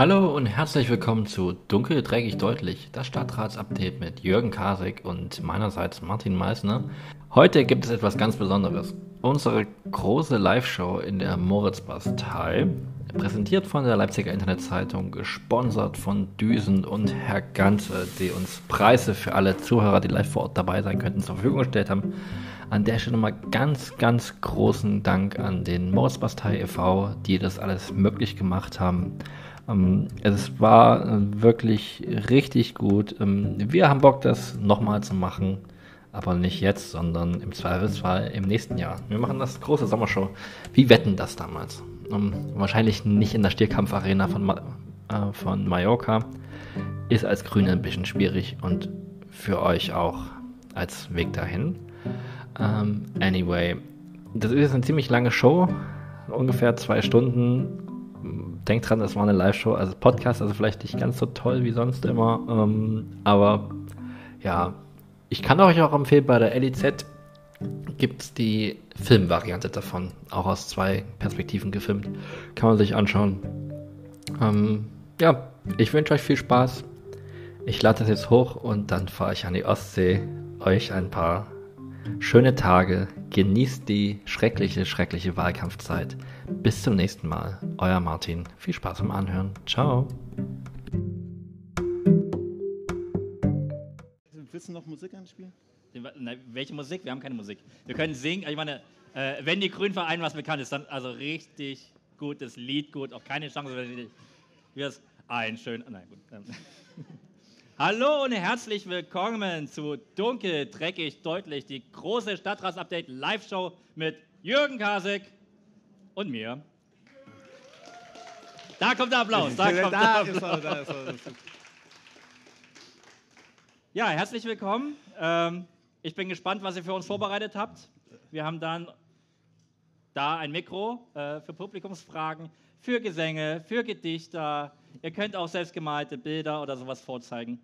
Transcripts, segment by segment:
Hallo und herzlich willkommen zu Dunkel, dreckig, deutlich, das Stadtratsupdate mit Jürgen Kasek und meinerseits Martin Meissner. Heute gibt es etwas ganz Besonderes. Unsere große Live-Show in der Moritzbastei, präsentiert von der Leipziger Internetzeitung, gesponsert von Düsen und Herr Ganze, die uns Preise für alle Zuhörer, die live vor Ort dabei sein könnten, zur Verfügung gestellt haben. An der Stelle nochmal ganz, ganz großen Dank an den Moritzbastei e.V., die das alles möglich gemacht haben. Ähm, es war äh, wirklich richtig gut. Ähm, wir haben Bock, das nochmal zu machen, aber nicht jetzt, sondern im Zweifelsfall im nächsten Jahr. Wir machen das große Sommershow. Wie wetten das damals? Ähm, wahrscheinlich nicht in der Stierkampfarena von, Ma äh, von Mallorca. Ist als Grüne ein bisschen schwierig und für euch auch als Weg dahin. Ähm, anyway, das ist jetzt eine ziemlich lange Show, ungefähr zwei Stunden denkt dran, das war eine Live-Show, also Podcast, also vielleicht nicht ganz so toll wie sonst immer. Ähm, aber ja, ich kann euch auch empfehlen, bei der LIZ gibt es die Filmvariante davon, auch aus zwei Perspektiven gefilmt. Kann man sich anschauen. Ähm, ja, ich wünsche euch viel Spaß. Ich lade das jetzt hoch und dann fahre ich an die Ostsee, euch ein paar schöne Tage, genießt die schreckliche, schreckliche Wahlkampfzeit. Bis zum nächsten Mal. Euer Martin. Viel Spaß beim Anhören. Ciao. Willst du noch Musik anspielen? welche Musik? Wir haben keine Musik. Wir können singen. Ich meine, äh, wenn die Grünen Verein was bekannt ist, dann also richtig gutes Lied, gut, auch keine Chance. Wie das ein schön. Nein, gut. Hallo und herzlich willkommen zu Dunkel, Dreckig, Deutlich, die große Stadtratsupdate Live-Show mit Jürgen Kasek und mir. Da kommt der Applaus. Da kommt der Applaus. Ja, herzlich willkommen. Ähm, ich bin gespannt, was ihr für uns vorbereitet habt. Wir haben dann da ein Mikro äh, für Publikumsfragen, für Gesänge, für Gedichter. Ihr könnt auch selbstgemalte Bilder oder sowas vorzeigen.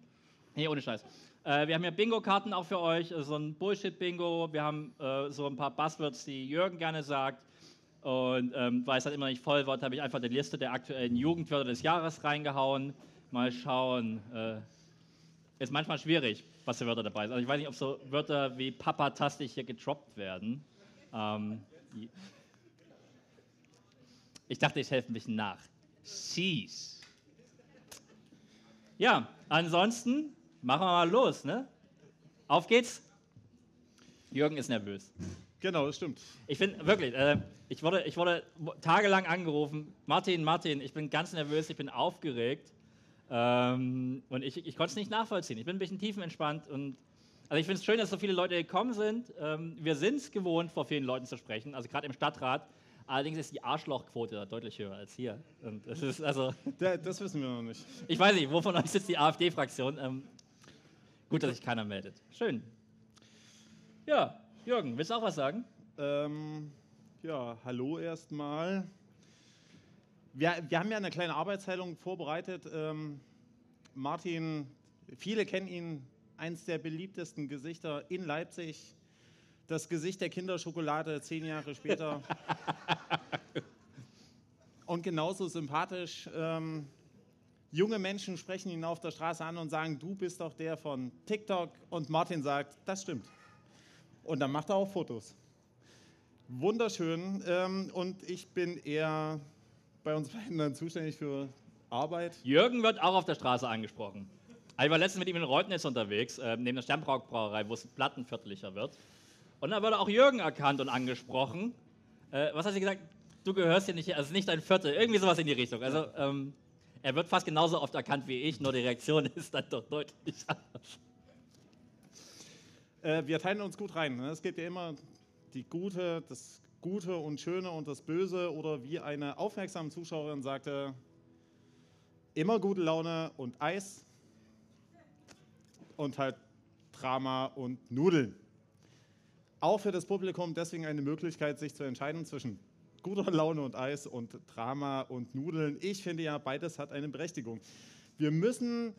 Nee, ohne Scheiß. Äh, wir haben ja Bingo-Karten auch für euch, so ein Bullshit-Bingo. Wir haben äh, so ein paar Buzzwords, die Jürgen gerne sagt. Und ähm, weil es dann immer nicht voll wird, habe ich einfach die Liste der aktuellen Jugendwörter des Jahres reingehauen. Mal schauen. Äh, ist manchmal schwierig, was für Wörter dabei sind. Also ich weiß nicht, ob so Wörter wie Papa-tastig hier getroppt werden. Ähm, ich dachte, ich helfe ein bisschen nach. Sheesh. Ja, ansonsten machen wir mal los, ne? Auf geht's. Jürgen ist nervös. Genau, das stimmt. Ich finde wirklich, äh, ich, wurde, ich wurde tagelang angerufen. Martin, Martin, ich bin ganz nervös, ich bin aufgeregt. Ähm, und ich, ich konnte es nicht nachvollziehen. Ich bin ein bisschen tiefenentspannt. Und, also ich finde es schön, dass so viele Leute gekommen sind. Ähm, wir sind es gewohnt, vor vielen Leuten zu sprechen, also gerade im Stadtrat. Allerdings ist die Arschlochquote deutlich höher als hier. Und das ist also. Das wissen wir noch nicht. Ich weiß nicht, wovon euch sitzt die AfD-Fraktion? Ähm, Gut, dass sich keiner meldet. Schön. Ja, Jürgen, willst du auch was sagen? Ähm, ja, hallo erstmal. Wir, wir haben ja eine kleine Arbeitsteilung vorbereitet. Ähm, Martin, viele kennen ihn, eins der beliebtesten Gesichter in Leipzig. Das Gesicht der Kinderschokolade zehn Jahre später. Und genauso sympathisch. Ähm, Junge Menschen sprechen ihn auf der Straße an und sagen, du bist doch der von TikTok. Und Martin sagt, das stimmt. Und dann macht er auch Fotos. Wunderschön. Ähm, und ich bin eher bei uns beiden dann zuständig für Arbeit. Jürgen wird auch auf der Straße angesprochen. Ich war letztens mit ihm in Reutnitz unterwegs, äh, neben der Sternbrauch-Brauerei, wo es plattenviertlicher wird. Und da wurde auch Jürgen erkannt und angesprochen. Äh, was hast du gesagt? Du gehörst hier nicht, also nicht ein Viertel, irgendwie sowas in die Richtung. Also, ähm, er wird fast genauso oft erkannt wie ich, nur die Reaktion ist dann doch deutlich anders. Äh, wir teilen uns gut rein. Ne? Es gibt ja immer die Gute, das Gute und Schöne und das Böse oder wie eine aufmerksame Zuschauerin sagte, immer gute Laune und Eis und halt Drama und Nudeln. Auch für das Publikum deswegen eine Möglichkeit, sich zu entscheiden zwischen guter Laune und Eis und Drama und Nudeln. Ich finde ja, beides hat eine Berechtigung. Wir müssen,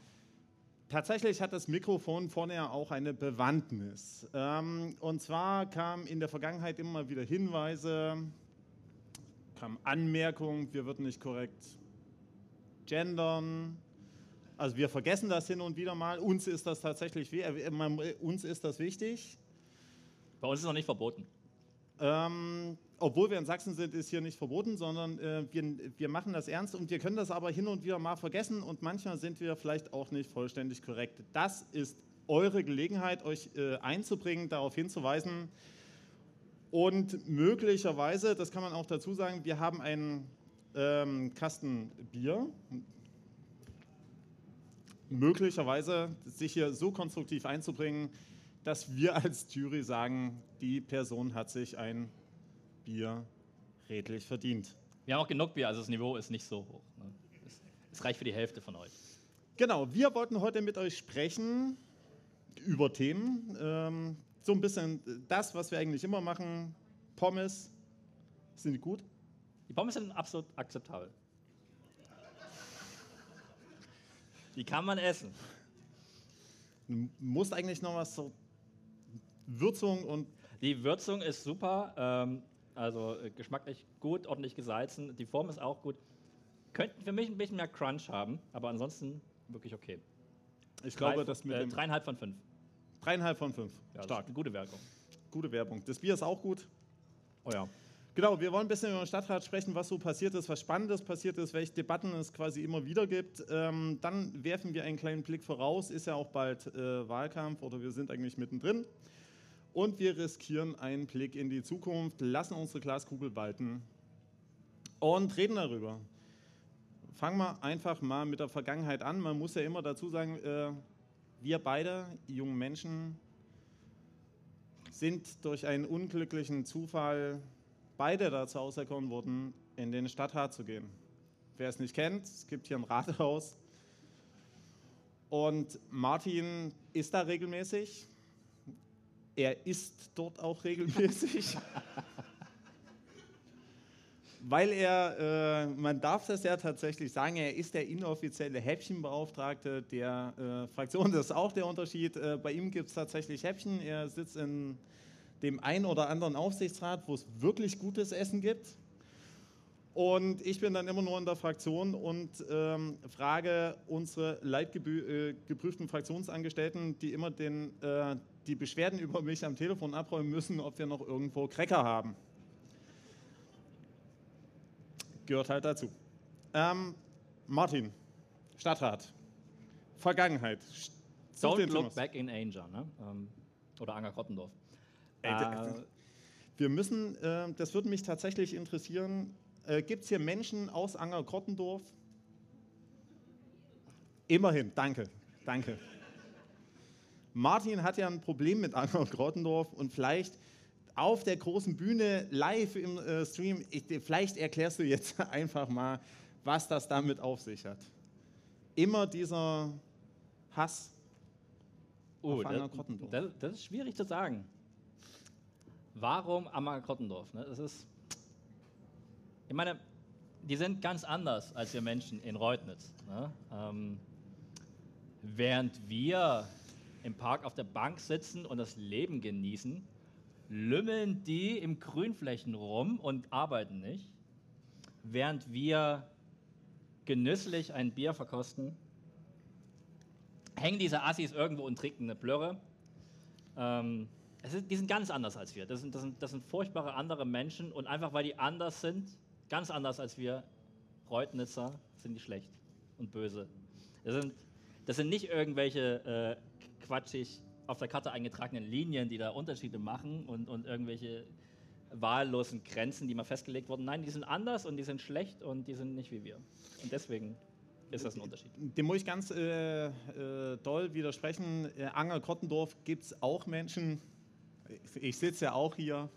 tatsächlich hat das Mikrofon vorne ja auch eine Bewandtnis. Ähm, und zwar kamen in der Vergangenheit immer wieder Hinweise, kamen Anmerkungen, wir würden nicht korrekt gendern. Also wir vergessen das hin und wieder mal. Uns ist das tatsächlich, äh, uns ist das wichtig. Bei uns ist es noch nicht verboten. Ähm, obwohl wir in Sachsen sind, ist hier nicht verboten, sondern äh, wir, wir machen das ernst und wir können das aber hin und wieder mal vergessen und manchmal sind wir vielleicht auch nicht vollständig korrekt. Das ist eure Gelegenheit, euch äh, einzubringen, darauf hinzuweisen. Und möglicherweise, das kann man auch dazu sagen, wir haben einen ähm, Kasten Bier. Möglicherweise sich hier so konstruktiv einzubringen, dass wir als Jury sagen, die Person hat sich ein Bier redlich verdient. Wir haben auch genug Bier, also das Niveau ist nicht so hoch. Ne? Es, es reicht für die Hälfte von euch. Genau, wir wollten heute mit euch sprechen über Themen. Ähm, so ein bisschen das, was wir eigentlich immer machen. Pommes, sind die gut? Die Pommes sind absolut akzeptabel. Die kann man essen. Du musst eigentlich noch was so Würzung und. Die Würzung ist super, ähm, also äh, geschmacklich gut, ordentlich gesalzen. Die Form ist auch gut. Könnten für mich ein bisschen mehr Crunch haben, aber ansonsten wirklich okay. Ich Drei, glaube, das mit äh, dreieinhalb von fünf. Dreieinhalb von fünf. Ja, Stark. Gute Werbung. Gute Werbung. Das Bier ist auch gut. Oh ja. Genau, wir wollen ein bisschen über den Stadtrat sprechen, was so passiert ist, was Spannendes passiert ist, welche Debatten es quasi immer wieder gibt. Ähm, dann werfen wir einen kleinen Blick voraus, ist ja auch bald äh, Wahlkampf oder wir sind eigentlich mittendrin. Und wir riskieren einen Blick in die Zukunft, lassen unsere Glaskugel walten und reden darüber. Fangen wir einfach mal mit der Vergangenheit an. Man muss ja immer dazu sagen, äh, wir beide, jungen Menschen, sind durch einen unglücklichen Zufall beide dazu auserkoren worden, in den Stadtrat zu gehen. Wer es nicht kennt, es gibt hier ein Rathaus. Und Martin ist da regelmäßig. Er isst dort auch regelmäßig. Weil er, äh, man darf das ja tatsächlich sagen, er ist der inoffizielle Häppchenbeauftragte der äh, Fraktion. Das ist auch der Unterschied. Äh, bei ihm gibt es tatsächlich Häppchen. Er sitzt in dem einen oder anderen Aufsichtsrat, wo es wirklich gutes Essen gibt. Und ich bin dann immer nur in der Fraktion und ähm, frage unsere leitgeprüften äh, Fraktionsangestellten, die immer den, äh, die Beschwerden über mich am Telefon abräumen müssen, ob wir noch irgendwo Cracker haben. Gehört halt dazu. Ähm, Martin, Stadtrat, Vergangenheit. Don't look back in anger, ne? Ähm, oder Anger Grottendorf. Äh, wir müssen, äh, das würde mich tatsächlich interessieren, äh, gibt es hier Menschen aus Anger-Grottendorf? Immerhin, danke, danke. Martin hat ja ein Problem mit Anger-Grottendorf und vielleicht auf der großen Bühne live im äh, Stream, ich, vielleicht erklärst du jetzt einfach mal, was das damit auf sich hat. Immer dieser Hass oh, auf Anger-Grottendorf. Das, das ist schwierig zu sagen. Warum Ammer-Grottendorf? Ne? Das ist, ich meine, die sind ganz anders als wir Menschen in Reutnitz. Ne? Ähm, während wir im Park auf der Bank sitzen und das Leben genießen, lümmeln die im Grünflächen rum und arbeiten nicht. Während wir genüsslich ein Bier verkosten, hängen diese Assis irgendwo und trinken eine Plörre. Ähm, ist, die sind ganz anders als wir. Das sind, das, sind, das sind furchtbare andere Menschen und einfach weil die anders sind, ganz anders als wir Reutnitzer, sind die schlecht und böse. Das sind, das sind nicht irgendwelche äh, quatschig auf der Karte eingetragenen Linien, die da Unterschiede machen und, und irgendwelche wahllosen Grenzen, die mal festgelegt wurden. Nein, die sind anders und die sind schlecht und die sind nicht wie wir. Und deswegen ist das ein Unterschied. Dem muss ich ganz äh, äh, doll widersprechen. In Anger-Kottendorf gibt es auch Menschen, ich sitze ja auch hier,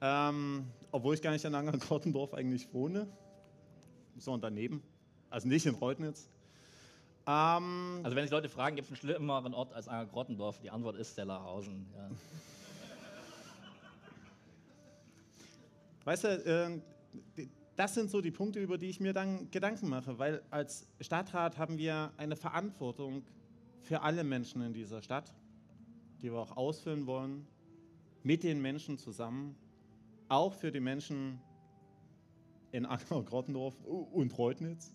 ähm, obwohl ich gar nicht in Angern-Grottendorf eigentlich wohne, sondern daneben, also nicht in Reutnitz. Ähm, also wenn sich Leute fragen, gibt es einen schlimmeren Ort als Anger-Grottendorf? Die Antwort ist Stellerhausen. Ja. Weißt du, äh, das sind so die Punkte, über die ich mir dann Gedanken mache, weil als Stadtrat haben wir eine Verantwortung für alle Menschen in dieser Stadt die wir auch ausfüllen wollen, mit den Menschen zusammen, auch für die Menschen in Acker-Grottendorf und Reutnitz.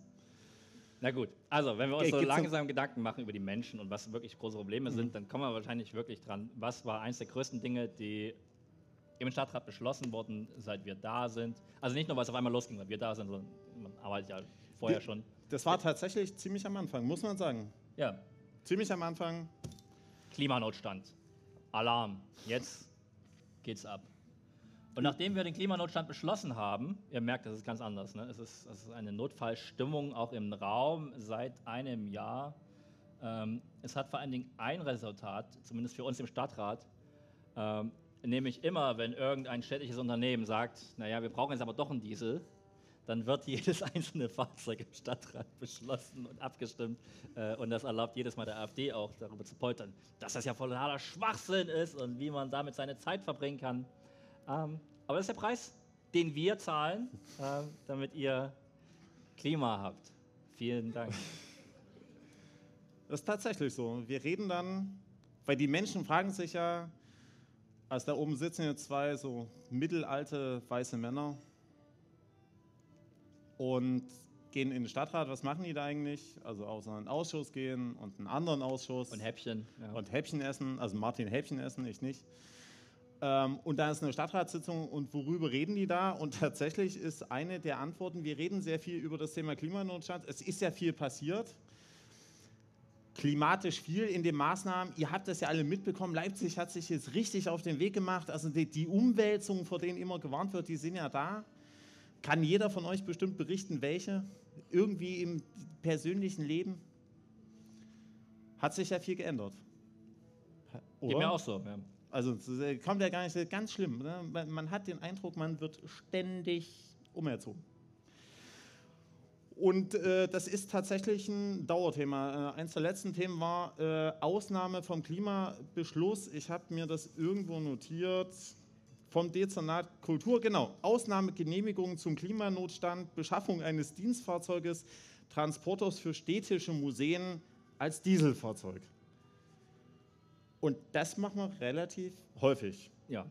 Na gut, also wenn wir uns Ge- so langsam Gedanken machen über die Menschen und was wirklich große Probleme sind, dann kommen wir wahrscheinlich wirklich dran. Was war eines der größten Dinge, die im Stadtrat beschlossen wurden, seit wir da sind? Also nicht nur, weil es auf einmal losging, weil wir da sind, sondern man arbeitet ja vorher Wir- schon. Das war tatsächlich ziemlich am Anfang, muss man sagen. Ja, Ziemlich am Anfang. Klimanotstand. Alarm. Jetzt geht's ab. Und nachdem wir den Klimanotstand beschlossen haben, ihr merkt, das ist ganz anders. Ne? Es, ist, es ist eine Notfallstimmung auch im Raum seit einem Jahr. Ähm, es hat vor allen Dingen ein Resultat, zumindest für uns im Stadtrat, ähm, nämlich immer, wenn irgendein städtisches Unternehmen sagt, naja, wir brauchen jetzt aber doch einen Diesel, dann wird jedes einzelne Fahrzeug im Stadtrat beschlossen und abgestimmt. Äh, und das erlaubt jedes Mal der AfD auch darüber zu poltern, dass das ja voller Schwachsinn ist und wie man damit seine Zeit verbringen kann. Ähm, aber das ist der Preis, den wir zahlen, ähm, damit ihr Klima habt. Vielen Dank. Das ist tatsächlich so. Wir reden dann, weil die Menschen fragen sich ja, als da oben sitzen jetzt zwei so mittelalte weiße Männer und gehen in den Stadtrat. Was machen die da eigentlich? Also außer einen Ausschuss gehen und einen anderen Ausschuss Und Häppchen. Ja. und Häppchen essen. Also Martin Häppchen essen, ich nicht. Ähm, und da ist eine Stadtratssitzung und worüber reden die da? Und tatsächlich ist eine der Antworten, wir reden sehr viel über das Thema Klimanotstand. Es ist ja viel passiert klimatisch viel in den Maßnahmen. Ihr habt das ja alle mitbekommen. Leipzig hat sich jetzt richtig auf den Weg gemacht. Also die, die Umwälzungen, vor denen immer gewarnt wird, die sind ja da. Kann jeder von euch bestimmt berichten, welche? Irgendwie im persönlichen Leben? Hat sich ja viel geändert. Geht mir auch so. Ja. Also es ist- kommt ja gar nicht ganz schlimm. Ne? Man- Man hat den Eindruck, man wird ständig umerzogen. Und äh, das ist tatsächlich ein Dauerthema. Äh, eins der letzten Themen war äh, Ausnahme vom Klimabeschluss. Ich habe mir das irgendwo notiert. Vom Dezernat Kultur, genau. Ausnahmegenehmigung zum Klimanotstand, Beschaffung eines Dienstfahrzeuges, Transporters für städtische Museen als Dieselfahrzeug. Und das machen wir relativ häufig. ja.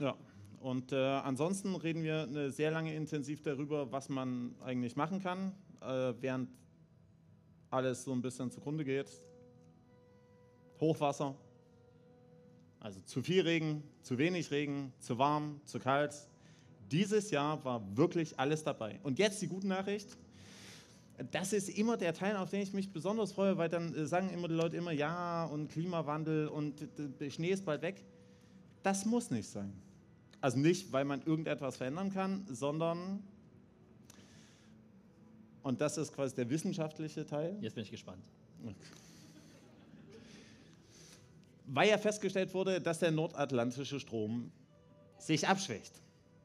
Ja. Und äh, ansonsten reden wir eine sehr lange intensiv darüber, was man eigentlich machen kann, äh, während alles so ein bisschen zugrunde geht. Hochwasser, also zu viel Regen, zu wenig Regen, zu warm, zu kalt. Dieses Jahr war wirklich alles dabei. Und jetzt die gute Nachricht. Das ist immer der Teil, auf den ich mich besonders freue, weil dann äh, sagen immer die Leute immer, ja, und Klimawandel und der Schnee ist bald weg. Das muss nicht sein. Also nicht, weil man irgendetwas verändern kann, sondern, und das ist quasi der wissenschaftliche Teil, Jetzt bin ich gespannt. weil ja festgestellt wurde, dass der nordatlantische Strom sich abschwächt,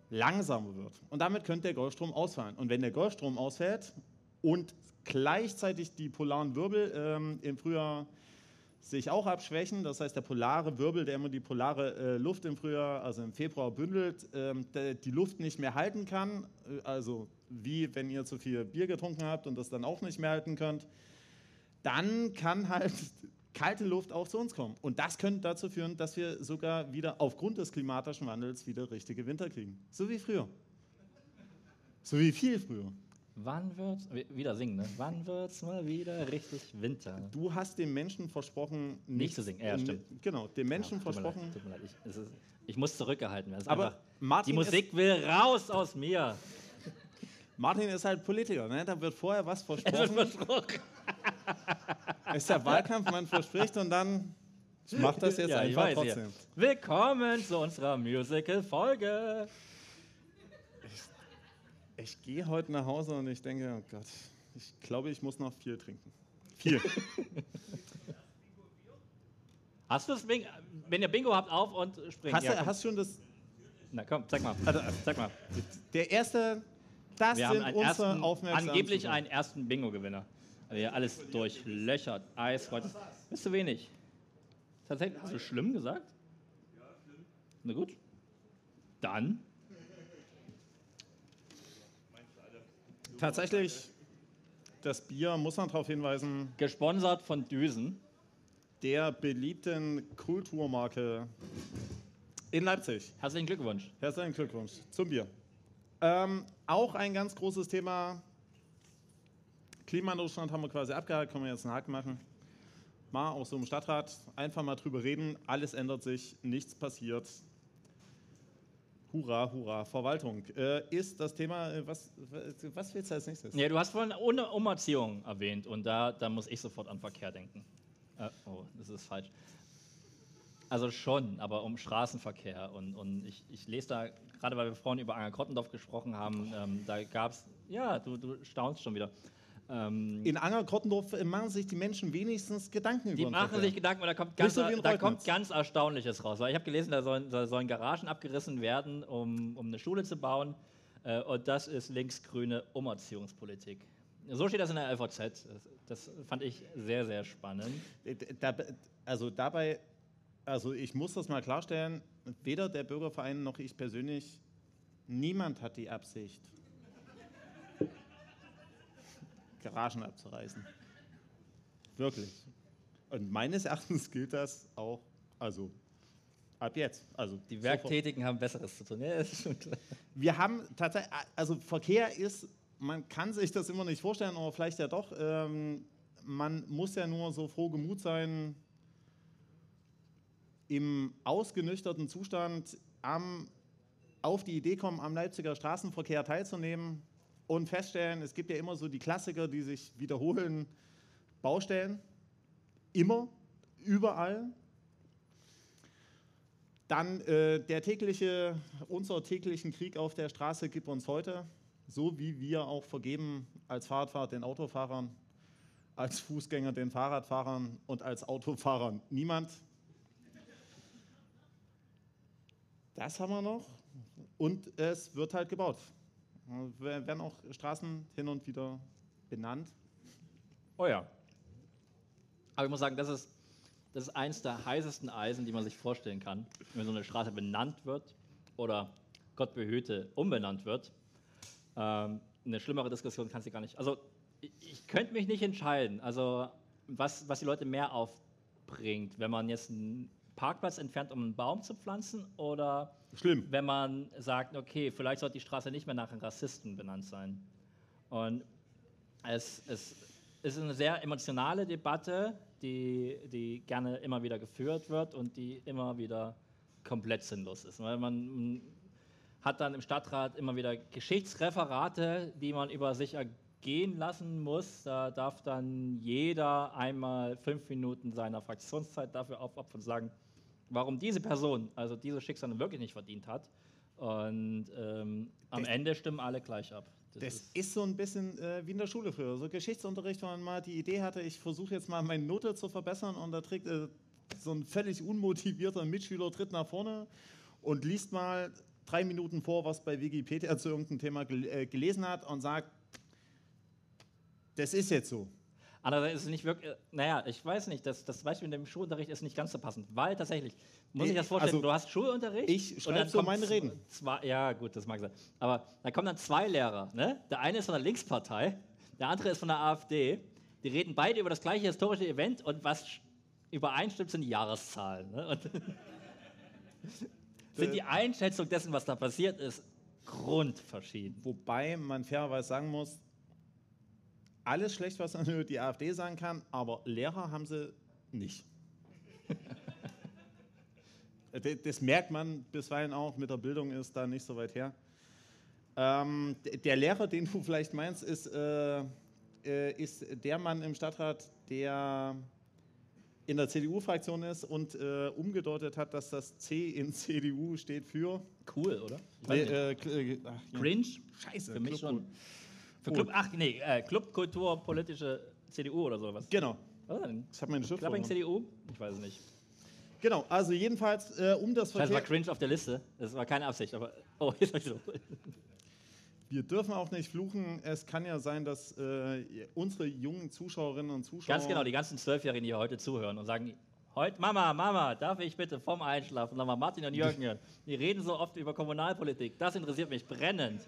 langsamer wird. Und damit könnte der Golfstrom ausfallen. Und wenn der Golfstrom ausfällt und gleichzeitig die polaren Wirbel ähm, im Frühjahr sich auch abschwächen, das heißt der polare Wirbel, der immer die polare äh, Luft im Frühjahr, also im Februar bündelt, ähm, der die Luft nicht mehr halten kann, äh, also wie wenn ihr zu viel Bier getrunken habt und das dann auch nicht mehr halten könnt, dann kann halt kalte Luft auch zu uns kommen. Und das könnte dazu führen, dass wir sogar wieder aufgrund des klimatischen Wandels wieder richtige Winter kriegen. So wie früher. So wie viel früher. Wann wird's, wi- wieder singen, ne? Wann wird's mal wieder richtig Winter? Du hast den Menschen versprochen, Nicht zu singen. Ja, stimmt. Genau, den Menschen Ja, tut mir leid, versprochen. Tut mir leid. Ich, ist, ich muss zurückgehalten werden. Aber einfach, Martin die Musik will raus aus mir. Martin ist halt Politiker, ne? da wird vorher was Es wird versprochen. versprochen. ist der Wahlkampf, man verspricht und dann, ich mach das jetzt Ja, einfach trotzdem. ja. Willkommen zu unserer Musical-Folge. Ich gehe heute nach Hause und ich denke, oh Gott, ich glaube, ich muss noch viel trinken. Viel. Hast du das Bingo? Wenn ihr Bingo habt, auf und springt. hast, Ja, du, hast schon das, Na komm, zeig mal. Also, Zeig mal. der erste, das Wir haben sind einen unsere ersten, angeblich einen ersten Bingo-Gewinner. Also hier alles durchlöchert, Eisfreund. Bist du wenig? Tatsächlich, hast du schlimm gesagt? Ja, schlimm. Na gut. Dann Tatsächlich, das Bier, muss man darauf hinweisen, gesponsert von Düsen. der beliebten Kulturmarke in Leipzig. Herzlichen Glückwunsch. Herzlichen Glückwunsch zum Bier. Ähm, auch ein ganz großes Thema Klimanotstand haben wir quasi abgehakt, können wir jetzt einen Haken machen. Mal auch so im Stadtrat einfach mal drüber reden. Alles ändert sich, nichts passiert. Hurra, hurra, Verwaltung. Äh, ist das Thema, äh, was, was willst du als nächstes? Ja, du hast vorhin Umerziehung erwähnt und da, da muss ich sofort an Verkehr denken. Äh, oh, das ist falsch. Also schon, aber um Straßenverkehr. Und, und ich, ich lese da, gerade weil wir vorhin über Anger-Krottendorf gesprochen haben, ähm, da gab es, ja, du, du staunst schon wieder. Ähm, In Anger-Krottendorf machen sich die Menschen wenigstens Gedanken die über Die machen Verkehr. sich Gedanken, und da kommt ganz, so da kommt ganz Erstaunliches raus. Weil ich habe gelesen, da sollen, da sollen, Garagen abgerissen werden, um, um eine Schule zu bauen. Äh, und das ist linksgrüne Umerziehungspolitik. So steht das in der LVZ. Das, das fand ich sehr, sehr spannend. Da, also dabei also ich muss das mal klarstellen, weder der Bürgerverein noch ich persönlich, niemand hat die Absicht, Garagen abzureißen. Wirklich. Und meines Erachtens gilt das auch, also ab jetzt. Also die Werktätigen sofort. haben Besseres zu tun. Ja, ist schon klar. Wir haben tatsächlich, also Verkehr ist, man kann sich das immer nicht vorstellen, aber vielleicht ja doch. Ähm, man muss ja nur so froh gemut sein, im ausgenüchterten Zustand am, auf die Idee kommen, am Leipziger Straßenverkehr teilzunehmen und feststellen, es gibt ja immer so die Klassiker, die sich wiederholen, Baustellen, immer, überall. Dann äh, der tägliche, unser täglichen Krieg auf der Straße gibt uns heute, so wie wir auch vergeben als Fahrradfahrer den Autofahrern, als Fußgänger den Fahrradfahrern und als Autofahrern niemand. Das haben wir noch. Und es wird halt gebaut. Werden auch Straßen hin und wieder benannt. Oh ja. Aber ich muss sagen, das ist, das ist eins der heißesten Eisen, die man sich vorstellen kann, wenn so eine Straße benannt wird oder Gott behüte umbenannt wird. Ähm, eine schlimmere Diskussion kann sie gar nicht. Also ich, ich könnte mich nicht entscheiden. Also was, was die Leute mehr aufbringt, wenn man jetzt ein Parkplatz entfernt, um einen Baum zu pflanzen? Oder Schlimm. wenn man sagt, okay, vielleicht sollte die Straße nicht mehr nach einem Rassisten benannt sein? Und es, es ist eine sehr emotionale Debatte, die, die gerne immer wieder geführt wird und die immer wieder komplett sinnlos ist. Weil man hat dann im Stadtrat immer wieder Geschichtsreferate, die man über sich ergeben gehen lassen muss. Da darf dann jeder einmal fünf Minuten seiner Fraktionszeit dafür aufopfern und sagen, warum diese Person, also diese Schicksale wirklich nicht verdient hat. Und ähm, am das, Ende stimmen alle gleich ab. Das, das ist, ist, so ein bisschen äh, wie in der Schule früher. So Geschichtsunterricht, wo man mal die Idee hatte, ich versuche jetzt mal meine Note zu verbessern und da trägt äh, so ein völlig unmotivierter Mitschüler tritt nach vorne und liest mal drei Minuten vor, was bei Wikipedia zu irgendeinem Thema gel äh, gelesen hat und sagt, das ist jetzt so. Andererseits ist es nicht wirklich, naja, ich weiß nicht, das, das Beispiel mit dem Schulunterricht ist nicht ganz so passend, weil tatsächlich, muss ich das vorstellen, also, du hast Schulunterricht. Ich schreibe so meine Reden. Zwei, ja, gut, das mag sein. Aber da kommen dann zwei Lehrer. Ne? Der eine ist von der Linkspartei, der andere ist von der AfD. Die reden beide über das gleiche historische Event und was übereinstimmt, sind die Jahreszahlen. Ne? sind die Einschätzung dessen, was da passiert ist, grundverschieden. Wobei man fairerweise sagen muss, alles schlecht, was man über die AfD sagen kann, aber Lehrer haben sie nicht. das merkt man bisweilen auch, mit der Bildung ist da nicht so weit her. Ähm, der Lehrer, den du vielleicht meinst, ist, äh, äh, ist der Mann im Stadtrat, der in der CDU-Fraktion ist und äh, umgedeutet hat, dass das C in CDU steht für. Cool, oder? Nee, äh, äh, ach, ja. Cringe? Scheiße. Für mich schon. Für Club, ach nee, äh, Clubkultur, politische CDU oder sowas. Genau. Was denn? Ich habe meine Schrift Clubbing CDU? Ich weiß es nicht. Genau, also jedenfalls äh, um das Verkehr... Das war cringe auf der Liste. Das war keine Absicht, aber... Oh, jetzt ich so. Wir dürfen auch nicht fluchen. Es kann ja sein, dass äh, unsere jungen Zuschauerinnen und Zuschauer... Ganz genau, die ganzen Zwölfjährigen, die hier heute zuhören und sagen, heute, Mama, Mama, darf ich bitte vom Einschlafen nochmal Martin und Jürgen hören? Die reden so oft über Kommunalpolitik. Das interessiert mich brennend.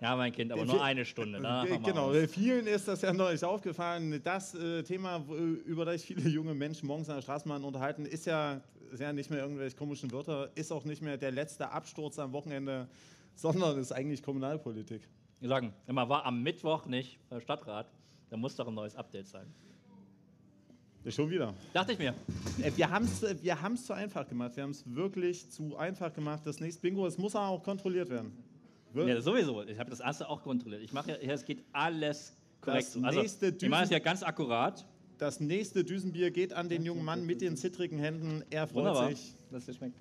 Ja, mein Kind, aber nur eine Stunde. Ne? Genau, vielen ist das ja neulich aufgefallen. Das äh, Thema, über das viele junge Menschen morgens an der Straßenbahn unterhalten, ist ja, ist ja nicht mehr irgendwelche komischen Wörter, ist auch nicht mehr der letzte Absturz am Wochenende, sondern ist eigentlich Kommunalpolitik. Wir sagen, immer war am Mittwoch nicht äh, Stadtrat. Da muss doch ein neues Update sein. Schon wieder. Dachte ich mir. Äh, Wir haben es wir haben's zu einfach gemacht. Wir haben es wirklich zu einfach gemacht. Das nächste Bingo, es muss auch kontrolliert werden. Ja, sowieso. Ich habe das erste auch kontrolliert. Ich mache ja, es geht alles korrekt. Das also, nächste ich mache es Düsen- ja ganz akkurat. Das nächste Düsenbier geht an den jungen Mann mit den zittrigen Händen. Er freut Wunderbar, sich. dass es dir schmeckt.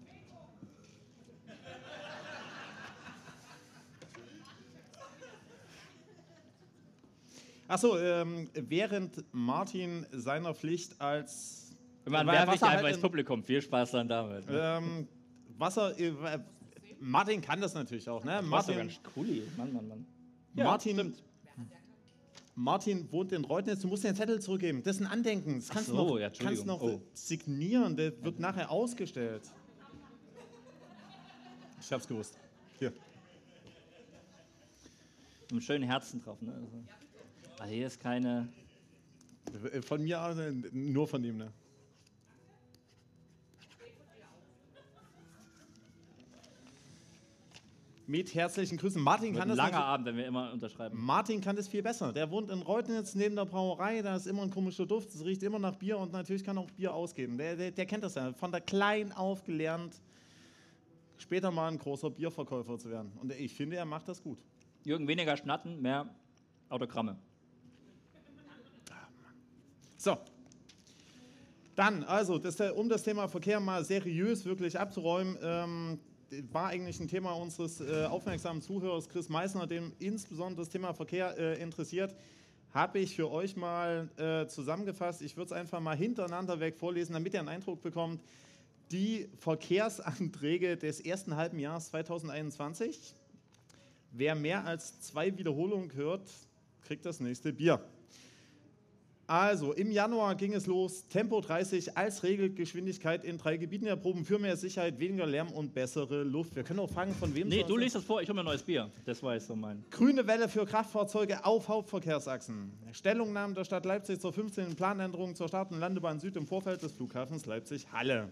Achso, ähm, während Martin seiner Pflicht als was er halt einfach ins in- Publikum. Viel Spaß dann damit. ähm, Wasser. Martin kann das natürlich auch, ne? Du Martin, ganz cool. Mann, Mann, Mann. Martin, stimmt. Martin wohnt in Reutnitz, du musst den Zettel zurückgeben. Das ist ein Andenken. Das kannst du so, noch, ja, kannst noch Oh. signieren. Der wird nachher ausgestellt. Ich hab's gewusst. Hier. Mit einem schönen Herzen drauf. Ne? Also, also hier ist keine. Von mir aus, äh, nur von ihm, ne? Mit herzlichen Grüßen. Martin Wird kann das langer Abend, wenn wir immer unterschreiben. Martin kann das viel besser. Der wohnt in Reutnitz neben der Brauerei, da ist immer ein komischer Duft, es riecht immer nach Bier und natürlich kann auch Bier ausgeben. Der, der, der kennt das ja, von der klein auf gelernt, später mal ein großer Bierverkäufer zu werden. Und ich finde, er macht das gut. Jürgen, weniger Schnatten, mehr Autogramme. So. Dann, also, das, um das Thema Verkehr mal seriös wirklich abzuräumen, ähm, war eigentlich ein Thema unseres äh, aufmerksamen Zuhörers Chris Meissner, dem insbesondere das Thema Verkehr äh, interessiert, habe ich für euch mal äh, zusammengefasst. Ich würde es einfach mal hintereinander weg vorlesen, damit ihr einen Eindruck bekommt. Die Verkehrsanträge des ersten halben Jahres 2021. Wer mehr als zwei Wiederholungen hört, kriegt das nächste Bier. Also, im Januar ging es los. Tempo 30 als Regelgeschwindigkeit in drei Gebieten erproben für mehr Sicherheit, weniger Lärm und bessere Luft. Wir können auch fragen, von wem Nee, du liest das vor, ich hole mir ein neues Bier. Das war jetzt so mein. Grüne Welle für Kraftfahrzeuge auf Hauptverkehrsachsen. Stellungnahmen der Stadt Leipzig zur 15. Planänderung zur Start- und Landebahn Süd im Vorfeld des Flughafens Leipzig-Halle.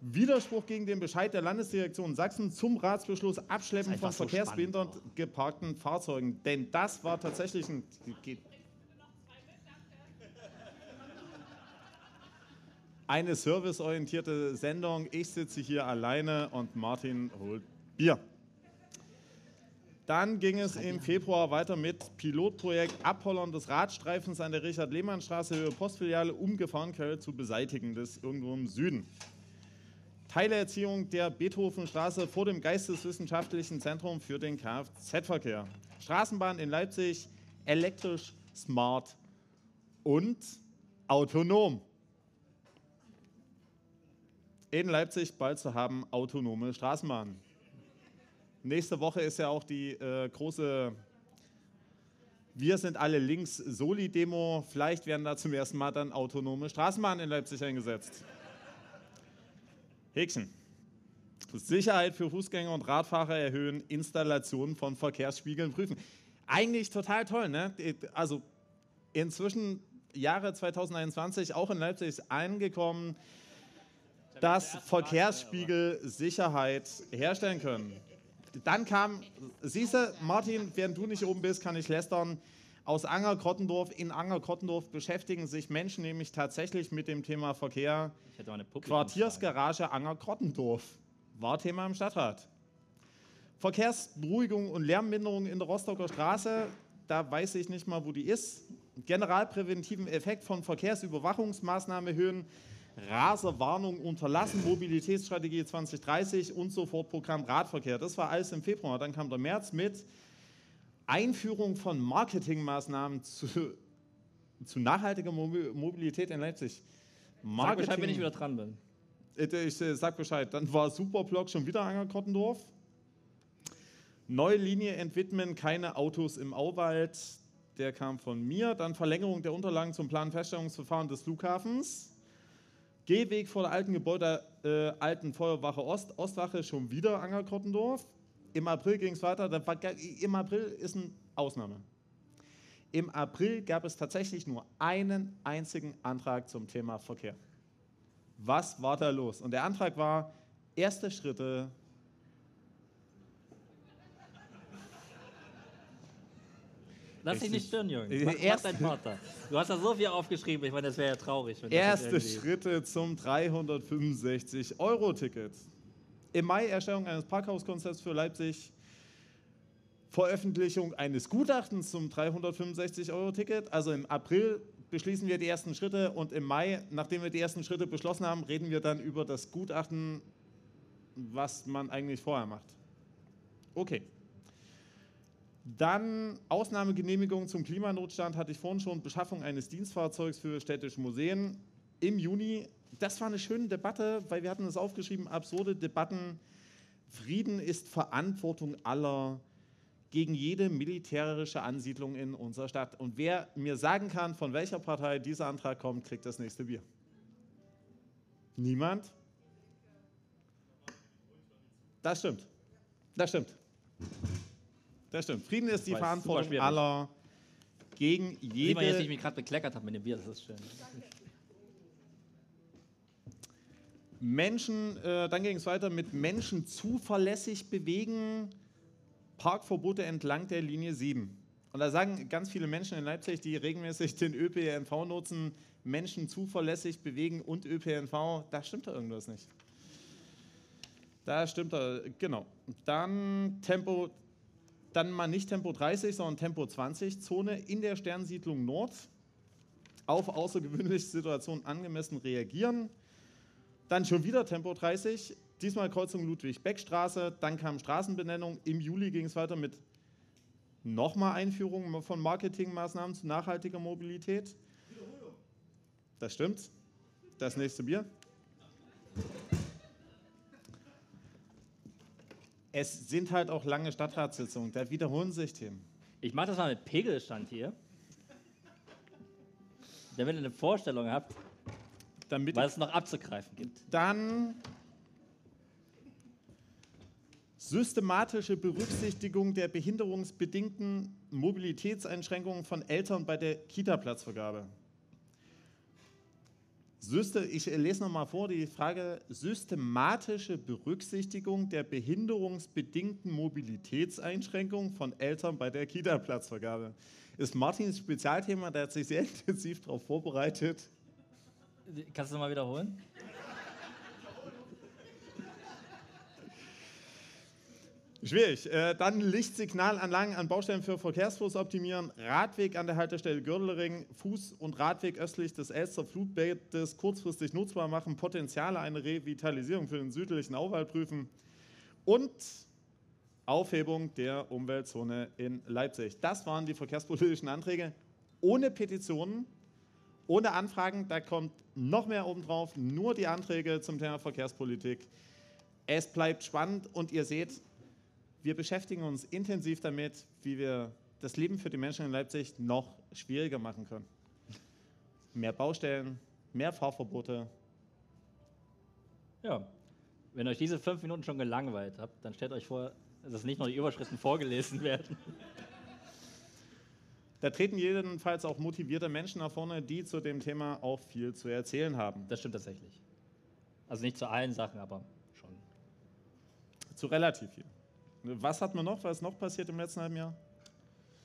Widerspruch gegen den Bescheid der Landesdirektion Sachsen zum Ratsbeschluss Abschleppen von so verkehrsbehindert geparkten Fahrzeugen. Denn das war tatsächlich ein. Eine serviceorientierte Sendung. Ich sitze hier alleine und Martin holt Bier. Dann ging es im Februar weiter mit Pilotprojekt Abhollern des Radstreifens an der Richard-Lehmann-Straße Höhe Postfiliale, um Gefahrenquelle zu beseitigen. Das ist irgendwo im Süden. Teilerziehung der Beethovenstraße vor dem Geisteswissenschaftlichen Zentrum für den Kfz-Verkehr. Straßenbahn in Leipzig elektrisch, smart und autonom. In Leipzig bald zu haben autonome Straßenbahnen. Nächste Woche ist ja auch die äh, große Wir sind alle links Soli-Demo. Vielleicht werden da zum ersten Mal dann autonome Straßenbahnen in Leipzig eingesetzt. Häkchen. Sicherheit für Fußgänger und Radfahrer erhöhen, Installation von Verkehrsspiegeln prüfen. Eigentlich total toll, ne? Also inzwischen Jahre 2021 auch in Leipzig angekommen, dass Verkehrsspiegel Sicherheit herstellen können. Dann kam, siehst du, Martin, während du nicht oben bist, kann ich lästern. Aus Anger-Krottendorf. In Anger-Krottendorf beschäftigen sich Menschen nämlich tatsächlich mit dem Thema Verkehr. Ich hätte eine. Quartiersgarage Anger-Krottendorf war Thema im Stadtrat. Verkehrsberuhigung und Lärmminderung in der Rostocker Straße, da weiß ich nicht mal, wo die ist. Generalpräventiven Effekt von Verkehrsüberwachungsmaßnahmen erhöhen, Raserwarnung unterlassen, Mobilitätsstrategie 2030 und Sofortprogramm Radverkehr. Das war alles im Februar. Dann kam der März mit Einführung von Marketingmaßnahmen zu, zu nachhaltiger Mobi- Mobilität in Leipzig. Sag Bescheid, wenn ich wieder dran bin. Ich äh, sag Bescheid. Dann war Superblock schon wieder Anger-Kottendorf. Neue Linie entwidmen, keine Autos im Auwald. Der kam von mir. Dann Verlängerung der Unterlagen zum Planfeststellungsverfahren des Flughafens. Gehweg vor der alten Gebäude, äh, alten Feuerwache Ost, Ostwache, schon wieder Anger-Kottendorf. Im April ging es weiter. War, Im April ist eine Ausnahme. Im April gab es tatsächlich nur einen einzigen Antrag zum Thema Verkehr. Was war da los? Und der Antrag war, erste Schritte Lass dich nicht stören, Jürgen. Mach, mach dein Vater. Du hast da so viel aufgeschrieben, ich meine, das wäre ja traurig. Erste Schritte zum 365-Euro-Ticket. Im Mai Erstellung eines Parkhauskonzepts für Leipzig. Veröffentlichung eines Gutachtens zum 365-Euro-Ticket. Also im April beschließen wir die ersten Schritte und im Mai, nachdem wir die ersten Schritte beschlossen haben, reden wir dann über das Gutachten, was man eigentlich vorher macht. Okay. Dann Ausnahmegenehmigung zum Klimanotstand hatte ich vorhin schon, Beschaffung eines Dienstfahrzeugs für städtische Museen im Juni. Das war eine schöne Debatte, weil wir hatten es aufgeschrieben, absurde Debatten. Frieden ist Verantwortung aller gegen jede militärische Ansiedlung in unserer Stadt. Und wer mir sagen kann, von welcher Partei dieser Antrag kommt, kriegt das nächste Bier. Niemand? Das stimmt. Das stimmt. Das stimmt. Frieden ist die Weiß, Verantwortung aller gegen Sieht man jetzt, wie ich jede. mich gerade bekleckert habe mit dem Bier, das ist schön. Menschen, äh, dann ging es weiter mit Menschen zuverlässig bewegen, Parkverbote entlang der Linie 7. Und da sagen ganz viele Menschen in Leipzig, die regelmäßig den ÖPNV nutzen, Menschen zuverlässig bewegen und ÖPNV, da stimmt da irgendwas nicht. Da stimmt da, genau. Dann Tempo, dann mal nicht Tempo 30, sondern Tempo 20 Zone in der Sternsiedlung Nord. Auf außergewöhnliche Situationen angemessen reagieren. Dann schon wieder Tempo 30, diesmal Kreuzung Ludwig-Beck-Straße, dann kam Straßenbenennung. Im Juli ging es weiter mit nochmal Einführung von Marketingmaßnahmen zu nachhaltiger Mobilität. Das stimmt. Das nächste Bier. Es sind halt auch lange Stadtratssitzungen, da wiederholen sich Themen. Ich mache das mal mit Pegelstand hier. Damit ihr eine Vorstellung habt, Damit was es noch abzugreifen gibt. Dann systematische Berücksichtigung der behinderungsbedingten Mobilitätseinschränkungen von Eltern bei der Kita-Platzvergabe. Ich lese nochmal vor die Frage, systematische Berücksichtigung der behinderungsbedingten Mobilitätseinschränkungen von Eltern bei der Kita-Platzvergabe. Ist Martins Spezialthema, der hat sich sehr intensiv darauf vorbereitet. Kannst du noch mal wiederholen? Schwierig. Äh, dann Lichtsignalanlagen an Baustellen für Verkehrsfluss optimieren, Radweg an der Haltestelle Görlering, Fuß- und Radweg östlich des Elster Flutbettes kurzfristig nutzbar machen, Potenziale einer Revitalisierung für den südlichen Auwald prüfen und Aufhebung der Umweltzone in Leipzig. Das waren die verkehrspolitischen Anträge ohne Petitionen, ohne Anfragen. Da kommt noch mehr obendrauf, nur die Anträge zum Thema Verkehrspolitik. Es bleibt spannend und ihr seht, wir beschäftigen uns intensiv damit, wie wir das Leben für die Menschen in Leipzig noch schwieriger machen können. Mehr Baustellen, mehr Fahrverbote. Ja. Wenn euch diese fünf Minuten schon gelangweilt habt, dann stellt euch vor, dass nicht nur die Überschriften vorgelesen werden. Da treten jedenfalls auch motivierte Menschen nach vorne, die zu dem Thema auch viel zu erzählen haben. Das stimmt tatsächlich. Also nicht zu allen Sachen, aber schon. Zu relativ viel. Was hat man noch? Was ist noch passiert im letzten halben Jahr?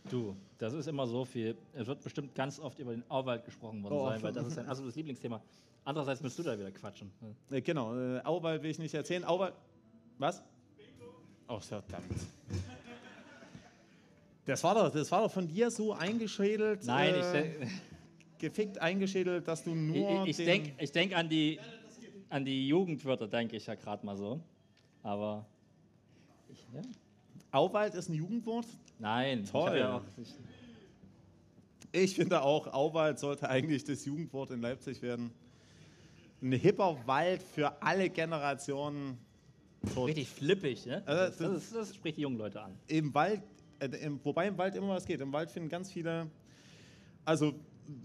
Du, das ist immer so viel. Es wird bestimmt ganz oft über den Auwald gesprochen worden Oh. sein, weil das ist ein absolutes Lieblingsthema. Andererseits müsst du da wieder quatschen. Äh, genau, äh, Auwald will ich nicht erzählen. Auwald. Was? Oh, verdammt. Das war, doch, das war doch von dir so eingeschädelt. Nein, äh, ich, gefickt eingeschädelt, dass du nur. ich, ich den- denke ich denk an, die, an die Jugendwörter, denke ich ja gerade mal so. Aber. Ich. Auwald ist ein Jugendwort. Nein, Toll. Ich ja Ich finde auch, Auwald sollte eigentlich das Jugendwort in Leipzig werden. Ein hipper Wald für alle Generationen. Tot. richtig flippig, ne? Also, Das, das, ist- das spricht die jungen Leute an. Im Wald, äh, im, wobei im Wald immer was geht. Im Wald finden ganz viele. Also,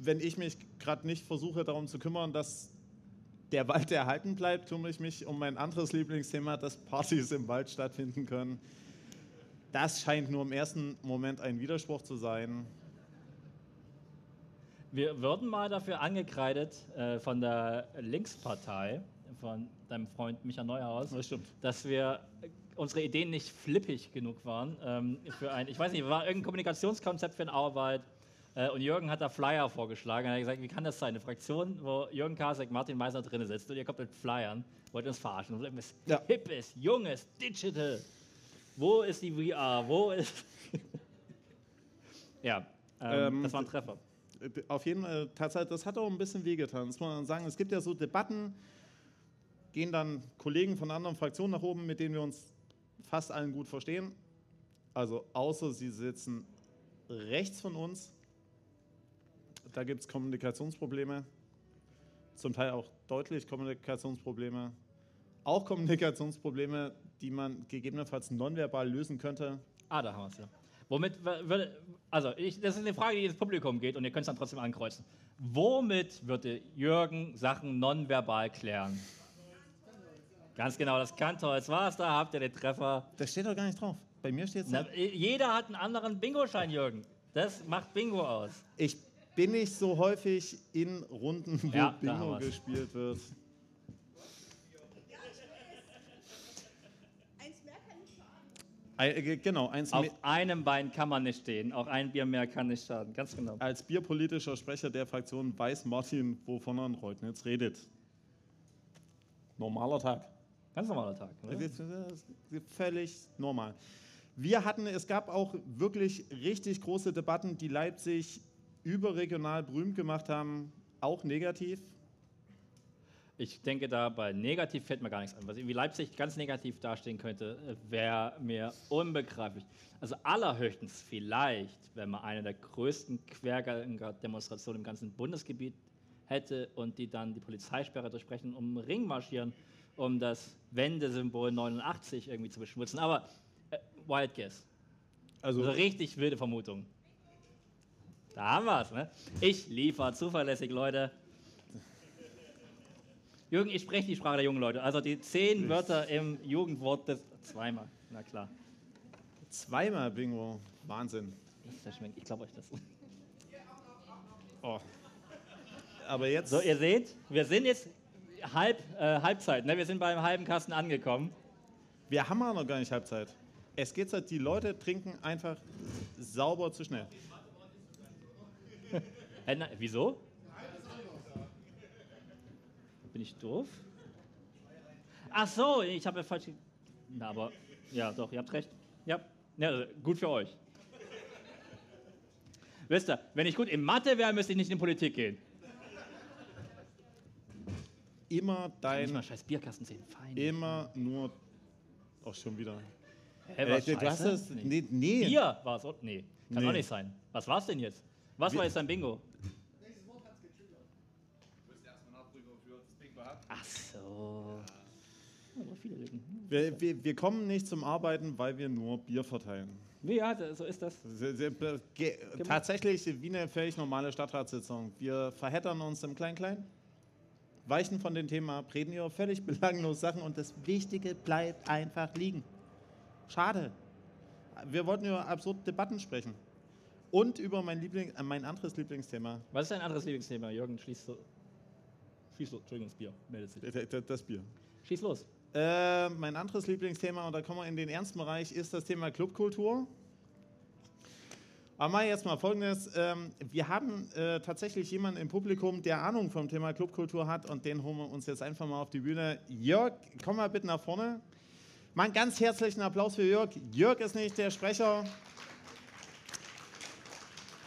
wenn ich mich gerade nicht versuche, darum zu kümmern, dass der Wald erhalten bleibt, kümmere ich mich um mein anderes Lieblingsthema, dass Partys im Wald stattfinden können. Das scheint nur im ersten Moment ein Widerspruch zu sein. Wir würden mal dafür angekreidet äh, von der Linkspartei, von deinem Freund Micha Neuhaus, Das dass wir unsere Ideen nicht flippig genug waren. Ähm, für ein, ich weiß nicht, war irgendein Kommunikationskonzept für eine Arbeit. Äh, und Jürgen hat da Flyer vorgeschlagen. Er hat gesagt, wie kann das sein? Eine Fraktion, wo Jürgen Kasek, Martin Meiser drin sitzt und ihr kommt mit Flyern, wollt uns verarschen. Und irgendwas Ja. Hippes, Junges, Digital. Wo ist die VR? Wo ist. ja, ähm, Ähm, das war ein Treffer. Auf jeden Fall, tatsächlich, das hat auch ein bisschen wehgetan, das muss man sagen. Es gibt ja so Debatten, gehen dann Kollegen von anderen Fraktionen nach oben, mit denen wir uns fast allen gut verstehen. Also außer sie sitzen rechts von uns. Da gibt es Kommunikationsprobleme, zum Teil auch deutlich Kommunikationsprobleme. Auch Kommunikationsprobleme, die man gegebenenfalls nonverbal lösen könnte. Ah, da haben wir es ja. Womit würde, also ich, das ist eine Frage, die ins Publikum geht und ihr könnt es dann trotzdem ankreuzen. Womit würde Jürgen Sachen nonverbal klären? Ganz genau, das Kantholz war es, da habt ihr den Treffer. Das steht doch gar nicht drauf. Bei mir steht es jeder hat einen anderen Bingo-Schein, Jürgen. Das macht Bingo aus. Ich bin nicht so häufig in Runden, wo Ja, Bingo gespielt wird. Eins mehr kann nicht schaden. Ein, äh, genau, eins Auf einem Bein kann man nicht stehen, auch ein Bier mehr kann nicht schaden. Ganz genau. als bierpolitischer Sprecher der Fraktion weiß Martin, wovon er in Reutnitz redet. Normaler Tag. Ganz normaler Tag. Oder? Völlig normal. Wir hatten, es gab auch wirklich richtig große Debatten, die Leipzig überregional berühmt gemacht haben, auch negativ. Ich denke, da bei negativ fällt mir gar nichts an. Was irgendwie Leipzig ganz negativ dastehen könnte, wäre mir unbegreiflich. Also allerhöchstens vielleicht, wenn man eine der größten Querdenker-Demonstrationen im ganzen Bundesgebiet hätte und die dann die Polizeisperre durchbrechen, um Ring marschieren, um das Wendesymbol 89 irgendwie zu beschmutzen. Aber äh, Wild Guess. Also, Also richtig wilde Vermutung. Da haben wir es, ne? Ich liefere zuverlässig, Leute. Jürgen, ich spreche die Sprache der jungen Leute. Also die zehn Wörter im Jugendwort des. Zweimal, na klar. zweimal Bingo. Wahnsinn. Ich glaube euch das. Oh. Aber jetzt. So, ihr seht, wir sind jetzt halb, äh, Halbzeit. Ne? Wir sind beim halben Kasten angekommen. Wir haben auch noch gar nicht Halbzeit. Es geht halt, die Leute trinken einfach sauber zu schnell. Hä, na, wieso? Bin ich doof? Ach so, ich habe ja falsch. Na, aber ja, doch, ihr habt recht. Ja, ja also, gut für euch. Wisst ihr, wenn ich gut in Mathe wäre, müsste ich nicht in Politik gehen. Immer dein, mal scheiß Bierkasten sehen. Fein. immer nur. Auch schon wieder. Hä, Äh, was, du hast es. Nee. Nee. Bier war es. Nee, kann Nee. auch nicht sein. Was war es denn jetzt? Was war jetzt dein Bingo? Ach so. Ja, aber viele Lücken. Wir, wir, wir kommen nicht zum Arbeiten, weil wir nur Bier verteilen. Ja, so ist das. Se- se- be- ge- Tatsächlich wie eine völlig normale Stadtratssitzung. Wir verheddern uns im Klein-Klein, weichen von den Themen ab, reden über völlig belanglose Sachen und das Wichtige bleibt einfach liegen. Schade. Wir wollten über absurde Debatten sprechen. Und über mein, Liebling, äh, mein anderes Lieblingsthema, Was ist dein anderes Lieblingsthema? Jürgen, schließ so. Schieß los. Entschuldigung, das Bier. Meldet sich. d- d- das Bier. Schieß los. Äh, mein anderes Lieblingsthema, und da kommen wir in den ernsten Bereich, ist das Thema Clubkultur. Aber mal jetzt mal folgendes: ähm, Wir haben äh, tatsächlich jemanden im Publikum, der Ahnung vom Thema Clubkultur hat, und den holen wir uns jetzt einfach mal auf die Bühne. Jörg, komm mal bitte nach vorne. Mal einen ganz herzlichen Applaus für Jörg. Jörg ist nicht der Sprecher.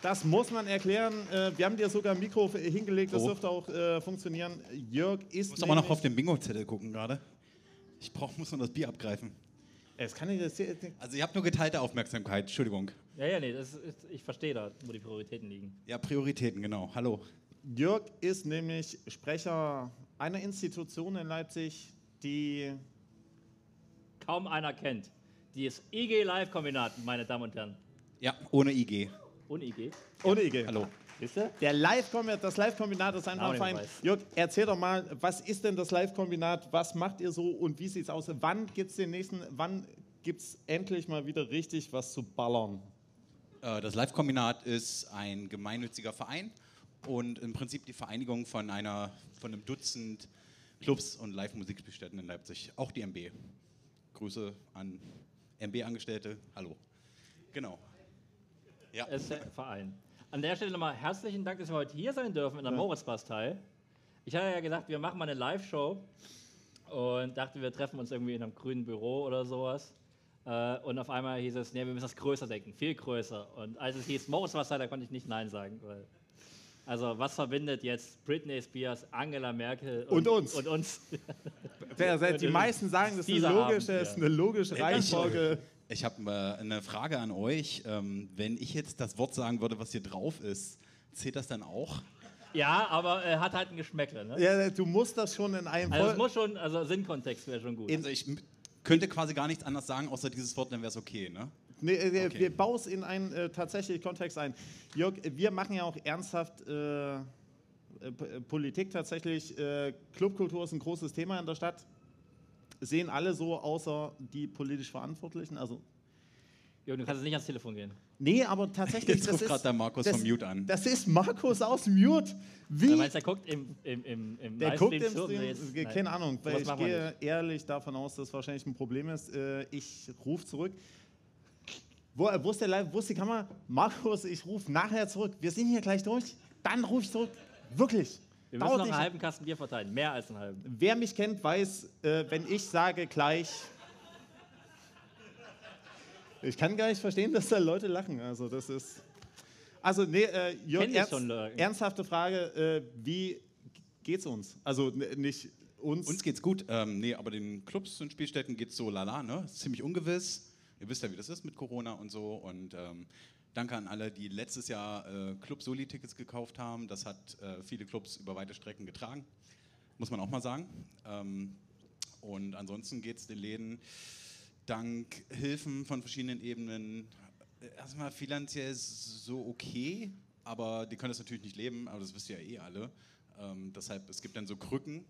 Das muss man erklären. Äh, wir haben dir sogar ein Mikro hingelegt, das Oh. dürfte auch äh, funktionieren. Jörg ist. Ich muss aber noch auf den Bingo-Zettel gucken gerade. Ich brauch, muss noch das Bier abgreifen. Es kann nicht. Das, Also ihr habt nur geteilte Aufmerksamkeit, Entschuldigung. Ja, ja, nee, das ist, ich verstehe da, wo die Prioritäten liegen. Ja, Prioritäten, genau. Hallo. Jörg ist nämlich Sprecher einer Institution in Leipzig, die. Kaum einer kennt. Die ist IG Live-Kombinat, meine Damen und Herren. Ja, ohne IG. Ohne IG. Ohne IG. Hallo. Wisst ihr? Der Live das Live-Kombinat ist einfach fein. Jörg, erzähl doch mal, was ist denn das Live-Kombinat? Was macht ihr so und wie sieht es aus? Wann gibt es den nächsten, wann gibt es endlich mal wieder richtig was zu ballern? Äh, Das Live-Kombinat ist ein gemeinnütziger Verein und im Prinzip die Vereinigung von, einer, von einem Dutzend Clubs und Live-Musikspielstätten in Leipzig. Auch die MB. Grüße an MB-Angestellte. Hallo. Genau. Ja. Verein. An der Stelle nochmal herzlichen Dank, dass wir heute hier sein dürfen in der Ja. Moritzbastei. Ich hatte ja gesagt, wir machen mal eine Live-Show und dachte, wir treffen uns irgendwie in einem grünen Büro oder sowas. Äh, Und auf einmal hieß es, nee, wir müssen das größer denken, viel größer. Und als es hieß Moritzbastei, da konnte ich nicht Nein sagen. Weil also was verbindet jetzt Britney Spears, Angela Merkel Und uns. Und uns. Der, der, die meisten sagen, das ist eine logische, Abend, ja. ist eine logische Reihenfolge. Ich habe äh, eine Frage an euch. Ähm, wenn ich jetzt das Wort sagen würde, was hier drauf ist, zählt das dann auch? Ja, aber er hat halt ein Geschmäckle. Ne? Ja, du musst das schon in einem Also es muss schon, also Sinnkontext wäre schon gut. Also ich könnte quasi gar nichts anderes sagen, außer dieses Wort, dann wäre es okay, ne? Nee, äh, Okay. Wir bauen es in einen äh, tatsächlich Kontext ein. Jörg, wir machen ja auch ernsthaft äh, äh, äh, Politik tatsächlich. Äh, Clubkultur ist ein großes Thema in der Stadt. Sehen alle so, außer die politisch Verantwortlichen. Also, Jürgen, du kannst nicht ans Telefon gehen. nee, aber tatsächlich. Jetzt das ruft ist- gerade der Markus das, vom Mute an. Das ist Markus aus Mute. Wie? Du meinst, der guckt im, im, im, im Der guckt im? Stream, jetzt- äh, nein. keine Ahnung, weil ich gehe nicht. ehrlich davon aus, dass wahrscheinlich ein Problem ist. Äh, Ich rufe zurück. Wo, wo, ist der Live, wo ist die Kamera? Markus, ich rufe nachher zurück. Wir sind hier gleich durch. Dann rufe ich zurück. Wirklich. Wir müssen noch einen halben Kasten Bier verteilen, mehr als einen halben. Wer mich kennt, weiß, äh, wenn ich sage gleich. Ich kann gar nicht verstehen, dass da Leute lachen. Also, das ist. Also, nee, äh, Jörg, ernst, schon, Leute. ernsthafte Frage: äh, Wie geht's uns? Also, nicht uns. Uns geht's gut. Ähm, nee, aber den Clubs und Spielstätten geht's so lala, ne? Ist ziemlich ungewiss. Ihr wisst ja, wie das ist mit Corona und so. Und ähm, danke an alle, die letztes Jahr äh, Club-Soli-Tickets gekauft haben. Das hat äh, viele Clubs über weite Strecken getragen. Muss man auch mal sagen. Ähm, und ansonsten geht's den Läden dank Hilfen von verschiedenen Ebenen äh, erstmal finanziell so okay, aber die können das natürlich nicht leben, aber das wisst ihr ja eh alle. Ähm, deshalb, es gibt dann so Krücken,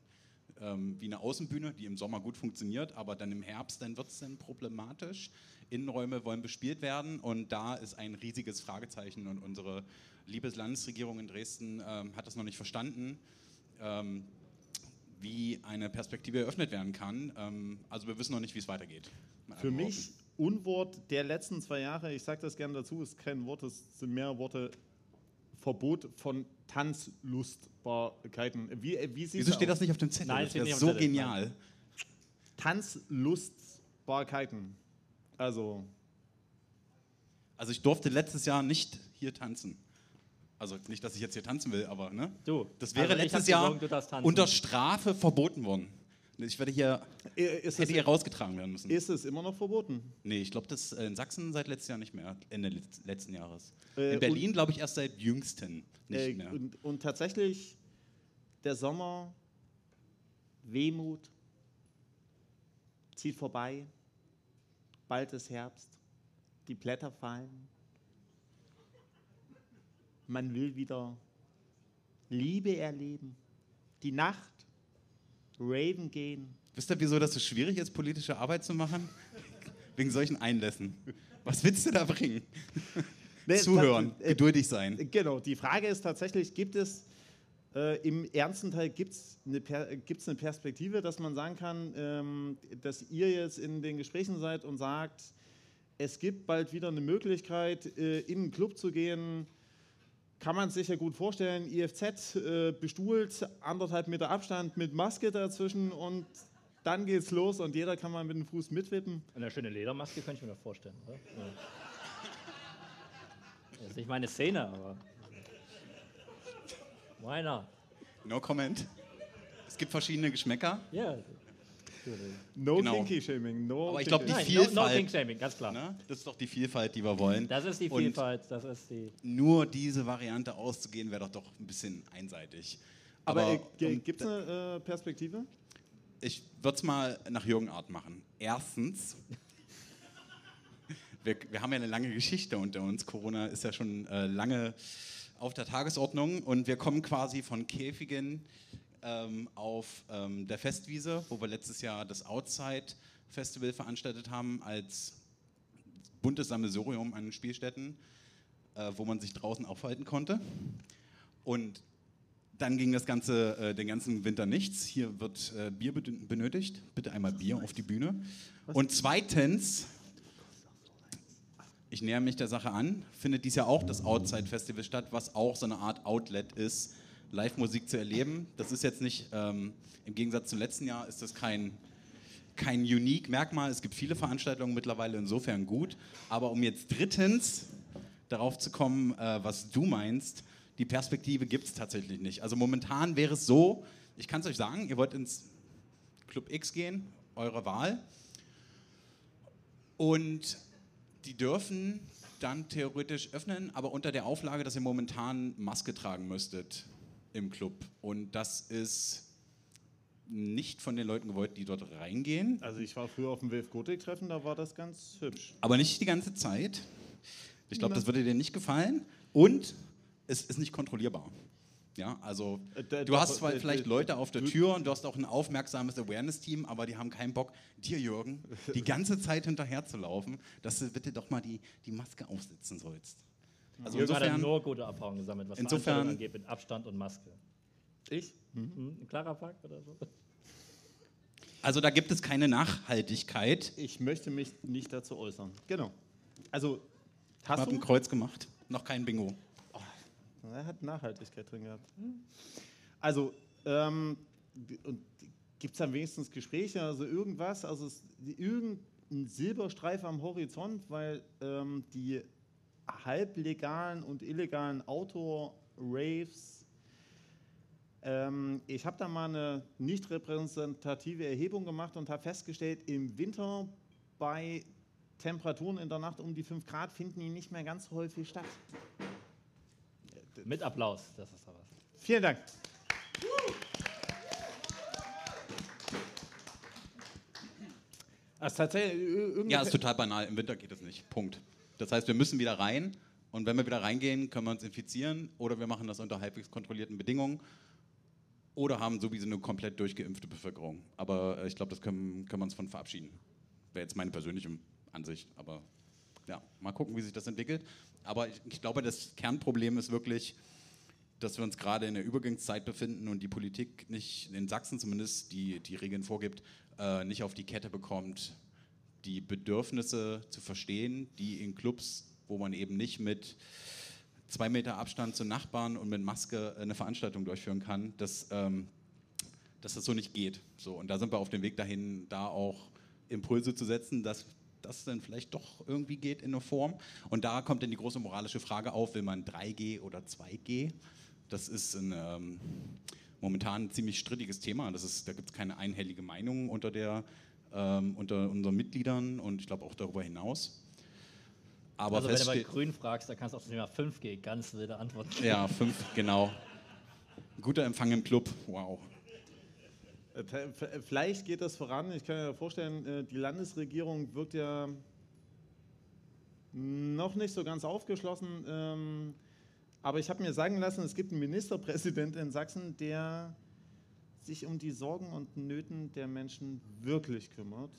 ähm, wie eine Außenbühne, die im Sommer gut funktioniert, aber dann im Herbst, dann wird es dann problematisch. Innenräume wollen bespielt werden und da ist ein riesiges Fragezeichen und unsere liebe Landesregierung in Dresden ähm, hat das noch nicht verstanden. Ähm, wie eine Perspektive eröffnet werden kann. Ähm, also wir wissen noch nicht, wie es weitergeht. Für mich Unwort der letzten zwei Jahre, ich sage das gerne dazu, ist kein Wort, es sind mehrere Worte. Verbot von Tanzlustbarkeiten. Wie, äh, wie Wieso steht das nicht auf dem Zettel? Nein, das steht wäre nicht auf so Zettel. genial. Tanzlustbarkeiten. Also, Also ich durfte letztes Jahr nicht hier tanzen. Also nicht, dass ich jetzt hier tanzen will, aber ne? Du, Das wäre also letztes Jahr tanzen. unter Strafe verboten worden. Ich werde hier, ist, hätte hier rausgetragen werden müssen. ist es immer noch verboten? Nee, ich glaube, das äh, in Sachsen seit letztes Jahr nicht mehr, Ende letz- letzten Jahres. Äh, in Berlin, glaube ich, erst seit jüngsten nicht Äh, mehr. und, und tatsächlich, der Sommer, Wehmut, zieht vorbei, bald ist Herbst, die Blätter fallen, man will wieder Liebe erleben, die Nacht, Raven gehen. Wisst ihr, wieso das so schwierig ist, politische Arbeit zu machen? Wegen solchen Einlässen. Was willst du da bringen? Nee, Zuhören, das- äh, geduldig sein. Genau, die Frage ist tatsächlich, gibt es äh, im ernsten Teil gibt's eine, per eine Perspektive, dass man sagen kann, ähm, dass ihr jetzt in den Gesprächen seid und sagt, es gibt bald wieder eine Möglichkeit, äh, in einen Club zu gehen, kann man sich ja gut vorstellen, IFZ äh, bestuhlt, anderthalb Meter Abstand mit Maske dazwischen und dann geht's los und jeder kann mal mit dem Fuß mitwippen. Und eine schöne Ledermaske könnte ich mir vorstellen, oder? Ja. Das ist nicht meine Szene, aber. Why not? No comment. Es gibt verschiedene Geschmäcker. Ja. No Genau. Kinky Shaming, no Aber ich glaub, Kinky- die Nein, no, no Vielfalt- King Shaming, ganz klar. Ne? Das ist doch die Vielfalt, die wir wollen. Das ist die Und Vielfalt, das ist die. nur diese Variante auszugehen, wäre doch doch ein bisschen einseitig. Aber, Aber äh, gibt es eine äh, Perspektive? Ich würde es mal nach Jürgen Art machen. Erstens, wir, wir haben ja eine lange Geschichte unter uns. Corona ist ja schon äh, lange auf der Tagesordnung und wir kommen quasi von Käfigen ähm, auf ähm, der Festwiese, wo wir letztes Jahr das Outside Festival veranstaltet haben als buntes Sammelsurium an Spielstätten, äh, wo man sich draußen aufhalten konnte. Und Dann ging das Ganze äh, den ganzen Winter nichts. Hier wird äh, Bier benötigt. Bitte einmal Bier auf die Bühne. Und zweitens, ich näher mich der Sache an, findet dies Jahr auch das Outside Festival statt, was auch so eine Art Outlet ist, Live-Musik zu erleben. Das ist jetzt nicht, ähm, im Gegensatz zum letzten Jahr, ist das kein, kein Unique-Merkmal. Es gibt viele Veranstaltungen mittlerweile, insofern gut. Aber um jetzt drittens darauf zu kommen, äh, was du meinst, die Perspektive gibt es tatsächlich nicht. Also momentan wäre es so, ich kann es euch sagen, ihr wollt ins Club X gehen, eure Wahl. Und die dürfen dann theoretisch öffnen, aber unter der Auflage, dass ihr momentan Maske tragen müsstet im Club. Und das ist nicht von den Leuten gewollt, die dort reingehen. Also ich war früher auf dem Wilf Gotik-Treffen, da war das ganz hübsch. Aber nicht die ganze Zeit. Ich glaube, das würde dir nicht gefallen. Und es ist nicht kontrollierbar. Ja, also Äh, du hast zwar äh, vielleicht äh, Leute auf der Tür und du hast auch ein aufmerksames Awareness-Team, aber die haben keinen Bock, dir, Jürgen, die ganze Zeit hinterher zu laufen, dass du bitte doch mal die, die Maske aufsetzen sollst. Also Jürgen hat insofern, nur gute Erfahrungen gesammelt, was Insofern- angeht, mit Abstand und Maske. Ich? Hm, ein klarer Fakt oder so? also da gibt es keine Nachhaltigkeit. Ich möchte mich nicht dazu äußern. Genau. Also, Ich hast habe du? ein Kreuz gemacht, noch kein Bingo. Er hat Nachhaltigkeit drin gehabt. Also, ähm, gibt es dann wenigstens Gespräche, also irgendwas, also es, irgendein Silberstreif am Horizont, weil ähm, die halblegalen und illegalen Outdoor-Raves, ähm, ich habe da mal eine nicht repräsentative Erhebung gemacht und habe festgestellt, im Winter bei Temperaturen in der Nacht um die 5 Grad finden die nicht mehr ganz so häufig statt. Mit Applaus, das ist doch was. Vielen Dank. Also tatsächlich, ü- irgendwie- Ja, ist total banal. Im Winter geht es nicht. Punkt. Das heißt, wir müssen wieder rein. Und wenn wir wieder reingehen, können wir uns infizieren oder wir machen das unter halbwegs kontrollierten Bedingungen oder haben sowieso eine komplett durchgeimpfte Bevölkerung. Aber äh, ich glaube, das können, können wir uns von verabschieden. Wäre jetzt meine persönliche Ansicht. Aber ja, mal gucken, wie sich das entwickelt. Aber ich, ich glaube, das Kernproblem ist wirklich, dass wir uns gerade in der Übergangszeit befinden und die Politik nicht, in Sachsen zumindest, die die Regeln vorgibt, äh, nicht auf die Kette bekommt, die Bedürfnisse zu verstehen, die in Clubs, wo man eben nicht mit zwei Meter Abstand zu Nachbarn und mit Maske eine Veranstaltung durchführen kann, dass, ähm, dass das so nicht geht. So, und da sind wir auf dem Weg dahin, da auch Impulse zu setzen, dass das dann vielleicht doch irgendwie geht in einer Form. Und da kommt dann die große moralische Frage auf, will man 3G oder 2G? Das ist ein, ähm, momentan ein ziemlich strittiges Thema. Das ist, da gibt es keine einhellige Meinung unter, der, ähm, unter unseren Mitgliedern und ich glaube auch darüber hinaus. Aber also wenn du bei Grün fragst, da kannst du auf das Thema 5G ganz wilde Antworten geben. Ja, fünf, genau. Guter Empfang im Club, wow. Äh, Vielleicht geht das voran. Ich kann mir vorstellen, äh, die Landesregierung wird ja noch nicht so ganz aufgeschlossen. ähm, Aber ich habe mir sagen lassen, es gibt einen Ministerpräsident in Sachsen, der sich um die Sorgen und Nöten der Menschen wirklich kümmert.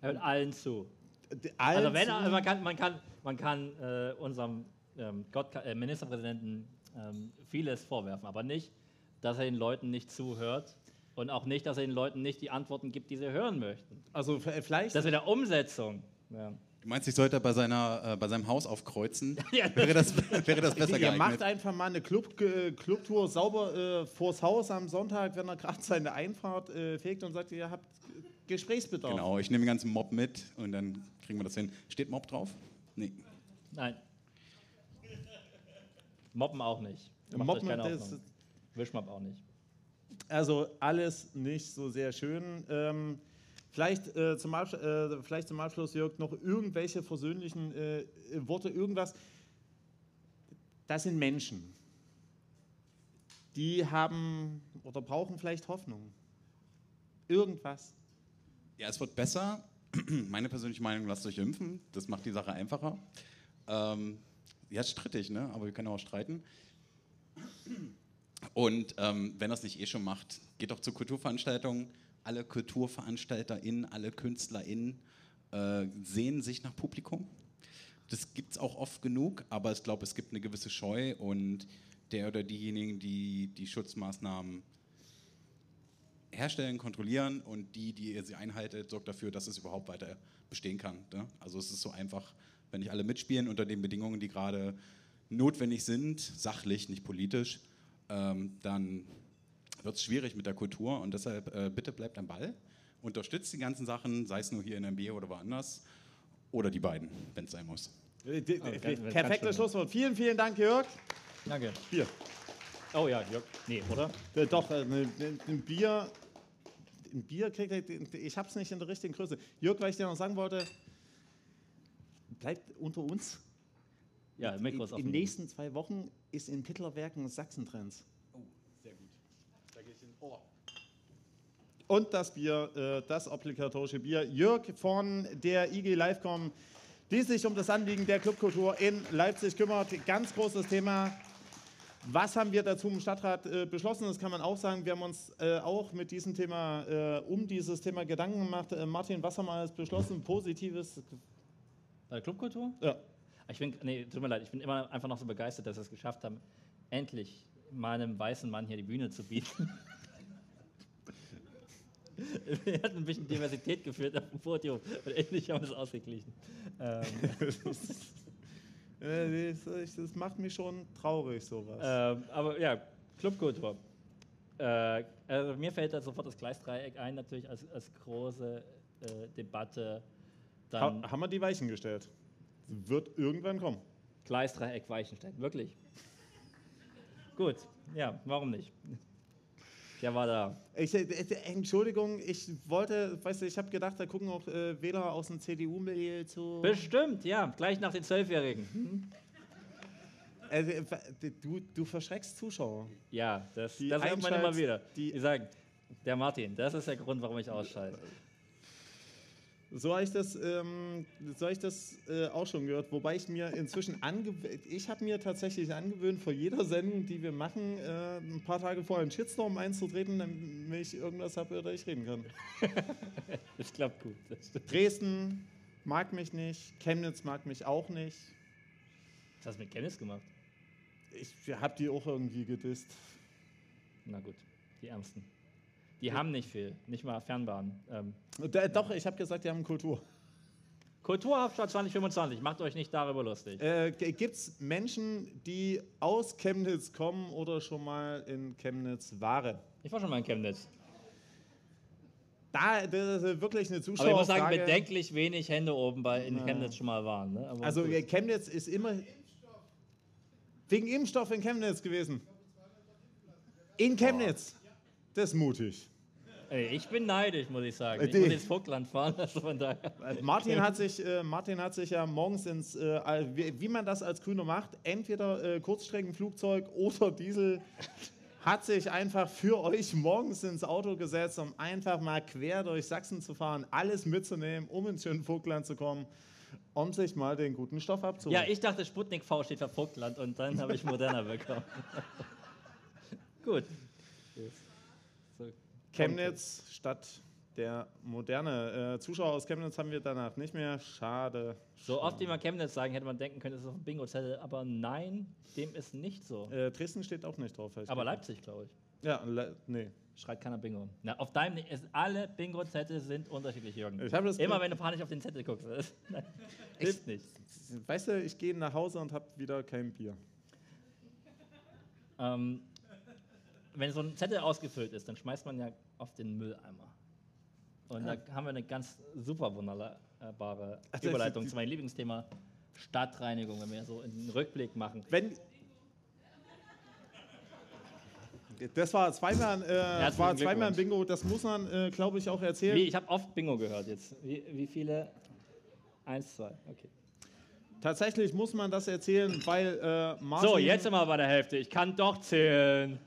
Er hört allen zu. D- Also wenn er, man kann, man kann, man kann äh, unserem ähm, Gott, äh, Ministerpräsidenten ähm, vieles vorwerfen, aber nicht, dass er den Leuten nicht zuhört und auch nicht, dass er den Leuten nicht die Antworten gibt, die sie hören möchten. also vielleicht Das mit der Umsetzung. Ja. Du meinst, ich sollte bei, seiner, äh, bei seinem Haus aufkreuzen? Ja. wäre, das, wäre das besser Ihr macht geeignet? einfach mal eine Club, äh, Clubtour sauber äh, vors Haus am Sonntag, wenn er gerade seine Einfahrt äh, fegt und sagt, ihr habt Gesprächsbedarf. Genau, ich nehme den ganzen Mob mit und dann kriegen wir das hin. Steht Mob drauf? Nee. Nein. Mobben auch nicht. Macht Mobben, Hoffnung. Wischmob auch nicht. Also alles nicht so sehr schön. Ähm, vielleicht, äh, zum äh, vielleicht zum Abschluss, Jörg, noch irgendwelche versöhnlichen äh, Worte, irgendwas. Das sind Menschen. Die haben oder brauchen vielleicht Hoffnung. Irgendwas. Ja, es wird besser. Meine persönliche Meinung, lasst euch impfen. Das macht die Sache einfacher. Ähm, ja, strittig, ne? aber wir können auch streiten. Und ähm, wenn das nicht eh schon macht, geht doch zu Kulturveranstaltungen. Alle KulturveranstalterInnen, alle KünstlerInnen äh, sehen sich nach Publikum. Das gibt es auch oft genug, aber ich glaube, es gibt eine gewisse Scheu und der oder diejenigen, die die Schutzmaßnahmen herstellen, kontrollieren und die, die ihr sie einhaltet, sorgt dafür, dass es überhaupt weiter bestehen kann. Ne? Also es ist so einfach, wenn nicht alle mitspielen unter den Bedingungen, die gerade notwendig sind, sachlich, nicht politisch, ähm, dann wird es schwierig mit der Kultur und deshalb äh, bitte bleibt am Ball, unterstützt die ganzen Sachen, sei es nur hier in MB oder woanders oder die beiden, wenn es sein muss. Äh, ganz Perfektes. Schlusswort. Vielen, vielen Dank, Jörg. Danke. Bier. Oh ja, Jörg. Nee, oder? Äh, Doch, äh, ne- ne- ein Bier. Ein Bier kriegt er, ich habe es nicht in der richtigen Größe. Jörg, weil ich dir noch sagen wollte, bleibt unter uns. Ja, Mikro ist in den nächsten zwei Wochen ist in Pittlerwerken Sachsentrends. Oh, sehr gut. Da gehe ich hin. Oh. Und das Bier, äh, das obligatorische Bier. Jörg von der IG Livecom, die sich um das Anliegen der Clubkultur in Leipzig kümmert. Ganz großes Thema. Was haben wir dazu im Stadtrat äh, beschlossen? Das kann man auch sagen. Wir haben uns äh, auch mit diesem Thema, äh, um dieses Thema Gedanken gemacht. Äh, Martin, was haben wir alles beschlossen? Positives? Bei der Clubkultur? Ja. Ich bin, nee, tut mir leid, ich bin immer einfach noch so begeistert, dass wir es geschafft haben, endlich meinem weißen Mann hier die Bühne zu bieten. er hat ein bisschen Diversität geführt auf dem Podium und endlich haben wir es ausgeglichen. Ähm, Äh, das, das macht mich schon traurig, sowas. ähm, aber ja, Clubkultur. Äh, also mir fällt da sofort das Gleisdreieck ein, natürlich als, als große äh, Debatte. Dann ha haben wir die Weichen gestellt? Wird irgendwann kommen. Gleisdreieck Weichenstein, wirklich. Gut, ja, warum nicht? Der war da. Ich, äh, äh, Entschuldigung, ich wollte, weißt du, ich habe gedacht, da gucken auch äh, Wähler aus dem CDU-Milieu zu. Bestimmt, ja, gleich nach den Zwölfjährigen. Hm? Also, du, du verschreckst Zuschauer. Ja, das, Die das hört man immer wieder. die- Die, sagen, der Martin, das ist der Grund, warum ich ausschalte. So habe ich das, ähm, so hab ich das äh, auch schon gehört. Wobei ich mir inzwischen angewöhnt, ich habe mir tatsächlich angewöhnt, vor jeder Sendung, die wir machen, äh, ein paar Tage vorher einen Shitstorm einzutreten, damit ich irgendwas habe, über das ich reden kann. Das klappt gut. Das. Dresden mag mich nicht, Chemnitz mag mich auch nicht. Was hast du mit Kennis gemacht? Ich habe die auch irgendwie gedisst. Na gut, die Ärmsten. Die haben nicht viel, nicht mal Fernbahn. Ähm, äh, doch, ich habe gesagt, die haben Kultur. Kulturhauptstadt 2025, macht euch nicht darüber lustig. Äh, Gibt es Menschen, die aus Chemnitz kommen oder schon mal in Chemnitz waren? Ich war schon mal in Chemnitz. Da, das ist wirklich eine Aber ich muss sagen, bedenklich wenig Hände oben bei in Chemnitz schon mal waren. Ne? Also gut. äh, Chemnitz ist immer wegen Impfstoff in Chemnitz gewesen. In Chemnitz. Das ist mutig. Ey, ich bin neidisch, muss ich sagen. Ich Die- muss ins Vogtland fahren, also von daher. Äh, Martin hat sich, äh, Martin hat sich ja morgens ins, äh, wie, wie man das als Grüner macht, entweder äh, Kurzstreckenflugzeug oder Diesel, hat sich einfach für euch morgens ins Auto gesetzt, um einfach mal quer durch Sachsen zu fahren, alles mitzunehmen, um ins schöne Vogtland zu kommen, um sich mal den guten Stoff abzuholen. Ja, ich dachte, Sputnik V steht für Vogtland und dann habe ich Moderna bekommen. Gut. So, Chemnitz statt der Moderne. Äh, Zuschauer aus Chemnitz haben wir danach nicht mehr. Schade. So oft, wie man Chemnitz sagen, hätte man denken können, es ist auf dem Bingo-Zettel, aber nein, dem ist nicht so. Äh, Dresden steht auch nicht drauf. Aber. Leipzig, glaube ich. Ja, Le nee. Schreit keiner Bingo. Na, auf deinem, nicht. es, alle Bingo-Zettel sind unterschiedlich, Jürgen. Ich das Immer wenn du panisch auf den Zettel guckst. Hilft nicht. Weißt du, ich gehe nach Hause und habe wieder kein Bier. Ähm, wenn so ein Zettel ausgefüllt ist, dann schmeißt man ja auf den Mülleimer. Und da haben wir eine ganz super wunderbare Überleitung zu meinem Lieblingsthema Stadtreinigung, wenn wir so einen Rückblick machen. Wenn. Das war zweimal, äh, war zweimal ein. Bingo, das muss man, äh, glaube ich, auch erzählen. Wie, ich habe oft Bingo gehört jetzt. Wie, wie viele? Eins, zwei, okay. Tatsächlich muss man das erzählen, weil äh, Martin, So, jetzt sind wir bei der Hälfte. Ich kann doch zählen.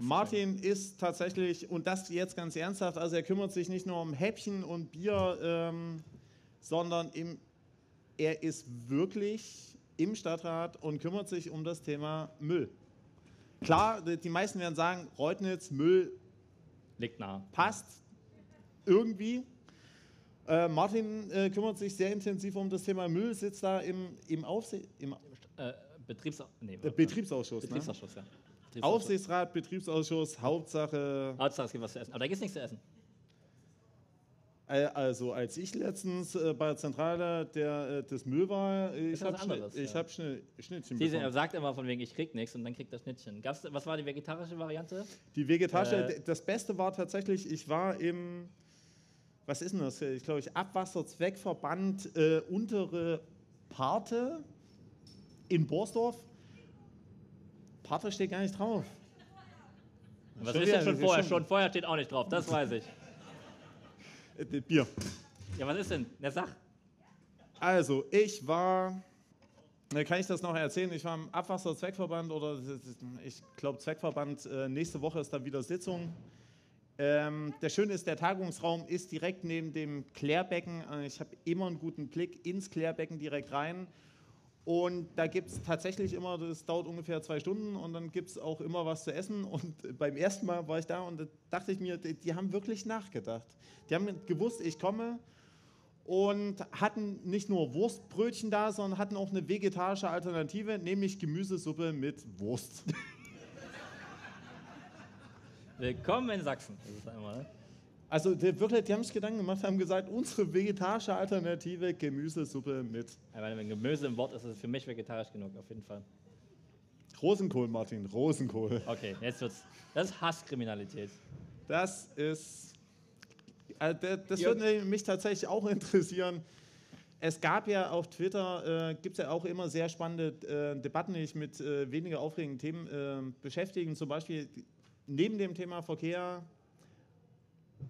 Martin ist tatsächlich, und das jetzt ganz ernsthaft, also er kümmert sich nicht nur um Häppchen und Bier, ähm, sondern im, er ist wirklich im Stadtrat und kümmert sich um das Thema Müll. Klar, die meisten werden sagen, Reutnitz, Müll Liegt nah. passt irgendwie. Äh, Martin äh, kümmert sich sehr intensiv um das Thema Müll, sitzt da im, im Aufsicht. Im, Äh, Betriebs nee, Äh, Betriebsausschuss. Ne? Betriebsausschuss, ja. Aufsichtsrat, Betriebsausschuss, Hauptsache. Hauptsache, es gibt was zu essen. Aber da gibt es nichts zu essen. Äh, Also, als ich letztens äh, bei der Zentrale der, äh, des Müll war, ich Ist was habe Schnitt, ich ja. hab Schnitt, Schnittchen Sie er sagt immer von wegen, ich krieg nichts und dann kriegt das Schnittchen. Gab's, was war die vegetarische Variante? Die vegetarische, Äh, das Beste war tatsächlich, ich war im, was ist denn das? Ich glaube, ich Abwasserzweckverband äh, Untere Parte in Borsdorf. Parte steht gar nicht drauf. Was Schon ist denn schon vorher? schon- Schon vorher steht auch nicht drauf, das weiß ich. Äh, Bier. Ja, was ist denn? Der Sach. Also, ich war, kann ich das noch erzählen? Ich war im Abwasserzweckverband oder ich glaube Zweckverband. Äh, nächste Woche ist dann wieder Sitzung. Ähm, der Schöne ist, der Tagungsraum ist direkt neben dem Klärbecken. Äh, ich habe immer einen guten Blick ins Klärbecken direkt rein. Und da gibt es tatsächlich immer, das dauert ungefähr zwei Stunden und dann gibt es auch immer was zu essen. Und beim ersten Mal war ich da und da dachte ich mir, die, die haben wirklich nachgedacht. Die haben gewusst, ich komme und hatten nicht nur Wurstbrötchen da, sondern hatten auch eine vegetarische Alternative, nämlich Gemüsesuppe mit Wurst. Willkommen in Sachsen. Das ist einmal. Also die, wirklich, die haben sich Gedanken gemacht, haben gesagt, unsere vegetarische Alternative Gemüsesuppe mit Einmal, wenn Gemüse im Wort ist, ist es für mich vegetarisch genug, auf jeden Fall. Rosenkohl, Martin, Rosenkohl. Okay, jetzt wird's. Das ist Hasskriminalität. Das ist, äh, da- das Ja. würde mich tatsächlich auch interessieren. Es gab ja auf Twitter, äh, gibt es ja auch immer sehr spannende äh, Debatten, die sich mit äh, weniger aufregenden Themen äh, beschäftigen. Zum Beispiel neben dem Thema Verkehr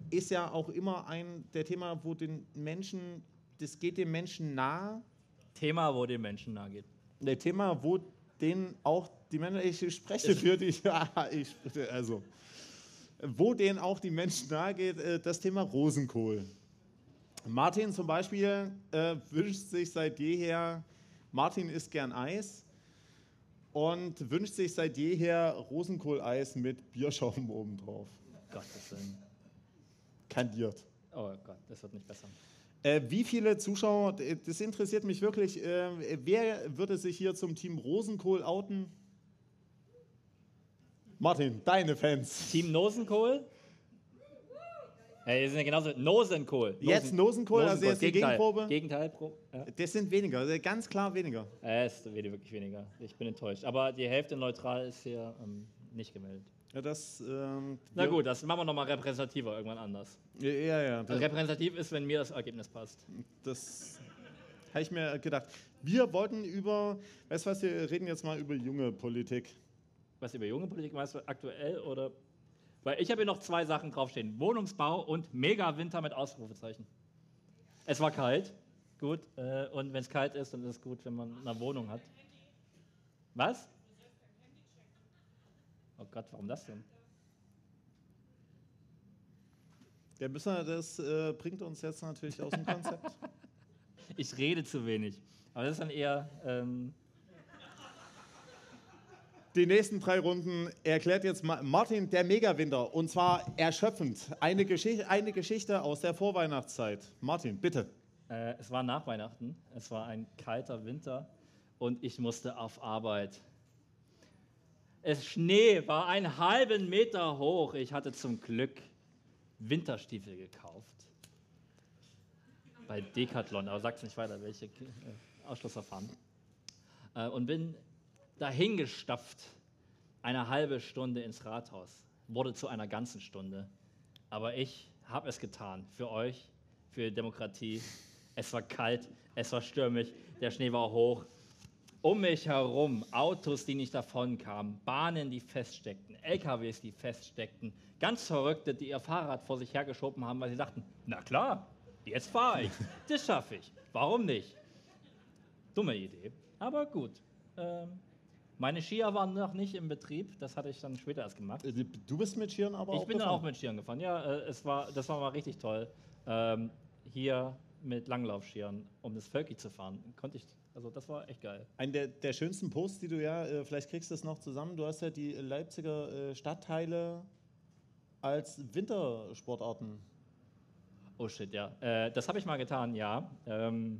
ist ja auch immer ein der Thema, wo den Menschen, das geht dem Menschen nah. Thema, wo den Menschen nahe geht. Der Thema, wo denen auch die Menschen, ich spreche für ja, ich spreche, also, wo denen auch die Menschen nahe geht, äh, das Thema Rosenkohl. Martin zum Beispiel äh, wünscht sich seit jeher, Martin isst gern Eis und wünscht sich seit jeher Rosenkohleis mit Bierschaum obendrauf. Gottes Willen. Kandiert. Oh Gott, das wird nicht besser. Äh, wie viele Zuschauer, das interessiert mich wirklich, äh, wer würde sich hier zum Team Rosenkohl outen? Martin, deine Fans. Team Nosenkohl? Hey, die sind ja genauso. Nosenkohl. Jetzt Nosenkohl, also jetzt die. Gegenprobe? Gegenteil. Pro, ja. Das sind weniger, äh, ganz klar weniger. Äh, Es ist wirklich weniger. Ich bin enttäuscht. Aber die Hälfte neutral ist hier ähm, nicht gemeldet. Ja, das, ähm, Na gut, das machen wir nochmal repräsentativer irgendwann anders. Ja, ja, ja Also repräsentativ ist, wenn mir das Ergebnis passt. das habe ich mir gedacht. Wir wollten über, weißt du was, wir reden jetzt mal über junge Politik. Was über junge Politik meinst du, aktuell oder? Weil ich habe hier noch zwei Sachen draufstehen: Wohnungsbau und Mega-Winter mit Ausrufezeichen. Es war kalt, gut. Äh, und wenn es kalt ist, dann ist es gut, wenn man eine Wohnung hat. Was? Oh Gott, warum das denn? Der Büsser, das äh, bringt uns jetzt natürlich aus dem Konzept. Ich rede zu wenig. Aber das ist dann eher. Ähm, Die nächsten drei Runden erklärt jetzt Ma- Martin der Megawinter und zwar erschöpfend. Eine, Geschicht eine Geschichte aus der Vorweihnachtszeit. Martin, bitte. Äh, es war nach Weihnachten, es war ein kalter Winter und ich musste auf Arbeit. Es Schnee war einen halben Meter hoch. Ich hatte zum Glück Winterstiefel gekauft. Bei Decathlon, aber sag's nicht weiter, welche äh, Ausschlussverfahren. Äh, und bin dahingestapft, eine halbe Stunde ins Rathaus. Wurde zu einer ganzen Stunde. Aber ich habe es getan. Für euch, für Demokratie. Es war kalt, es war stürmisch, der Schnee war hoch. Um mich herum Autos, die nicht davon kamen, Bahnen, die feststeckten, LKWs, die feststeckten, ganz Verrückte, die ihr Fahrrad vor sich hergeschoben haben, weil sie dachten, na klar, jetzt fahre ich, das schaffe ich, warum nicht? Dumme Idee, aber gut. Ähm, meine Skier waren noch nicht im Betrieb, das hatte ich dann später erst gemacht. Äh, Du bist mit Schieren aber Ich auch bin dann gefahren. auch mit Skiern gefahren. Ja, äh, es war, das war mal richtig toll. Ähm, hier mit Langlaufskiern, um das Völki zu fahren, konnte ich. Also das war echt geil. Ein der, der schönsten Posts, die du ja, äh, vielleicht kriegst du es noch zusammen, du hast ja die Leipziger äh, Stadtteile als Wintersportarten. Oh shit, ja. Äh, das habe ich mal getan, ja. Ähm,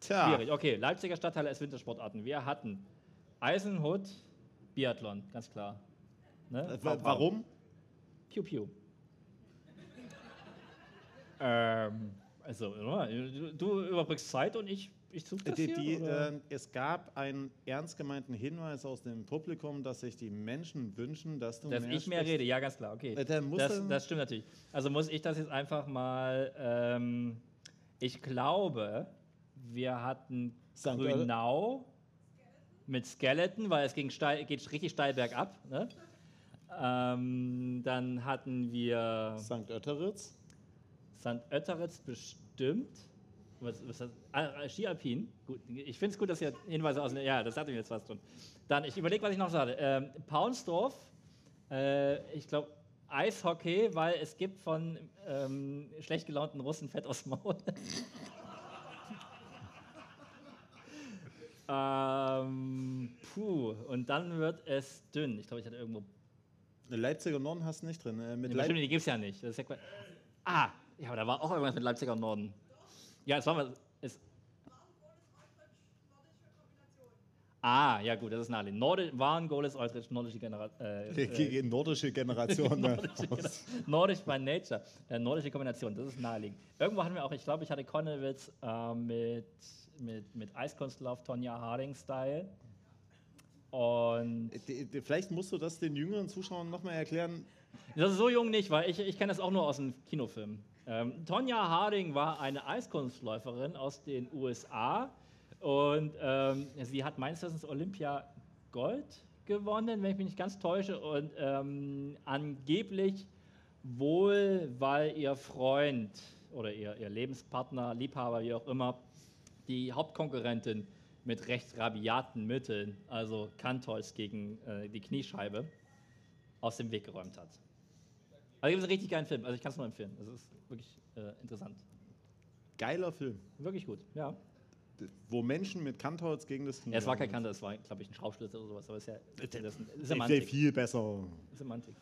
Tja, schwierig. Okay, Leipziger Stadtteile als Wintersportarten. Wir hatten Eisenhut, Biathlon, ganz klar. Ne? Äh, wa- Warum? Piu Piu. ähm, also, du überbrückst Zeit und ich, ich suche das Die, hier, die, oder? äh, es gab einen ernst gemeinten Hinweis aus dem Publikum, dass sich die Menschen wünschen, dass du Dass mehr ich mehr sprichst. rede, ja, ganz klar, okay. Äh, Das, das stimmt natürlich. Also muss ich das jetzt einfach mal. Ähm, ich glaube, wir hatten St. Grünau mit Skeleton, weil es ging steil, geht richtig steil bergab. Ne? Ähm, dann hatten wir St. Oetteritz. St. Oetteritz bestimmt. Was, was das? Ah, Ski Alpin. Gut, ich finde es gut, dass ihr Hinweise aus. Ja, das hatten wir jetzt fast schon. Dann, ich überlege, was ich noch sage. Ähm, Paunsdorf, äh, ich glaube Eishockey, weil es gibt von ähm, schlecht gelaunten Russen Fett aus dem Maul. ähm, puh, und dann wird es dünn. Ich glaube, ich hatte irgendwo Leipziger Norden hast du nicht drin. Äh, mit Leip bestimmt, die gibt es ja nicht. Ja ah, ja, aber da war auch irgendwas mit Leipziger Norden. Ja, es war mal. Es, ah, ja, gut, das ist naheliegend. Norde, Waren, Goles, Eutrich, nordische Generation. Äh, äh, nordische Generation. ne? Nordisch by Nature. Äh, nordische Kombination, das ist naheliegend. Irgendwo hatten wir auch, ich glaube, ich hatte Konnewitz äh, mit, mit, mit Eiskunstlauf Tonja Harding-Style. Und Vielleicht musst du das den jüngeren Zuschauern nochmal erklären. Das ist so jung nicht, weil ich, ich kenne das auch nur aus dem Kinofilm. Ähm, Tonja Harding war eine Eiskunstläuferin aus den USA und ähm, sie hat meines Wissens Olympia Gold gewonnen, wenn ich mich nicht ganz täusche, und ähm, angeblich wohl, weil ihr Freund oder ihr, ihr Lebenspartner, Liebhaber, wie auch immer, die Hauptkonkurrentin mit recht rabiaten Mitteln, also Kantols gegen äh, die Kniescheibe, aus dem Weg geräumt hat. Also gibt es einen richtig geilen Film, also ich kann es nur empfehlen. Es ist wirklich äh, interessant. Geiler Film, Wirklich gut, ja. wo Menschen mit Kantholz gegen das ja es war kein. Kanter, es war, glaube ich, ein Schraubschlitzer oder sowas, aber es ist ja ist, das ist Semantik. viel besser. Semantik.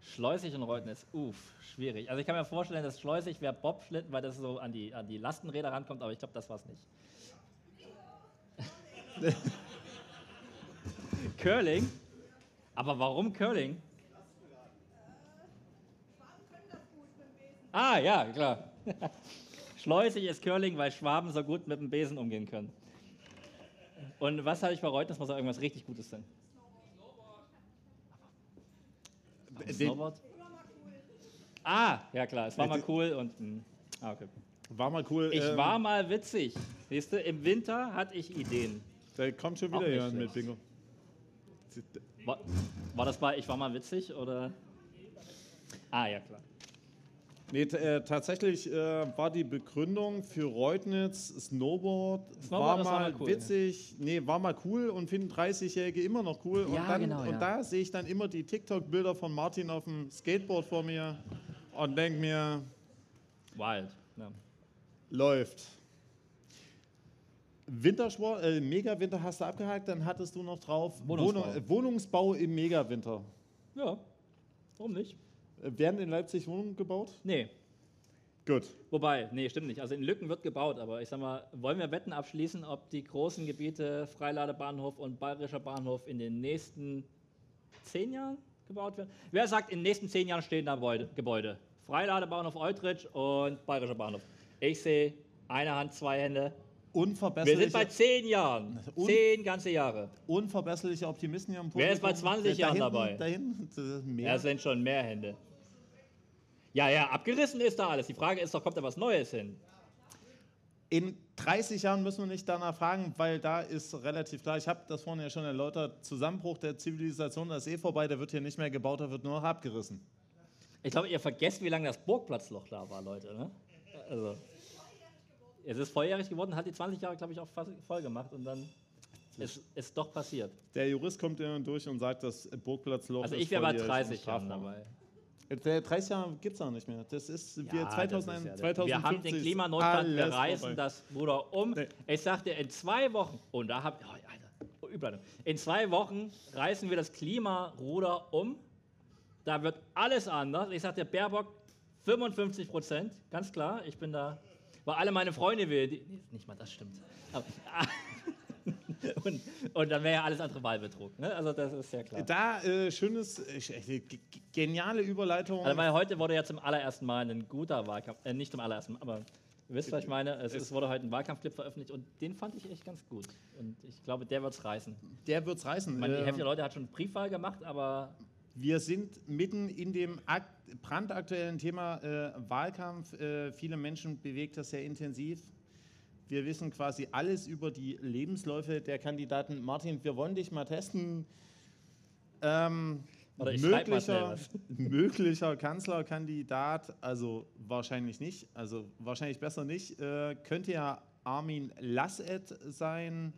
Schleusig und Reutnitz, uff, schwierig. Also ich kann mir vorstellen, dass Schleusig wäre Bobschlitten, weil das so an die, an die Lastenräder rankommt, aber ich glaube, das war es nicht. Curling? Aber warum Curling? Ah, ja, klar. Schleusig ist Curling, weil Schwaben so gut mit dem Besen umgehen können. Und was habe ich bei Reutnitz? Muss auch irgendwas richtig Gutes sein. Den- Snowboard? Ah, ja klar, es war mal cool und. mh. Ah, okay. War mal cool. Ich ähm, war mal witzig. Siehst du, im Winter hatte ich Ideen. Da kommt schon wieder jemand mit. Bingo. War, war das bei Ich war mal witzig oder? Ah, ja klar. Nee, äh, tatsächlich äh, war die Begründung für Reutnitz Snowboard, Snowboard, war, mal mal cool. witzig, nee, war mal cool und finden 30-Jährige immer noch cool. Und, Ja, dann, genau, ja. und da sehe ich dann immer die TikTok-Bilder von Martin auf dem Skateboard vor mir und denke mir, Wild. Ja. läuft. Wintersport, äh, Megawinter hast du abgehakt, dann hattest du noch drauf Wohnungsbau. Wohnung, äh, Wohnungsbau im Megawinter. ja, warum nicht? Äh, werden in Leipzig Wohnungen gebaut? Nee, Gut. Wobei, nee, stimmt nicht. Also in Lücken wird gebaut, aber ich sag mal, wollen wir Wetten abschließen, ob die großen Gebiete Freiladebahnhof und Bayerischer Bahnhof in den nächsten zehn Jahren gebaut werden? Wer sagt, in den nächsten zehn Jahren stehen da Gebäude? Gebäude? Freiladebahnhof Eutrich und Bayerischer Bahnhof. Ich sehe eine Hand, zwei Hände. Wir Unverbesserliche, sind bei zehn Jahren. Zehn ganze Jahre. unverbesserliche Optimisten hier im Wer ist bei Publikum. 20 Da Jahren hinten, dabei? Da hinten, das mehr. Ja, es sind schon mehr Hände. Ja, ja, abgerissen ist da alles. Die Frage ist doch, kommt da was Neues hin? In 30 Jahren müssen wir nicht danach fragen, weil da ist relativ klar, ich habe das vorhin ja schon erläutert, Zusammenbruch der Zivilisation, das ist eh vorbei, da wird hier nicht mehr gebaut, da wird nur abgerissen. Ich glaube, ihr vergesst, wie lange das Burgplatzloch da war, Leute. Ne? Also, es ist volljährig geworden, hat die 20 Jahre, glaube ich, auch fast voll gemacht und dann ist es doch passiert. Der Jurist kommt ja durch und sagt, das Burgplatzloch Also ist ich wäre bei volljährig 30 und Jahren dabei. Der 30 Jahre gibt es auch nicht mehr. Das ist wir Ja, 2001, das ist ja- 2050. wir haben den Klimanotstand, wir reißen vorbei. das Ruder um. Nee. Ich sagte, in zwei Wochen, und da habt oh, Alter, Überleitung. in zwei Wochen reißen wir das Klimaruder um. Da wird alles anders. Ich sagte, Baerbock 55 Prozent, ganz klar. Ich bin da, weil alle meine Freunde will. Die, nicht mal das stimmt. Aber, und, und dann wäre ja alles andere Wahlbetrug. Ne? Also das ist ja klar. Da, äh, schönes, äh, ge- ge- geniale Überleitung. Also weil heute wurde ja zum allerersten Mal ein guter Wahlkampf, äh, nicht zum allerersten Mal, aber ihr wisst, was ich meine. Es, es wurde heute ein Wahlkampfclip veröffentlicht und den fand ich echt ganz gut. Und ich glaube, der wird es reißen. der wird's reißen. Ich meine, die Äh, Hälfte der Leute hat schon Briefwahl gemacht, aber Wir sind mitten in dem akt brandaktuellen Thema äh, Wahlkampf. Äh, viele Menschen bewegt das sehr intensiv. Wir wissen quasi alles über die Lebensläufe der Kandidaten. Martin, wir wollen dich mal testen. Ähm, Oder ich mal möglicher, was. möglicher Kanzlerkandidat, also wahrscheinlich nicht, also wahrscheinlich besser nicht, äh, könnte ja Armin Lasset sein.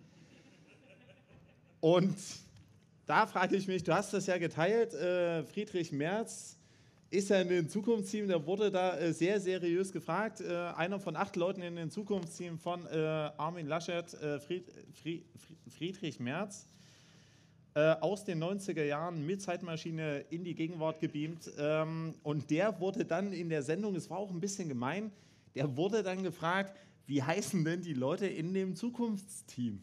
Und da frage ich mich, du hast das ja geteilt, äh, Friedrich Merz ist ja in den Zukunftsteam, der wurde da äh, sehr seriös gefragt. Äh, einer von acht Leuten in den Zukunftsteam von äh, Armin Laschet, äh, Fried, Fried, Friedrich Merz, äh, aus den 90er Jahren mit Zeitmaschine in die Gegenwart gebeamt. Ähm, und der wurde dann in der Sendung, es war auch ein bisschen gemein, der wurde dann gefragt, wie heißen denn die Leute in dem Zukunftsteam?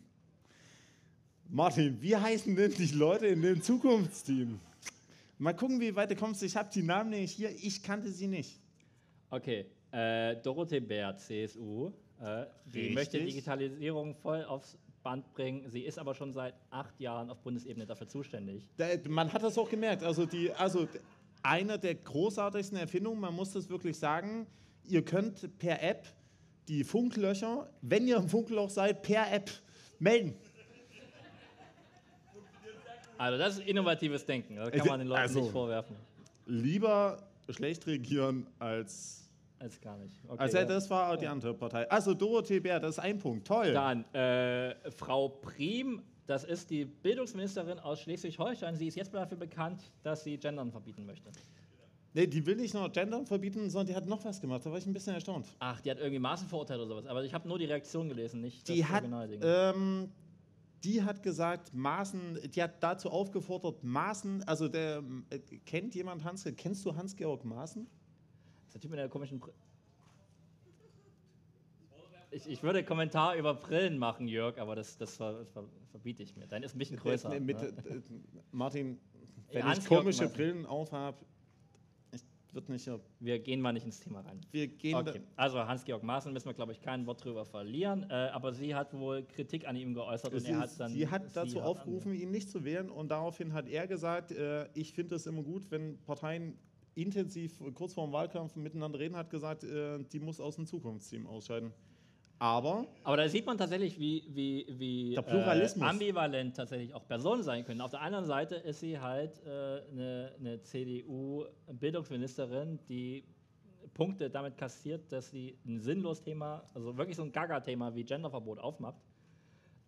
Martin, wie heißen denn die Leute in dem Zukunftsteam? Mal gucken, wie weit du kommst. Ich habe die Namen nämlich hier, ich kannte sie nicht. okay. Äh, Dorothee Bär, CSU, äh, die möchte Digitalisierung voll aufs Band bringen. Sie ist aber schon seit acht Jahren auf Bundesebene dafür zuständig. Da, man hat das auch gemerkt. Also, die, also einer der großartigsten Erfindungen, man muss das wirklich sagen, ihr könnt per App die Funklöcher, wenn ihr im Funkloch seid, per App melden. Also das ist innovatives Denken. Das kann man den Leuten also- nicht vorwerfen. Lieber schlecht regieren als. Als gar nicht. Okay, Also, ja. das war die andere Partei. Also, Dorothee Bär, das ist ein Punkt. Toll. Dann äh, Frau Prim, das ist die Bildungsministerin aus Schleswig-Holstein. Sie ist jetzt dafür bekannt, dass sie Gendern verbieten möchte. Nee, die will nicht nur Gendern verbieten, sondern die hat noch was gemacht. Da war ich ein bisschen erstaunt. Ach, die hat irgendwie Maßenvorurteile oder sowas. Aber ich habe nur die Reaktion gelesen, nicht Die das hat, ähm, die hat gesagt, Maßen, die hat dazu aufgefordert, Maßen, also der, äh, kennt jemand Hans, kennst du Hans-Georg Maaßen? Das ist der Typ mit der komischen Br ich, ich würde Kommentar über Brillen machen, Jörg, aber das, das, ver, ver, verbiete ich mir. Dein ist ein bisschen größer. Mit, ne? äh, Martin, wenn ich komische. Brillen aufhab, würde nicht, Wir gehen mal nicht ins Thema rein. wir gehen, Okay. Also Hans-Georg Maaßen müssen wir, glaube ich, kein Wort drüber verlieren. Äh, aber sie hat wohl Kritik an ihm geäußert und Sie, er hat dann. sie hat dazu hat aufgerufen, ihn nicht zu wählen und daraufhin hat er gesagt, äh, ich finde es immer gut, wenn Parteien intensiv kurz vor dem Wahlkampf miteinander reden, hat gesagt, äh, die muss aus dem Zukunftsteam ausscheiden. Aber Aber da sieht man tatsächlich, wie, wie, wie. Äh, ambivalent tatsächlich auch Personen sein können. Auf der anderen Seite ist sie halt äh, eine, eine CDU-Bildungsministerin, die Punkte damit kassiert, dass sie ein sinnloses Thema, also wirklich so ein Gaga-Thema wie Genderverbot aufmacht.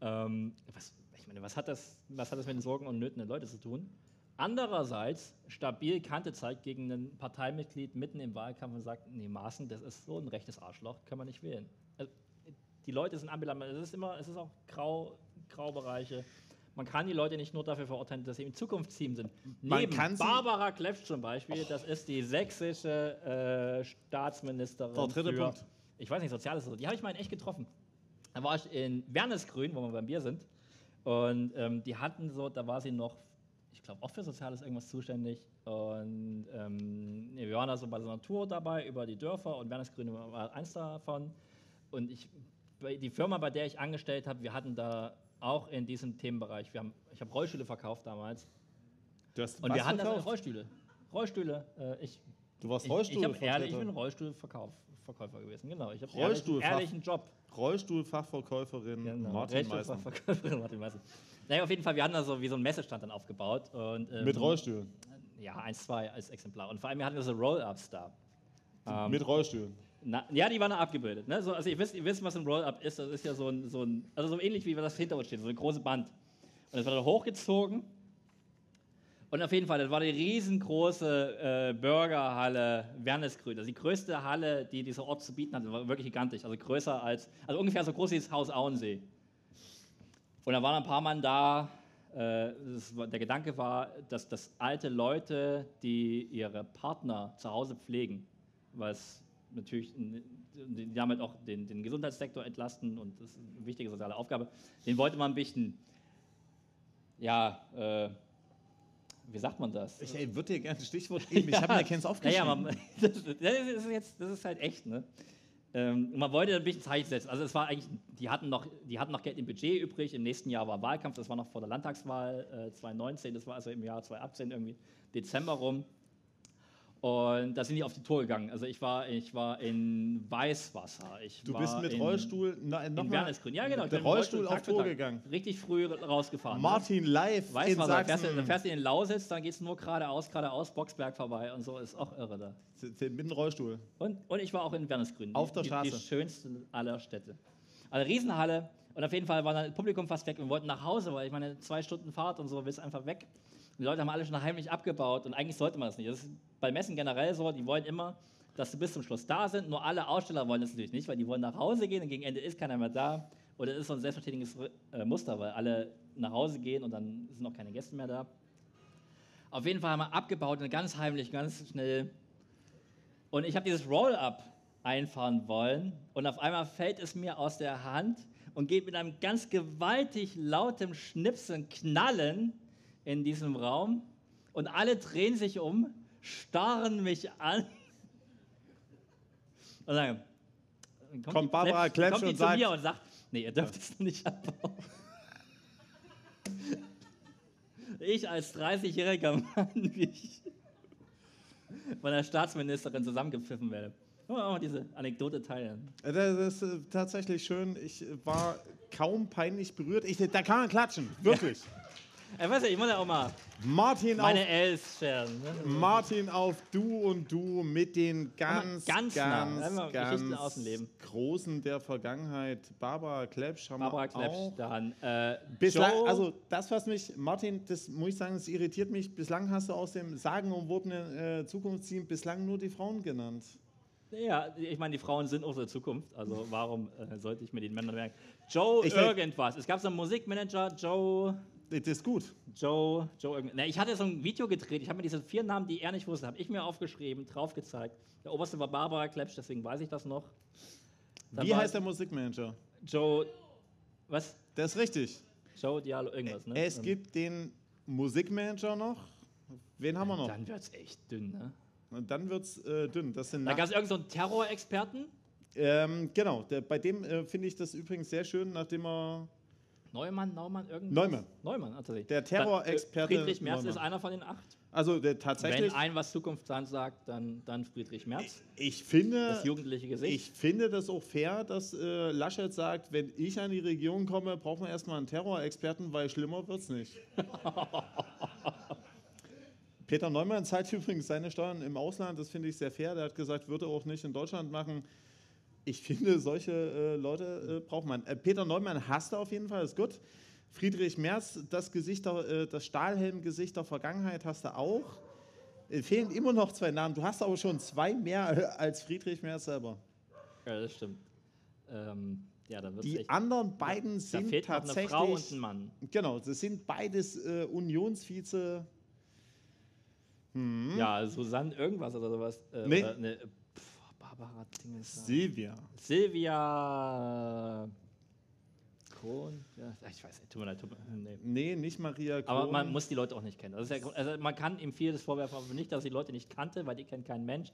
Ähm, was, ich meine, was hat, das, was hat das mit den Sorgen und Nöten der Leute zu tun? Andererseits stabil Kante zeigt gegen ein Parteimitglied mitten im Wahlkampf und sagt, nee, Maaßen, das ist so ein rechtes Arschloch, kann man nicht wählen. Also, die Leute sind ambivalent, es ist immer, es ist auch Grau, Graubereiche. Man kann die Leute nicht nur dafür verurteilen, dass sie im Zukunftsteam sind. Man Neben Barbara Klepsch zum Beispiel, das ist die sächsische äh, Staatsministerin Der dritte für, Punkt. ich weiß nicht, Soziales, oder so. die habe ich mal in echt getroffen. Da war ich in Wernesgrün, wo wir beim Bier sind. Und ähm, die hatten so, da war sie noch, ich glaube, auch für Soziales irgendwas zuständig. Und ähm, wir waren da so bei so einer Tour dabei über die Dörfer und Wernesgrün war eins davon. Und ich, die Firma, bei der ich angestellt habe, wir hatten da auch in diesem Themenbereich, wir haben, ich habe Rollstühle verkauft damals. du hast Und wir hatten das verkauft? Rollstühle. Rollstühle. Äh, ich, Du warst ich, ich, ehrlich, ich Rollstuhlvertreter. bin Rollstuhlverkäufer gewesen. Genau, ich habe Rollstuhlfach- ehrlich, ehrlichen Job. Rollstuhlfachverkäuferin Genau, Martin Meißen. Rollstuhlverkäuferin Martin Meißen. Naja, auf jeden Fall, wir hatten da so wie so einen Messestand dann aufgebaut. Und, ähm, Mit Rollstühlen. Ja, eins, zwei als Exemplar. Und vor allem, wir hatten so Roll-Ups da. Ähm, Mit Rollstühlen. Na, ja, die waren abgebildet. Ne? So, also ihr wisst, ihr wisst, was ein Roll-Up ist. Das ist ja so ein, so ein, also so ähnlich wie das hinter uns steht, so eine große Band. Und das war dann hochgezogen. Und auf jeden Fall, das war die riesengroße äh, Burgerhalle Wernesgrün. Das ist die größte Halle, die dieser Ort zu bieten hat. Das war wirklich gigantisch. Also größer als, also ungefähr so groß wie das Haus Auensee. Und da waren ein paar Mann da. Äh, das war, der Gedanke war, dass, dass alte Leute, die ihre Partner zu Hause pflegen, was natürlich damit auch den, den Gesundheitssektor entlasten und das ist eine wichtige soziale Aufgabe. Den wollte man ein bisschen, ja, äh, wie sagt man das? Ich ey, würde dir gerne ein Stichwort geben. Ich habe mir keins aufgeschrieben. Naja, man, das, das, ist jetzt, das ist halt echt, ne? Ähm, man wollte ein bisschen Zeichen setzen. Also es war eigentlich, die hatten, noch, die hatten noch Geld im Budget übrig. Im nächsten Jahr war Wahlkampf, das war noch vor der Landtagswahl äh, 2019, das war also im Jahr 2018 irgendwie Dezember rum. Und da sind die auf die Tour gegangen. Also ich war, ich war in Weißwasser. Ich Du bist mit in, Rollstuhl na, noch in Wernesgrün. Ja, genau. ich Der dem Rollstuhl auf Tour gegangen. Richtig früh rausgefahren. ne? Martin live Weißt in fährst, Sachsen. da fährst du in Lausitz, dann geht es nur geradeaus, geradeaus, Boxberg vorbei und so, ist auch irre da. Mit dem Rollstuhl. Und, und ich war auch in Wernesgrün. Auf der die, Straße. Die schönste aller Städte. Also Riesenhalle und auf jeden Fall war dann das Publikum fast weg. Wir wollten nach Hause, weil ich meine, zwei Stunden Fahrt und so, willst einfach weg. Die Leute haben alle schon heimlich abgebaut und eigentlich sollte man das nicht. Das ist bei Messen generell so, die wollen immer, dass sie bis zum Schluss da sind. Nur alle Aussteller wollen das natürlich nicht, weil die wollen nach Hause gehen und gegen Ende ist keiner mehr da. Oder ist so ein selbstverständliches äh, Muster, weil alle nach Hause gehen und dann sind auch keine Gäste mehr da. Auf jeden Fall haben wir abgebaut und ganz heimlich, ganz schnell und ich habe dieses Roll-Up einfahren wollen und auf einmal fällt es mir aus der Hand und geht mit einem ganz gewaltig lautem Schnipsen, Knallen in diesem Raum und alle drehen sich um, starren mich an und sagen, Kommt die Barbara Klepsch kommt und zu sagt- mir und sagt, nee, ihr dürft es nicht abbauen. Ich als 30-jähriger Mann, wie ich von der Staatsministerin zusammengepfiffen werde. Wollen wir auch diese Anekdote teilen? Das ist äh, tatsächlich schön. Ich äh, war kaum peinlich berührt. Ich, da kann man klatschen, wirklich. Ich weiß ja, ich muss ja auch mal Martin, auf, meine Els scheren. Ne? Martin auf Du und Du mit den ganz, ganz ganz, ganz, Geschichten aus dem Leben. großen der Vergangenheit. Barbara Klepsch haben Barbara wir Klepsch, auch. dann äh, Bislang, also das, was mich, Martin, das muss ich sagen, das irritiert mich. Bislang hast du aus dem sagenumwobenen äh, Zukunftsteam bislang nur die Frauen genannt. ja, ich meine, die Frauen sind unsere Zukunft, also warum äh, sollte ich mir den Männern merken? Joe Ich irgendwas. Es gab so einen Musikmanager, Joe, Das ist gut. Joe, Joe irgendwas. Na, ich hatte so ein Video gedreht, ich habe mir diese vier Namen, die er nicht wusste, habe ich mir aufgeschrieben, drauf gezeigt. Der oberste war Barbara Klepsch, deswegen weiß ich das noch. Dann Wie heißt der Musikmanager? Joe, was? Das ist richtig. Joe Diallo, irgendwas, ne? Es Ähm, gibt den Musikmanager noch. Wen haben wir noch? Dann wird es echt dünn, ne? Und dann wird es äh, dünn. Das sind Da gab es irgendeinen so Terrorexperten, ähm, genau, der, bei dem äh, finde ich das übrigens sehr schön, nachdem er. Neumann, Naumann, irgendwas? Neumann. Neumann, tatsächlich. Der Terrorexperte Dann, äh, Friedrich Merz Neumann. ist einer von den acht. Also der tatsächlich. Wenn ein was Zukunft sein sagt, dann, dann Friedrich Merz. ich finde. Das jugendliche Gesicht. Ich finde das auch fair, dass äh, Laschet sagt, wenn ich an die Regierung komme, brauchen wir erstmal einen Terrorexperten, weil schlimmer wird es nicht. Peter Neumann zahlt übrigens seine Steuern im Ausland, das finde ich sehr fair. Der hat gesagt, würde er auch nicht in Deutschland machen. Ich finde, solche äh, Leute äh, braucht man. Äh, Peter Neumann hasst er auf jeden Fall, ist gut. Friedrich Merz, das, Gesicht der, äh, das Stahlhelmgesicht der Vergangenheit hast du auch. Äh, fehlen immer noch zwei Namen. Du hast aber schon zwei mehr als Friedrich Merz selber. ja, das stimmt. Ähm, ja, da wird Die echt. anderen beiden Da sind fehlt noch eine tatsächlich. Frau und ein Mann. Genau, das sind beides äh, Unionsvize. Ja, Susanne irgendwas oder sowas. Äh, Hm? Nee. Oder Dinges. Silvia. Silvia Kohn. Ja, ich weiß nicht, tut mir leid. Tut mir, nee. Nee, nicht Maria Kohn. Aber man muss die Leute auch nicht kennen. Das ist ja, also man kann ihm vieles vorwerfen, aber nicht, dass er die Leute nicht kannte, weil die kennt kein Mensch.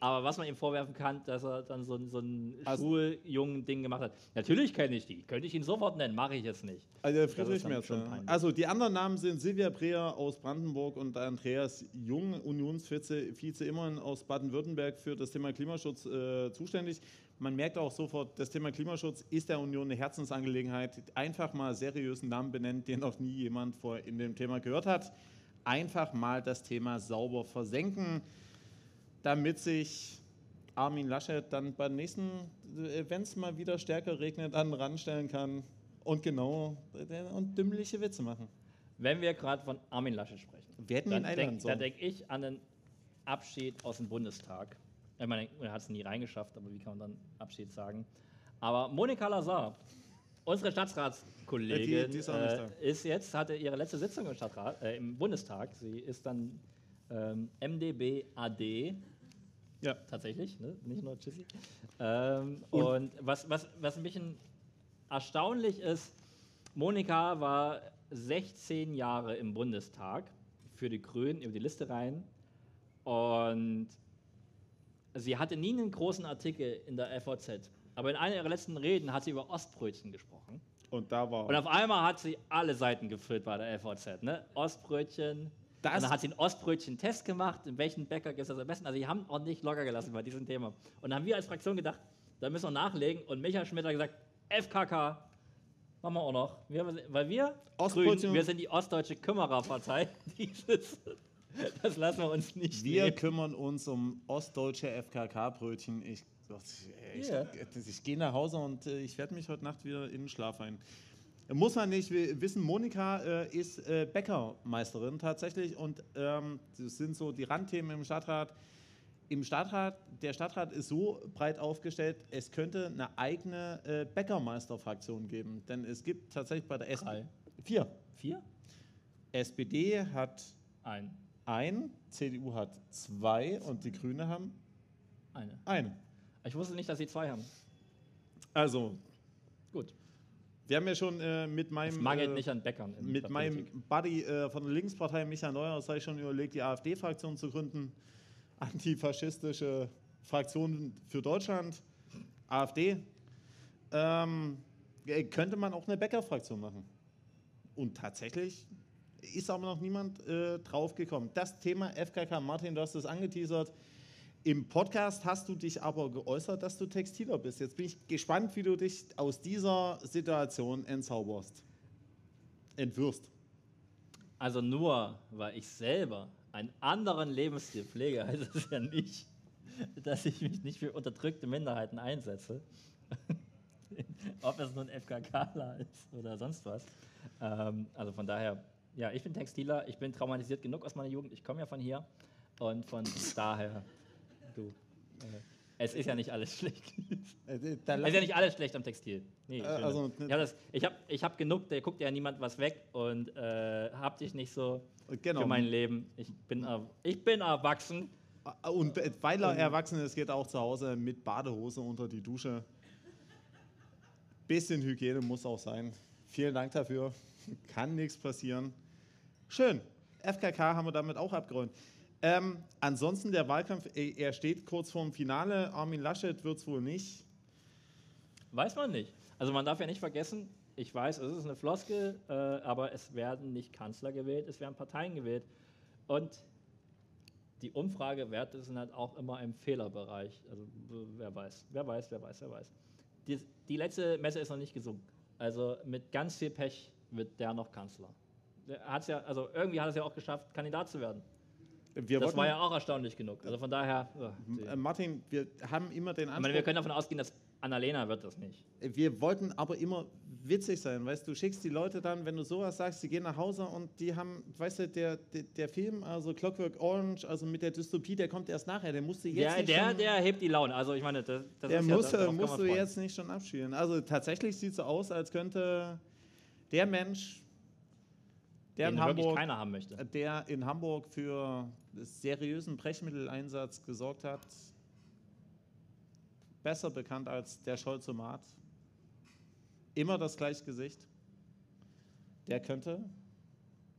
Aber was man ihm vorwerfen kann, dass er dann so, so ein Also- schuljungen Ding gemacht hat. Natürlich kenne ich die. Könnte ich ihn sofort nennen, mache ich jetzt nicht. Also Friedrich Merz. Also die anderen Namen sind Silvia Breer aus Brandenburg und Andreas Jung, Unionsvize Vize immerhin aus Baden-Württemberg für das Thema Klimaschutz äh, zuständig. Man merkt auch sofort, das Thema Klimaschutz ist der Union eine Herzensangelegenheit. Einfach mal seriösen Namen benennen, den noch nie jemand vor in dem Thema gehört hat. Einfach mal das Thema sauber versenken, damit sich Armin Laschet dann beim nächsten, wenn es mal wieder stärker regnet, dann ranstellen kann und genau äh, und dümmliche Witze machen. Wenn wir gerade von Armin Laschet sprechen, Wir hätten ihn dann denke sollen. denk ich an den Abschied aus dem Bundestag. Ich meine, er hat es nie reingeschafft, aber wie kann man dann Abschied sagen? Aber Monika Lazar, unsere Stadtratskollegin, Äh, die- die ist äh, ist jetzt, hatte ihre letzte Sitzung im, Stadtrat, äh, im Bundestag. Sie ist dann ähm, MdB AD Ja. Tatsächlich, ne? nicht nur Tschüssi. Ähm, und was, was, was ein bisschen erstaunlich ist, Monika war 16 Jahre im Bundestag für die Grünen über die Liste rein und sie hatte nie einen großen Artikel in der FOZ. Aber in einer ihrer letzten Reden hat sie über Ostbrötchen gesprochen. Und da war. Und auf einmal hat sie alle Seiten gefüllt bei der FOZ. Ne? Ostbrötchen. Das- und dann hat sie einen Ostbrötchen-Test gemacht, in welchen Bäcker ist das am besten. Also, die haben auch nicht locker gelassen bei diesem Thema. Und dann haben wir als Fraktion gedacht, da müssen wir nachlegen. Und Michael Schmidt hat gesagt, FKK, machen wir auch noch. Wir, weil wir, Grünen, wir sind die ostdeutsche Kümmererpartei. Dieses, das lassen wir uns nicht Wir nehmen. kümmern uns um ostdeutsche FKK-Brötchen. Ich, ich, Ja. ich, ich gehe nach Hause und äh, ich werde mich heute Nacht wieder in den Schlaf ein. Muss man nicht wi- wissen, Monika äh, ist äh, Bäckermeisterin tatsächlich und ähm, das sind so die Randthemen im Stadtrat. Im Stadtrat, der Stadtrat ist so breit aufgestellt, es könnte eine eigene äh, Bäckermeisterfraktion geben. Denn es gibt tatsächlich bei der. SPD vier. Vier? SPD hat Ein. ein, CDU hat zwei und die Grüne haben Eine. eine. Ich wusste nicht, dass sie zwei haben. Also, Gut. Wir haben ja schon äh, mit meinem, Es mangelt äh, nicht an Bäckern. mit meinem. Buddy äh, von der Linkspartei, Michael Neuer, ich schon überlegt, die AfD-Fraktion zu gründen. Antifaschistische Fraktion für Deutschland, AfD. Ähm, äh, könnte man auch eine Bäckerfraktion machen. Und tatsächlich ist aber noch niemand äh, drauf gekommen. Das Thema FKK, Martin, du hast es angeteasert. Im Podcast hast du dich aber geäußert, dass du Textiler bist. Jetzt bin ich gespannt, wie du dich aus dieser Situation entzauberst. Entwirfst. Also nur, weil ich selber einen anderen Lebensstil pflege, heißt es ja nicht, dass ich mich nicht für unterdrückte Minderheiten einsetze. Ob es nun FKKler ist oder sonst was. Ähm, also von daher, ja, ich bin Textiler, ich bin traumatisiert genug aus meiner Jugend, ich komme ja von hier und von daher, du, äh, es ist ja nicht alles schlecht. Äh, da Es ist ja nicht alles schlecht am Textil. Nee, Äh, also, ich habe hab, hab genug, da guckt ja niemand was weg und äh, hab dich nicht so Genau. für mein Leben. Ich bin, ich bin erwachsen. Und weil er erwachsen ist, geht er auch zu Hause mit Badehose unter die Dusche. Bisschen Hygiene muss auch sein. Vielen Dank dafür. Kann nichts passieren. Schön. FKK haben wir damit auch abgeräumt. Ähm, ansonsten der Wahlkampf, äh, er steht kurz vorm Finale. Armin Laschet wird es wohl nicht. Weiß man nicht. Also man darf ja nicht vergessen, ich weiß, es ist eine Floskel, äh, aber es werden nicht Kanzler gewählt, es werden Parteien gewählt. Und die Umfragewerte sind halt auch immer im Fehlerbereich. Also wer weiß, wer weiß, wer weiß, wer weiß. Die, die letzte Messe ist noch nicht gesungen. Also mit ganz viel Pech wird der noch Kanzler. Der hat's ja, also irgendwie hat es ja auch geschafft, Kandidat zu werden. Wir das war ja auch erstaunlich genug. Also von daher, ja, die- Äh, Martin, wir haben immer den ich Anspruch. meine, wir können davon ausgehen, dass Annalena wird das nicht. Wir wollten aber immer witzig sein, weißt du, schickst die Leute dann, wenn du sowas sagst, die gehen nach Hause und die haben, weißt du, der, der, der Film, also Clockwork Orange, also mit der Dystopie, der kommt erst nachher, der musste jetzt Der, nicht der, schon, der hebt die Laune. Also ich meine, das, das der ist ja, muss, kann musst du jetzt nicht schon abspielen. Also tatsächlich sieht es so aus, als könnte der Mensch, der in Hamburg, keiner haben möchte. der in Hamburg für seriösen Brechmitteleinsatz gesorgt hat, besser bekannt als der Scholzomat, immer das gleiche Gesicht, der könnte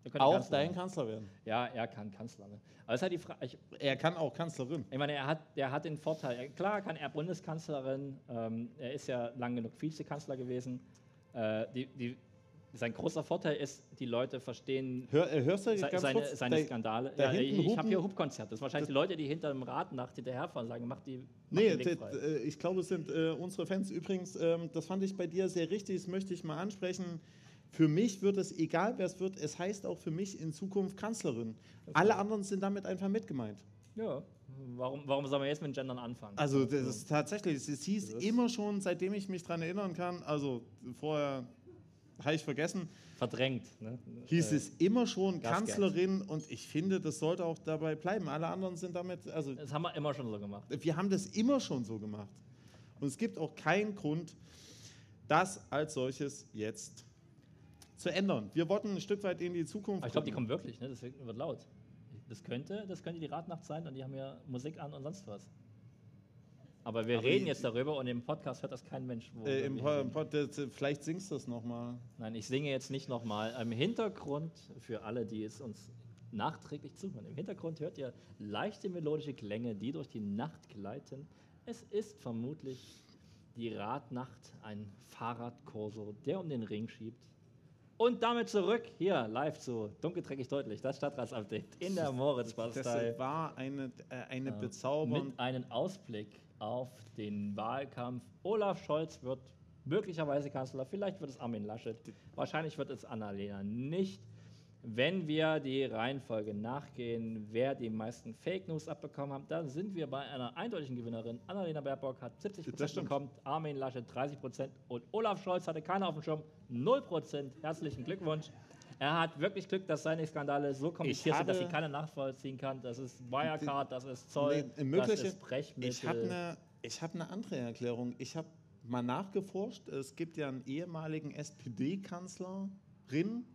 Der könnte auch Kanzler dein werden. Kanzler werden. Ja, er kann Kanzler. Ne? Aber es ist die Frage. Ich, Er kann auch Kanzlerin. ich meine, er hat, der hat den Vorteil. Er, klar kann er Bundeskanzlerin. Ähm, er ist ja lang genug Vizekanzler gewesen. Äh, die, die, sein großer Vorteil ist, die Leute verstehen Hör, äh, hörst du se, seine, kurz? seine Da- Skandale. da Ja, ich habe hier Hubkonzert. Das sind wahrscheinlich die Leute, die hinter dem Rad nach hinterherfahren, sagen, mach die. Mach Nee, d- ich glaube, es sind äh, unsere Fans. Übrigens, ähm, das fand ich bei dir sehr richtig, das möchte ich mal ansprechen. Für mich wird es, egal wer es wird, es heißt auch für mich in Zukunft Kanzlerin. Alle anderen sind damit einfach mitgemeint. Ja. Warum, warum soll man jetzt mit Gendern anfangen? Also das ist tatsächlich, es hieß immer schon, seitdem ich mich daran erinnern kann, also vorher habe ich vergessen, Verdrängt. Ne? hieß Äh, es immer schon Gasgeld. Kanzlerin und ich finde, das sollte auch dabei bleiben. Alle anderen sind damit, also Das haben wir immer schon so gemacht. wir haben das immer schon so gemacht. Und es gibt auch keinen Grund, das als solches jetzt zu ändern. Wir wollten ein Stück weit in die Zukunft. Aber ich glaube, die kommen wirklich, ne? das wird wird laut. Das könnte, das könnte die Radnacht sein und die haben ja Musik an und sonst was. Aber wir Aber reden jetzt darüber und im Podcast hört das kein Mensch. Äh, im Pod, äh, vielleicht singst du es nochmal. Nein, ich singe jetzt nicht nochmal. Im Hintergrund, für alle, die es uns nachträglich zuhören, im Hintergrund hört ihr leichte melodische Klänge, die durch die Nacht gleiten. Es ist vermutlich die Radnacht, ein Fahrradkorso, der um den Ring schiebt. Und damit zurück hier live zu Dunkelträgig deutlich, das Stadtratsupdate in der Das Moritzbastei. war eine, äh, eine bezaubernde. Mit einem Ausblick auf den Wahlkampf. Olaf Scholz wird möglicherweise Kanzler, vielleicht wird es Armin Laschet, wahrscheinlich wird es Annalena nicht. Wenn wir die Reihenfolge nachgehen, wer die meisten Fake News abbekommen hat, dann sind wir bei einer eindeutigen Gewinnerin. Annalena Baerbock hat 70 Das Prozent bekommen, Armin Laschet 30 Prozent und Olaf Scholz hatte keiner auf dem Schirm, 0 Prozent. Herzlichen Glückwunsch. Er hat wirklich Glück, dass seine Skandale so kompliziert sind, dass sie keiner nachvollziehen kann. Das ist Wirecard, das ist Zoll, Nee, das ist Brechmittel. Ich habe eine hab ne andere Erklärung. Ich habe mal nachgeforscht. Es gibt ja einen ehemaligen SPD-Kanzlerin,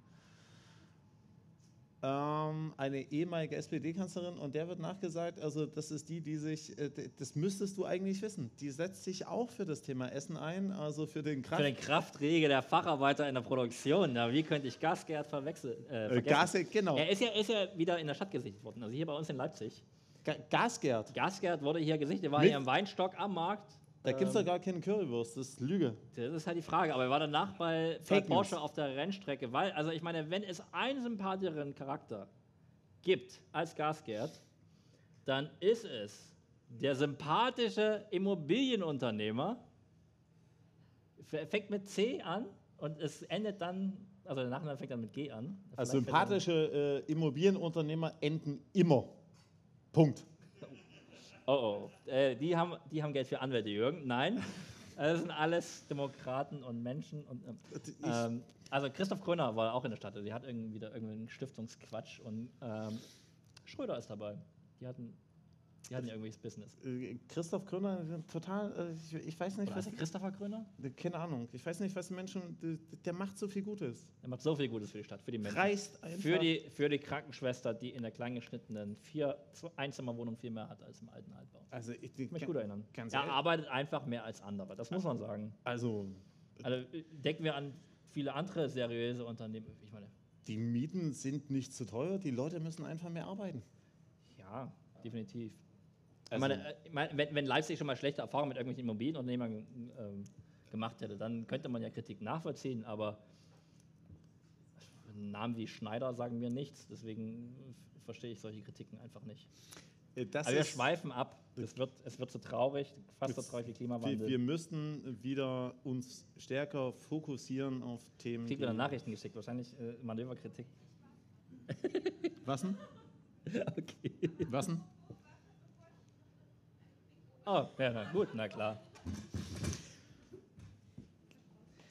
eine ehemalige SPD-Kanzlerin, und der wird nachgesagt, also das ist die, die sich, äh, das müsstest du eigentlich wissen, die setzt sich auch für das Thema Essen ein, also für den Kraft. Für den Kraftrege der Facharbeiter in der Produktion. Ja, wie könnte ich Gasgerd verwechseln? Äh, äh, vergessen? Genau. Er ist ja, ist ja wieder in der Stadt gesichtet worden, also hier bei uns in Leipzig. Ga Gasgerd. Gasgerd wurde hier gesichtet, er war Mit- hier im Weinstock am Markt. Da gibt es Ähm, doch gar keine Currywurst, das ist Lüge. Das ist halt die Frage, aber er war danach bei, bei Fake Porsche auf der Rennstrecke, weil, also ich meine, wenn es einen sympathischeren Charakter gibt als Gasgerd, dann ist es der sympathische Immobilienunternehmer, fängt mit C an und es endet dann, also der Nachname fängt dann mit G an. Also sympathische äh, Immobilienunternehmer enden immer. Punkt. Oh, oh. Äh, die, haben, die haben Geld für Anwälte, Jürgen. Nein, das sind alles Demokraten und Menschen. Und, ähm, ähm, also Christoph Kröner war auch in der Stadt. Also die hat irgendwie wieder irgendeinen Stiftungsquatsch und ähm, Schröder ist dabei. Die hatten, die hatten irgendwelches Business. Äh, Christoph Kröner, total, äh, ich, ich weiß nicht, Oder was. er Christopher Kröner? Keine Ahnung. Ich weiß nicht, was Menschen. Der, der macht so viel Gutes. Er macht so viel Gutes für die Stadt, für die Menschen. Reißt einfach. Für die, für die Krankenschwester, die in der kleingeschnittenen vier Einzimmerwohnung viel mehr hat als im alten Altbau. Also, ich, Ich mich gut erinnern. Er ehrlich. arbeitet einfach mehr als andere, das muss man sagen. Also, Also äh, denken wir an viele andere seriöse Unternehmen. Ich meine, die Mieten sind nicht zu teuer. Die Leute müssen einfach mehr arbeiten. ja, definitiv. Also- ich meine, äh, ich meine, wenn, wenn Leipzig schon mal schlechte Erfahrungen mit irgendwelchen Immobilienunternehmern ähm, gemacht hätte, dann könnte man ja Kritik nachvollziehen, aber Namen wie Schneider sagen mir nichts, deswegen verstehe ich solche Kritiken einfach nicht. Äh, Das Aber wir ist, schweifen ab. Es wird, es wird so traurig, fast so traurig wie wir, Klimawandel. wir müssten wieder uns stärker fokussieren auf Themen. Kriegt wieder die- Nachrichten geschickt, wahrscheinlich äh, Manöverkritik. Was denn? Okay. Was denn? Oh, ja, na gut, na klar.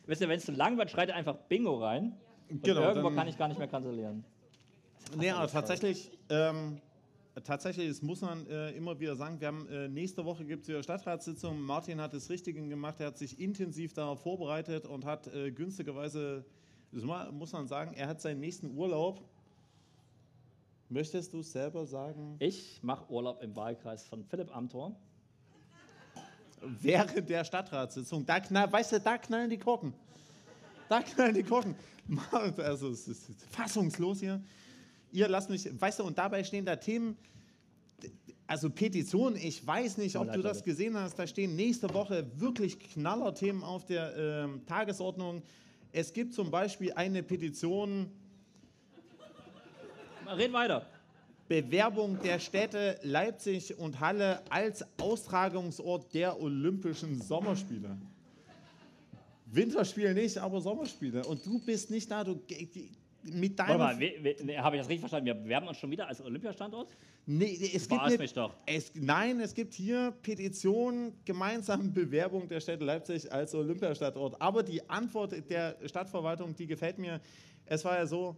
Wisst ihr, wenn es zu lang wird, schreit ihr einfach Bingo rein. Und Genau, irgendwo dann- kann ich gar nicht mehr kanzellieren. Nee, aber tatsächlich, ähm, tatsächlich, das muss man äh, immer wieder sagen, wir haben äh, nächste Woche gibt es wieder Stadtratssitzung. Martin hat das Richtige gemacht, er hat sich intensiv darauf vorbereitet und hat äh, günstigerweise, muss man sagen, er hat seinen nächsten Urlaub. Möchtest du selber sagen, Ich mache Urlaub im Wahlkreis von Philipp Amthor. Während der Stadtratssitzung, da knall, weißt du, da knallen die Korken. Da knallen die Korken. Also, es ist fassungslos hier. Ihr lasst mich, weißt du, und dabei stehen da Themen, also Petitionen, ich weiß nicht, ob du das gesehen hast, da stehen nächste Woche wirklich Knallerthemen auf der ähm, Tagesordnung. Es gibt zum Beispiel eine Petition, Red weiter. Bewerbung der Städte Leipzig und Halle als Austragungsort der Olympischen Sommerspiele. Winterspiele nicht, aber Sommerspiele. Und du bist nicht da. Du, mit Warte deiner. mal, habe ich das richtig verstanden? Wir bewerben uns schon wieder als Olympiastandort? Nee, es gibt nicht, mich doch. Es, nein, es gibt hier Petition, gemeinsame Bewerbung der Städte Leipzig als Olympiastadtort. Aber die Antwort der Stadtverwaltung, die gefällt mir. Es war ja so,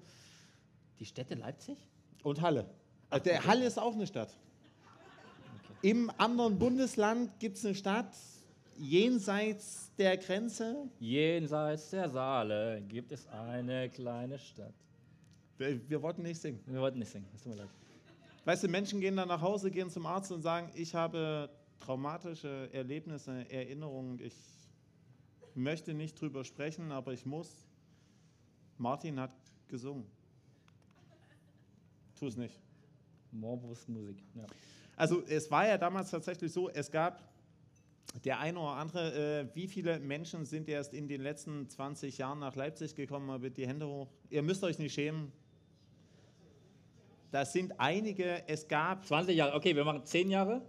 Die Städte Leipzig? Und Halle. Also der Halle ist auch eine Stadt. Im anderen Bundesland gibt es eine Stadt jenseits der Grenze. Jenseits der Saale gibt es eine kleine Stadt. Wir, wir wollten nicht singen. Wir wollten nicht singen, es tut mir leid. Weißt du, Menschen gehen dann nach Hause, gehen zum Arzt und sagen, ich habe traumatische Erlebnisse, Erinnerungen. Ich möchte nicht drüber sprechen, aber ich muss. Martin hat gesungen. Tu es nicht. Morbus Musik. Ja. Also es war ja damals tatsächlich so, es gab der eine oder andere, äh, wie viele Menschen sind erst in den letzten 20 Jahren nach Leipzig gekommen? Mal bitte die Hände hoch. Ihr müsst euch nicht schämen. Das sind einige, es gab 20 Jahre, okay, wir machen 10 Jahre,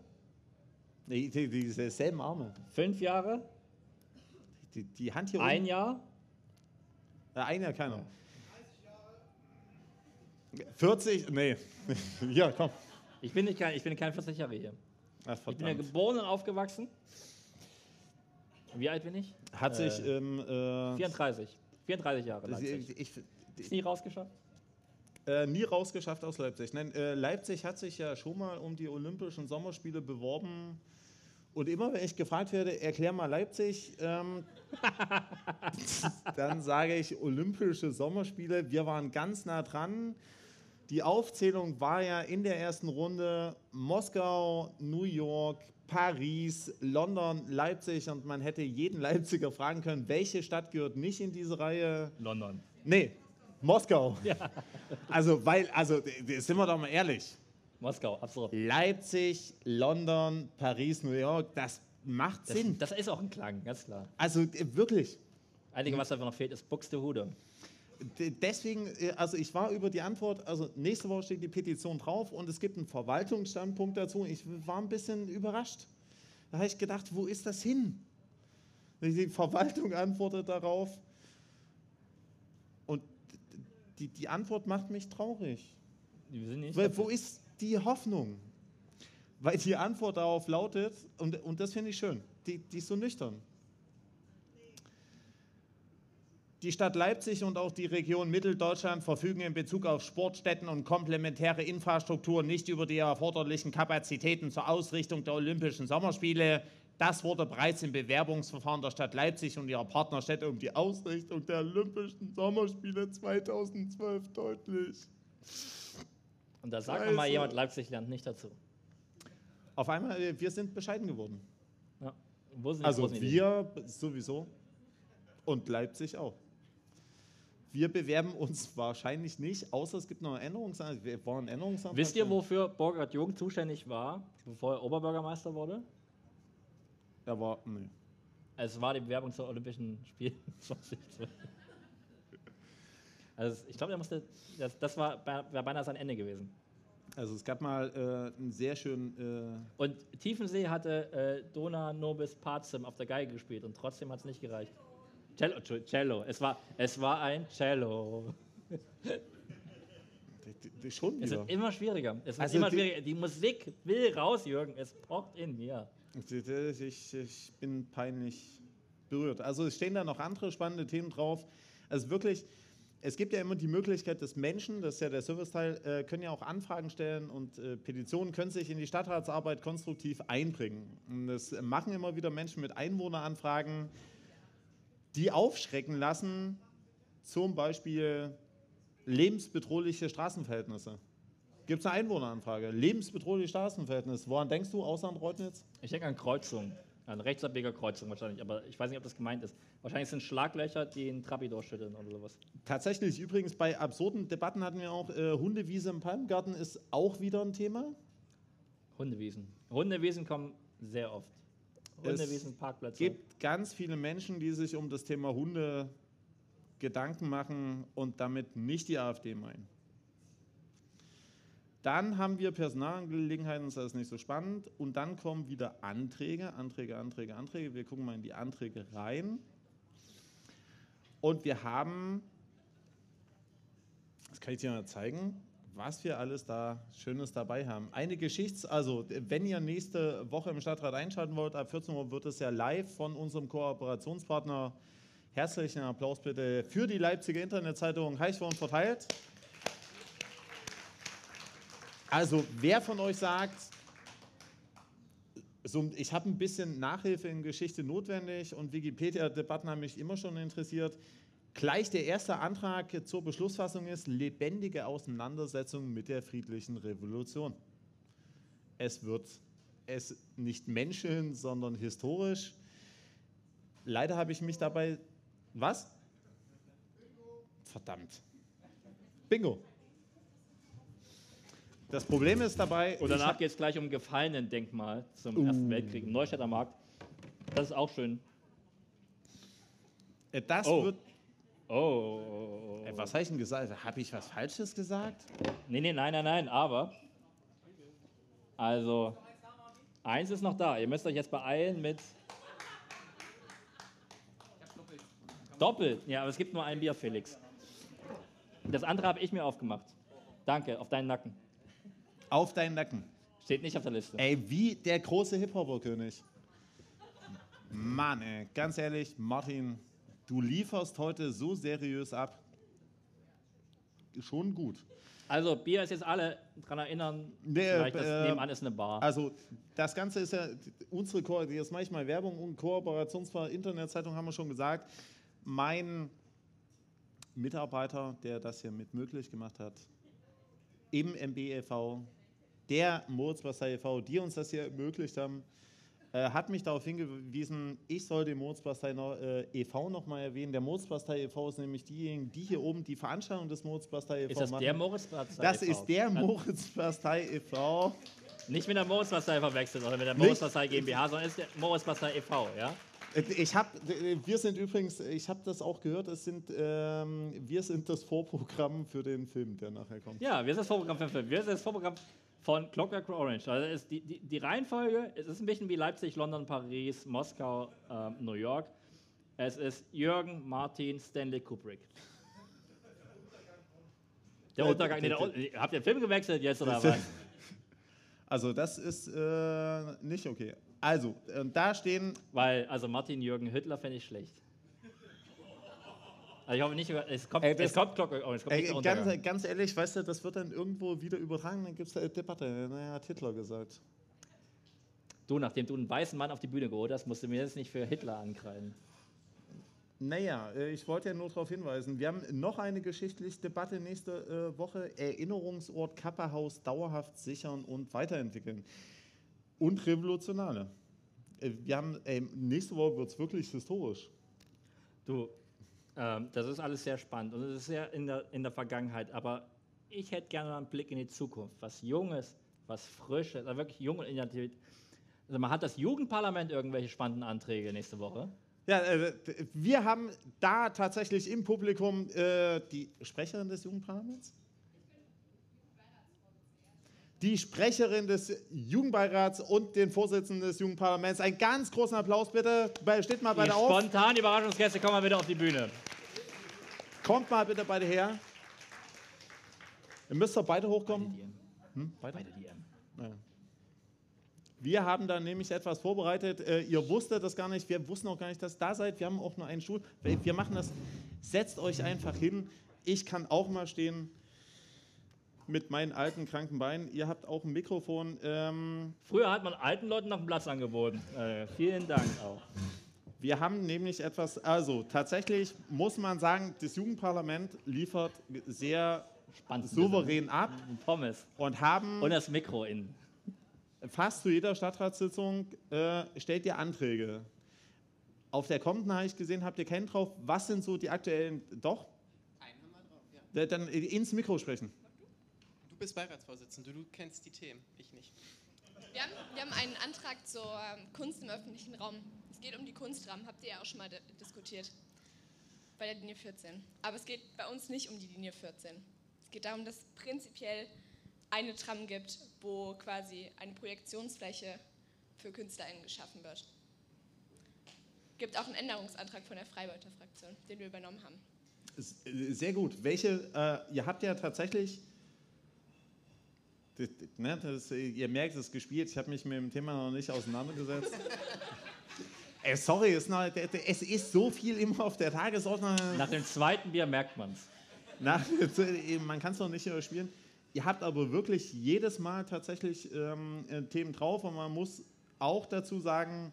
die, die, diese selben Arme. 5 Jahre, Die, die Hand hier ein oben. Jahr. Äh, ein Jahr, keiner. 40? Nee. ja, komm. Ich bin, nicht kein, ich bin kein 40 Jahre hier. Ach, Ich bin ja geboren und aufgewachsen. Wie alt bin ich? Hat sich Äh, ähm, äh, 34. 34 Jahre. ich, Leipzig. ich, Ist nie rausgeschafft? äh, nie rausgeschafft aus Leipzig. Nein, äh, Leipzig hat sich ja schon mal um die Olympischen Sommerspiele beworben. Und immer wenn ich gefragt werde, erklär mal Leipzig, ähm, dann sage ich Olympische Sommerspiele. Wir waren ganz nah dran. Die Aufzählung war ja in der ersten Runde Moskau, New York, Paris, London, Leipzig und man hätte jeden Leipziger fragen können, welche Stadt gehört nicht in diese Reihe? London. Nee, Moskau. Also, weil, also, sind wir doch mal ehrlich. Moskau, absolut. Leipzig, London, Paris, New York, das macht Das, Sinn. das ist auch ein Klang, ganz klar. Also, äh, wirklich. Einige, was einfach noch fehlt, ist Buxtehude. Deswegen, äh, also ich war über die Antwort, also nächste Woche steht die Petition drauf und es gibt einen Verwaltungsstandpunkt dazu. Ich war ein bisschen überrascht. Da habe ich gedacht, wo ist das hin? Die Verwaltung antwortet darauf und die, die Antwort macht mich traurig. Weil, wo ist die Hoffnung? Weil die Antwort darauf lautet, und, und das finde ich schön, die, die ist so nüchtern. Die Stadt Leipzig und auch die Region Mitteldeutschland verfügen in Bezug auf Sportstätten und komplementäre Infrastruktur nicht über die erforderlichen Kapazitäten zur Ausrichtung der Olympischen Sommerspiele. Das wurde bereits im Bewerbungsverfahren der Stadt Leipzig und ihrer Partnerstädte um die Ausrichtung der Olympischen Sommerspiele 2012 deutlich. Und da sagt mal jemand, Leipzig lernt nicht dazu. Auf einmal, äh, wir sind bescheiden geworden. Ja. Wo sind die Also wir sowieso und Leipzig auch. Wir bewerben uns wahrscheinlich nicht, außer es gibt noch einen Änderungsantrag. Wir waren Änderungsantrag. Wisst ihr, wofür Burkhard Jung zuständig war, bevor er Oberbürgermeister wurde? Er war, nee. Es war die Bewerbung zur Olympischen Spielen 2012. Also ich glaube, er musste, das, das war, war beinahe sein Ende gewesen. Also es gab mal äh, einen sehr schönen, äh, Und Tiefensee hatte äh, Dona Nobis Pazim auf der Geige gespielt und trotzdem hat es nicht gereicht. Cello, Cello. Es war, es war ein Cello. schon Es wird immer schwieriger. Es wird Also immer die- schwieriger. Die Musik will raus, Jürgen. Es pocht in mir. Ich, ich bin peinlich berührt. Also es stehen da noch andere spannende Themen drauf. Also wirklich, es gibt ja immer die Möglichkeit, dass Menschen, das ist ja der Serviceteil, äh, können ja auch Anfragen stellen und äh, Petitionen können sich in die Stadtratsarbeit konstruktiv einbringen. Und das machen immer wieder Menschen mit Einwohneranfragen, die aufschrecken lassen, zum Beispiel lebensbedrohliche Straßenverhältnisse. Gibt es eine Einwohneranfrage? Lebensbedrohliche Straßenverhältnisse. Woran denkst du, außer an Reutnitz? Ich denke an Kreuzung. An Rechtsabbiegerkreuzung wahrscheinlich. Aber ich weiß nicht, ob das gemeint ist. Wahrscheinlich sind Schlaglöcher, die einen Trabi durchschütteln oder sowas. Tatsächlich, übrigens bei absurden Debatten hatten wir auch, äh, Hundewiese im Palmgarten ist auch wieder ein Thema. Hundewiesen. Hundewiesen kommen sehr oft. Es Hundewiesen, Parkplätze. Es gibt ganz viele Menschen, die sich um das Thema Hunde Gedanken machen und damit nicht die AfD meinen. Dann haben wir Personalangelegenheiten, das ist nicht so spannend. Und dann kommen wieder Anträge, Anträge, Anträge, Anträge. Wir gucken mal in die Anträge rein. Und wir haben, das kann ich dir mal zeigen, was wir alles da Schönes dabei haben. Eine Geschichts-, also wenn ihr nächste Woche im Stadtrat einschalten wollt, ab 14 Uhr wird es ja live von unserem Kooperationspartner. Herzlichen Applaus bitte für die Leipziger Internetzeitung Heichborn verteilt. Also, wer von euch sagt, so, ich habe ein bisschen Nachhilfe in Geschichte notwendig und Wikipedia-Debatten haben mich immer schon interessiert. Gleich der erste Antrag zur Beschlussfassung ist lebendige Auseinandersetzung mit der friedlichen Revolution. Es wird es nicht menscheln, sondern historisch. Leider habe ich mich dabei. Was? Verdammt. Bingo. Das Problem ist dabei. Und danach geht es gleich um Gefallenen-Denkmal zum Ersten Weltkrieg im Neustädter Markt. Das ist auch schön. äh, das Oh. wird. Oh. Äh, Was habe ich denn gesagt? Habe ich was Falsches gesagt? Nee, nee, nein, nein, nein, aber. Also, eins ist noch da. Ihr müsst euch jetzt beeilen mit. Doppelt. Ja, aber es gibt nur ein Bier, Felix. Das andere habe ich mir aufgemacht. Danke, auf deinen Nacken. Auf deinen Nacken. Steht nicht auf der Liste. Ey, wie der große Hip-Hopper-König. Mann, ey, ganz ehrlich, Martin, du lieferst heute so seriös ab. Schon gut. Also, Bier ist jetzt alle dran erinnern. Nee, vielleicht das äh, nebenan ist eine Bar. Also, das Ganze ist ja unsere, Ko jetzt mache ich mal Werbung und Kooperationsver Internetzeitung haben wir schon gesagt. Mein Mitarbeiter, der das hier mit möglich gemacht hat, im MBEV, der Moritzbastei e.V., die uns das hier ermöglicht haben, äh, hat mich darauf hingewiesen, ich soll den Moritzbastei noch, äh, e.V. nochmal erwähnen. Der Moritzbastei e.V. ist nämlich diejenigen, die hier oben die Veranstaltung des Moritzbastei e.V. ist das machen. der Moritzplatz? das ist der Moritzbastei e.V. Nicht mit der Moritzpastei verwechselt oder mit der Nicht? Moritzpastei GmbH, sondern ist der Moritzpastei e.V., ja? Ich habe, wir sind übrigens, ich habe das auch gehört, es sind, ähm, wir sind das Vorprogramm für den Film, der nachher kommt. Ja, wir sind das Vorprogramm für Film. Wir sind das Vorprogramm von Clockwork Orange. Also ist die, die, die Reihenfolge, es ist ein bisschen wie Leipzig, London, Paris, Moskau, ähm, New York. Es ist Jürgen, Martin, Stanley Kubrick. Der Äh, Untergang, nee, der, Un- habt ihr den Film gewechselt jetzt oder was? Also das ist äh, nicht okay. Also, äh, da stehen, Weil, also Martin, Jürgen, Hitler fände ich schlecht. Also ich hoffe nicht, es kommt, Ey, es kommt Clockwork Orange, es kommt Untergang. ganz, ganz ehrlich, weißt du, das wird dann irgendwo wieder übertragen, dann gibt es eine Debatte. Naja, hat Hitler gesagt. Du, nachdem du einen weißen Mann auf die Bühne geholt hast, musst du mir jetzt nicht für Hitler ankreiden. Naja, äh, ich wollte ja nur darauf hinweisen, wir haben noch eine geschichtliche Debatte nächste äh, Woche. Erinnerungsort Kapperhaus dauerhaft sichern und weiterentwickeln. Und revolutionale. Äh, Wir haben, ey, nächste Woche wird es wirklich historisch. Du, ähm, das ist alles sehr spannend und es ist sehr in der, in der Vergangenheit, aber ich hätte gerne einen Blick in die Zukunft. Was Junges, was Frisches, also wirklich junge Identität. Also man hat das Jugendparlament irgendwelche spannenden Anträge nächste Woche. Ja, äh, wir haben da tatsächlich im Publikum äh, die Sprecherin des Jugendparlaments? Die Sprecherin des Jugendbeirats und den Vorsitzenden des Jugendparlaments. Einen ganz großen Applaus bitte. Steht mal beide auf. spontanen Überraschungsgäste kommen mal bitte auf die Bühne. Kommt mal bitte beide her. Ihr müsst doch beide hochkommen. Hm? Beide? Beide die M. Ja. Wir haben da nämlich etwas vorbereitet. Äh, ihr wusstet das gar nicht. Wir wussten auch gar nicht, dass ihr da seid. Wir haben auch nur einen Stuhl. Wir machen das. Setzt euch einfach hin. Ich kann auch mal stehen mit meinen alten, kranken Beinen. Ihr habt auch ein Mikrofon. Ähm, Früher hat man alten Leuten noch einen Platz angeboten. Äh, vielen Dank auch. wir haben nämlich etwas, also tatsächlich muss man sagen, das Jugendparlament liefert sehr Spannend. souverän ab Pommes. und haben Und das Mikro innen. fast zu jeder Stadtratssitzung äh, stellt ihr Anträge. Auf der kommenden habe ich gesehen, habt ihr keinen drauf. Was sind so die aktuellen? Doch? Einen haben wir drauf, ja. Dann ins Mikro sprechen. Du bist Beiratsvorsitzender, du kennst die Themen, ich nicht. Wir haben, wir haben einen Antrag zur ähm, Kunst im öffentlichen Raum. Es geht um die Kunstrahmen, habt ihr ja auch schon mal di- diskutiert. Bei der Linie 14. Aber es geht bei uns nicht um die Linie 14. Es geht darum, dass es prinzipiell eine Tram gibt, wo quasi eine Projektionsfläche für KünstlerInnen geschaffen wird. Gibt auch einen Änderungsantrag von der Freibeuter Fraktion, den wir übernommen haben. Sehr gut. Welche, äh, ihr habt ja tatsächlich, das, ne, das, äh, ihr merkt, es ist gespielt, ich habe mich mit dem Thema noch nicht auseinandergesetzt. Ey, sorry, es ist, noch, es ist so viel immer auf der Tagesordnung. Nach dem zweiten Bier merkt man es. Man kann es doch nicht überspielen. Ihr habt aber wirklich jedes Mal tatsächlich ähm, äh, Themen drauf und man muss auch dazu sagen,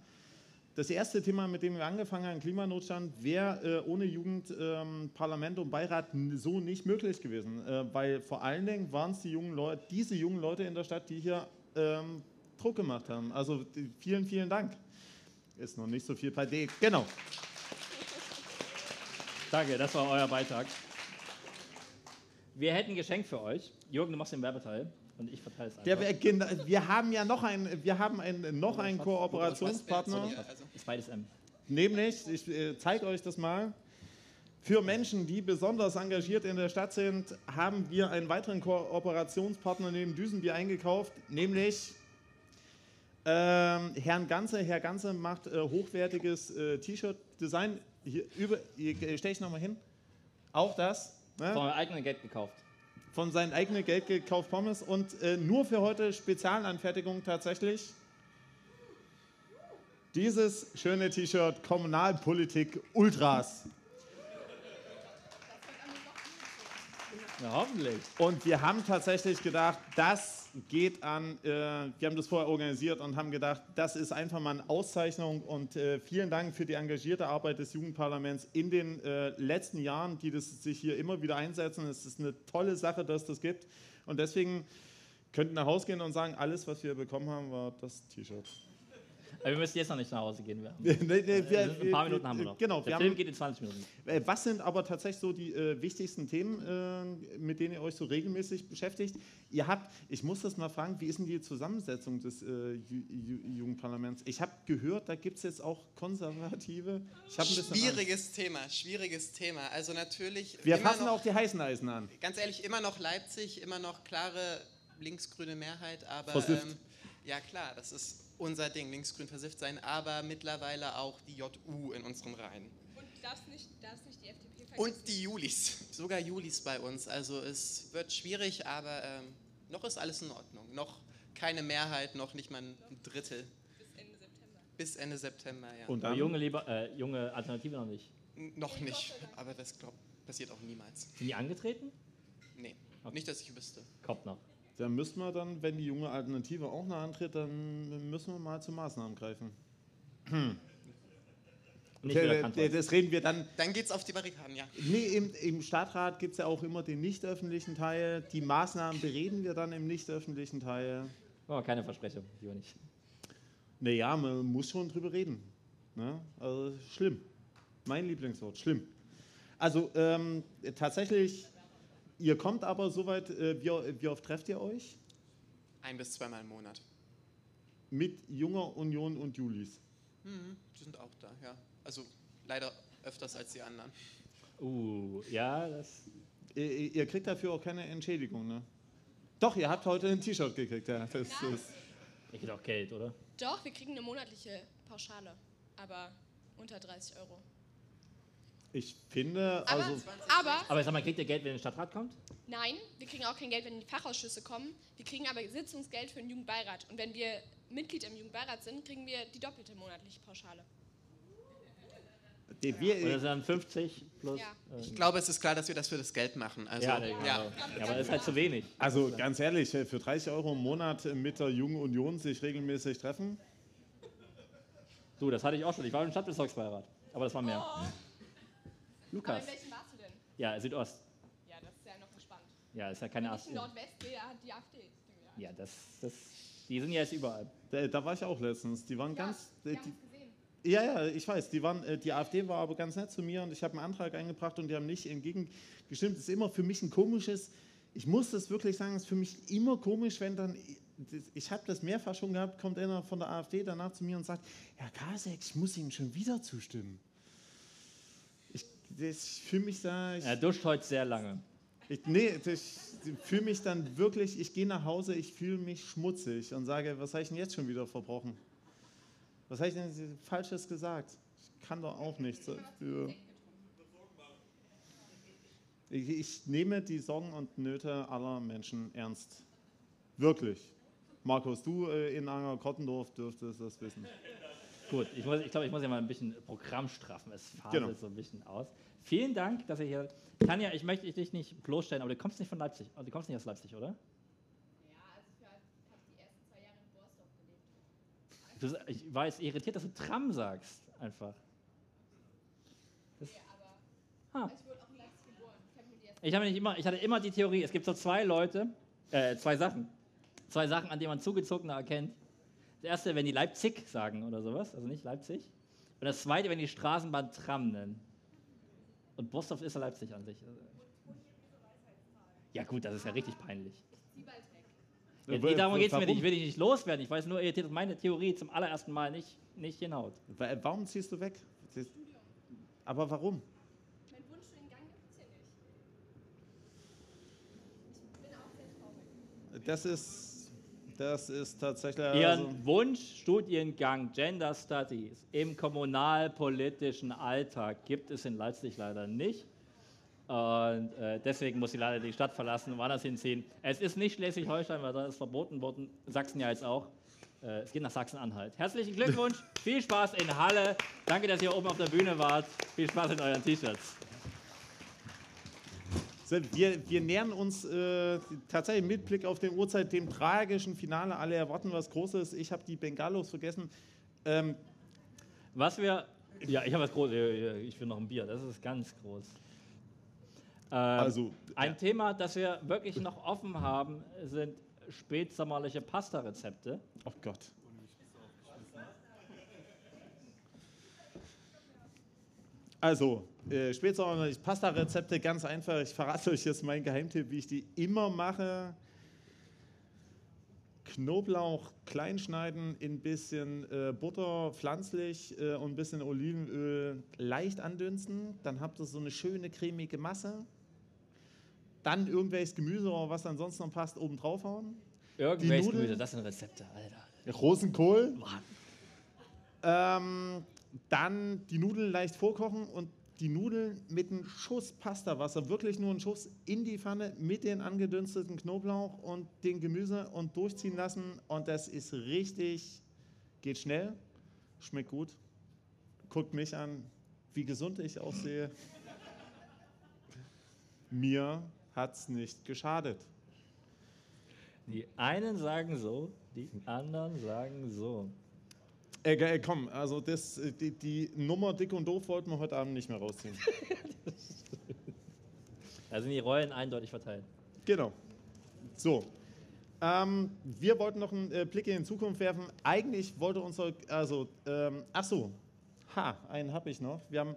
das erste Thema, mit dem wir angefangen haben, Klimanotstand, wäre äh, ohne Jugend, ähm, und Beirat so nicht möglich gewesen. Äh, weil vor allen Dingen waren es die jungen Leute, diese jungen Leute in der Stadt, die hier ähm, Druck gemacht haben. Also vielen, vielen Dank. Ist noch nicht so viel bei D. Genau. Danke, das war euer Beitrag. Wir hätten ein Geschenk für euch. Jürgen, du machst den Werbeteil und ich verteile es einfach. Der, wir- haben ja noch einen, wir haben einen, noch einen Kooperationspartner. Also, ist beides M. Nämlich, ich äh, zeige euch das mal. Für Menschen, die besonders engagiert in der Stadt sind, haben wir einen weiteren Kooperationspartner neben Düsenbier eingekauft, nämlich ähm, Herrn Ganze. Herr Ganze macht äh, hochwertiges äh, T-Shirt-Design. Hier über, hier stelle ich nochmal hin. Auch das. Ne? Von meinem eigenen Geld gekauft. Von seinem eigenen Geld gekauft Pommes und äh, nur für heute Spezialanfertigung tatsächlich. Dieses schöne T-Shirt Kommunalpolitik Ultras. Ja, hoffentlich. Und wir haben tatsächlich gedacht, das geht an, äh, wir haben das vorher organisiert und haben gedacht, das ist einfach mal eine Auszeichnung und äh, vielen Dank für die engagierte Arbeit des Jugendparlaments in den äh, letzten Jahren, die das sich hier immer wieder einsetzen. Es ist eine tolle Sache, dass das gibt und deswegen könnten nach Hause gehen und sagen, alles, was wir bekommen haben, war das T-Shirt. Aber wir müssen jetzt noch nicht nach Hause gehen. Wir haben, Nee, nee, wir- ein paar Minuten haben wir noch. Genau, Der wir Film haben, geht in 20 Minuten. Äh, Was sind aber tatsächlich so die äh, wichtigsten Themen, äh, mit denen ihr euch so regelmäßig beschäftigt? Ihr habt, ich muss das mal fragen, wie ist denn die Zusammensetzung des äh, Ju Ju Jugendparlaments? Ich habe gehört, da gibt es jetzt auch Konservative. Ich hab ein bisschen Angst. schwieriges Thema, schwieriges Thema. Also natürlich. Wir immer fassen noch, auch die heißen Eisen an. Ganz ehrlich, immer noch Leipzig, immer noch klare linksgrüne Mehrheit, aber. Ähm, ja, klar, das ist unser Ding, linksgrün versifft sein, aber mittlerweile auch die JU in unseren Reihen. Und darfst nicht, darfst nicht die FDP vergessen. Und die Julis, sogar Julis bei uns. Also es wird schwierig, aber ähm, noch ist alles in Ordnung. Noch keine Mehrheit, noch nicht mal ein Drittel. bis Ende September. Bis Ende September, ja. Und Aber dann, junge, Liber äh, junge Alternative noch nicht. N- Noch nicht, aber das glaub, passiert auch niemals. Sind die angetreten? Nee, Okay. nicht, dass ich wüsste. Kommt noch. Dann müssen wir dann, wenn die junge Alternative auch noch antritt, dann müssen wir mal zu Maßnahmen greifen. Okay, das reden wir dann Dann geht's auf die Barrikaden, ja. Nee, im, im Stadtrat gibt es ja auch immer den nicht öffentlichen Teil. Die Maßnahmen bereden wir dann im nicht öffentlichen Teil. Oh, keine Versprechung, lieber nicht. Naja, man muss schon drüber reden. Ne? Also schlimm. Mein Lieblingswort, schlimm. Also ähm, tatsächlich, ihr kommt aber soweit, äh, wie, wie oft trefft ihr euch? Ein bis zweimal im Monat. Mit Junger Union und Julis. Mhm, die sind auch da, ja. Also leider öfters als die anderen. Uh, ja, das. Ihr, ihr kriegt dafür auch keine Entschädigung, ne? Doch, ihr habt heute ein T-Shirt gekriegt, ja. Das ist, Ich krieg auch Geld, oder? Doch, wir kriegen eine monatliche Pauschale, aber unter 30 Euro. Ich finde, Aber, also aber Aber sag mal, kriegt ihr Geld, wenn ihr in den Stadtrat kommt? nein, wir kriegen auch kein Geld, wenn die Fachausschüsse kommen. Wir kriegen aber Sitzungsgeld für den Jugendbeirat. Und wenn wir Mitglied im Jugendbeirat sind, kriegen wir die doppelte monatliche Pauschale. die, wir, Oder sind dann 50 plus. Ja. Äh, Ich glaube, es ist klar, dass wir das für das Geld machen. Also, ja, ja, ja. ja, aber das ist halt zu wenig. Also ganz ehrlich, äh, für 30 Euro im Monat mit der Jungen Union sich regelmäßig treffen. Du, das hatte ich auch schon. Ich war im Stadtbezirksbeirat. Aber das war mehr. Aber Lukas. in welchem warst du denn? Ja, Südost. Ja, das ist ja noch gespannt. Ja, ist ja keine Wenn ich AfD. in Nordwest gehe, hat die AfD. Ja, das, das. Die sind ja jetzt überall. Da, da war ich auch letztens. Die waren ganz. Wir äh, die, ja, ja, ich weiß. Die, waren, äh, die AfD war aber ganz nett zu mir und ich habe einen Antrag eingebracht und die haben nicht entgegengestimmt. Das ist immer für mich ein komisches. Ich muss das wirklich sagen, es ist für mich immer komisch, wenn dann. Ich habe das mehrfach schon gehabt, kommt einer von der AfD danach zu mir und sagt: Herr Kasek, ich muss Ihnen schon wieder zustimmen. Ich, fühle mich da. Ich, Er duscht heute sehr lange. Ich, nee, ich fühle mich dann wirklich, ich gehe nach Hause, ich fühle mich schmutzig und sage, was habe ich denn jetzt schon wieder verbrochen? Was habe ich denn Falsches gesagt? Ich kann doch auch nichts dafür. Ich, ich nehme die Sorgen und Nöte aller Menschen ernst. Wirklich. Markus, du äh, in Anger-Kottendorf dürftest das wissen. Gut, ich, muss, ich glaube, ich muss ja mal ein bisschen Programm straffen. Es faselt Genau. so ein bisschen aus. Vielen Dank, dass ihr hier. Tanja, ich möchte dich nicht bloßstellen, aber du kommst nicht von Leipzig. Du kommst nicht aus Leipzig, oder? Ja, also ich habe die ersten zwei Jahre in Borsdorf gelebt. Du, ich war jetzt irritiert, dass du Tram sagst. Einfach. Das, ah. Ich wurde auch in Leipzig geboren. Ich ersten Ich, immer, ich hatte immer die Theorie, es gibt so zwei Leute, äh, zwei Sachen. Zwei Sachen, an denen man Zugezogene erkennt. Das erste, wenn die Leipzig sagen oder sowas, also nicht Leipzig. Und das zweite, wenn die Straßenbahn Tram nennen. Und Bostorf ist ja Leipzig an sich. Ja gut, das ist ja richtig peinlich. Ja, nee, darum geht es mir nicht. Ich will dich nicht loswerden. Ich weiß nur, dass meine Theorie zum allerersten Mal nicht, nicht hinhaut. Warum ziehst du weg? Aber warum? Mein Wunsch für den Gang gibt es hier nicht. Ich bin auch sehr traurig. Das ist, das ist tatsächlich. Ihren Also, Wunschstudiengang Gender Studies im kommunalpolitischen Alltag gibt es in Leipzig leider nicht. Und äh, deswegen muss sie leider die Stadt verlassen und woanders hinziehen. Es ist nicht Schleswig-Holstein, weil da ist verboten worden. Sachsen ja jetzt auch. Äh, es geht nach Sachsen-Anhalt. Herzlichen Glückwunsch, viel Spaß in Halle. Danke, dass ihr oben auf der Bühne wart. Viel Spaß in euren T-Shirts. Wir, wir nähern uns äh, tatsächlich mit Blick auf den Uhrzeit dem tragischen Finale. Alle erwarten was Großes. Ich habe die Bengalos vergessen. Ähm, Was wir. Ja, ich habe was Großes. Ich will noch ein Bier. Das ist ganz groß. Ähm, Also, ein ja. Thema, das wir wirklich noch offen haben, sind spätsommerliche Pasta-Rezepte. oh Gott. Also, äh, spätsommerlich Pasta-Rezepte, ganz einfach. Ich verrate euch jetzt meinen Geheimtipp, wie ich die immer mache. Knoblauch klein schneiden, in ein bisschen äh, Butter pflanzlich äh, und ein bisschen Olivenöl leicht andünsten. Dann habt ihr so eine schöne cremige Masse. Dann irgendwelches Gemüse oder was ansonsten noch passt, oben drauf hauen. Irgendwelche Nudeln? Gemüse, das sind Rezepte, Alter. Rosenkohl. Ähm, dann die Nudeln leicht vorkochen und die Nudeln mit einem Schuss Pastawasser, wirklich nur einen Schuss in die Pfanne mit den angedünsteten Knoblauch und dem Gemüse und durchziehen lassen. Und das ist richtig, geht schnell, schmeckt gut. Guckt mich an, wie gesund ich aussehe. Mir hat's nicht geschadet. Die einen sagen so, die anderen sagen so. Äh, komm, also das, äh, die, die Nummer dick und doof wollten wir heute Abend nicht mehr rausziehen. Da sind die Rollen eindeutig verteilt. Genau. So. Ähm, wir wollten noch einen äh, Blick in die Zukunft werfen. Eigentlich wollte unser, also, ähm, ach so, ha, einen habe ich noch. Wir haben,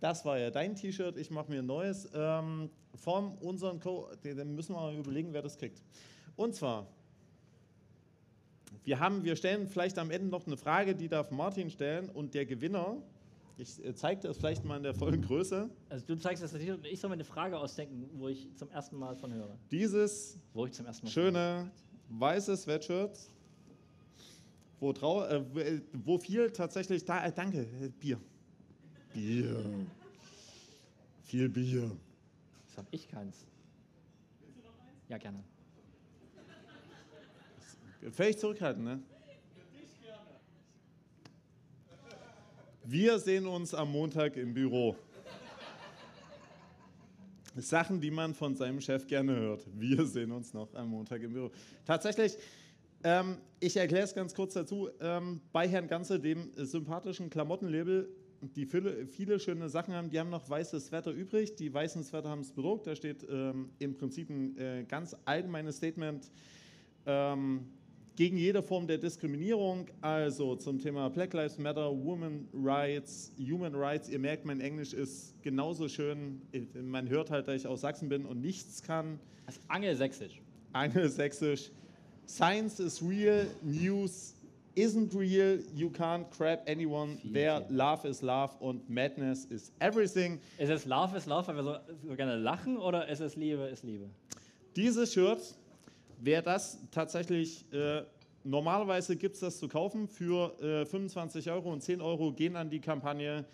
das war ja dein T-Shirt, ich mache mir ein neues. Ähm, von unseren Co, den müssen wir mal überlegen, wer das kriegt. Und zwar, wir haben, wir stellen vielleicht am Ende noch eine Frage, die darf Martin stellen und der Gewinner, ich äh, zeige das vielleicht mal in der vollen Größe, Also du zeigst das und ich soll mir eine Frage ausdenken, wo ich zum ersten Mal von höre. dieses Wo ich zum ersten Mal schöne weiße Sweatshirt, wo, trau äh, wo, äh, wo viel tatsächlich da, äh, danke, äh, Bier. Bier. Viel Bier. Das habe ich keins. Ja, gerne. Völlig zurückhaltend, ne? Wir sehen uns am Montag im Büro. Sachen, die man von seinem Chef gerne hört. Wir sehen uns noch am Montag im Büro. Tatsächlich, ähm, ich erkläre es ganz kurz dazu. Ähm, bei Herrn Ganze, dem sympathischen Klamottenlabel, die viele, viele schöne Sachen haben, die haben noch weißes Sweater übrig. Die weißen Sweater haben es bedruckt. Da steht ähm, im Prinzip ein äh, ganz allgemeines Statement ähm, gegen jede Form der Diskriminierung, also zum Thema Black Lives Matter, Women Rights, Human Rights. Ihr merkt, mein Englisch ist genauso schön. Man hört halt, dass ich aus Sachsen bin und nichts kann. Das ist angelsächsisch. Angelsächsisch. Science is real, News isn't real, you can't grab anyone Viel, there, viel. love is love und madness is everything. Ist es Love is Love, weil wir so, so gerne lachen, oder ist es Liebe ist Liebe? Dieses Shirt, wer das tatsächlich, äh, normalerweise gibt es das zu kaufen für äh, 25 Euro und 10 Euro gehen an die Kampagne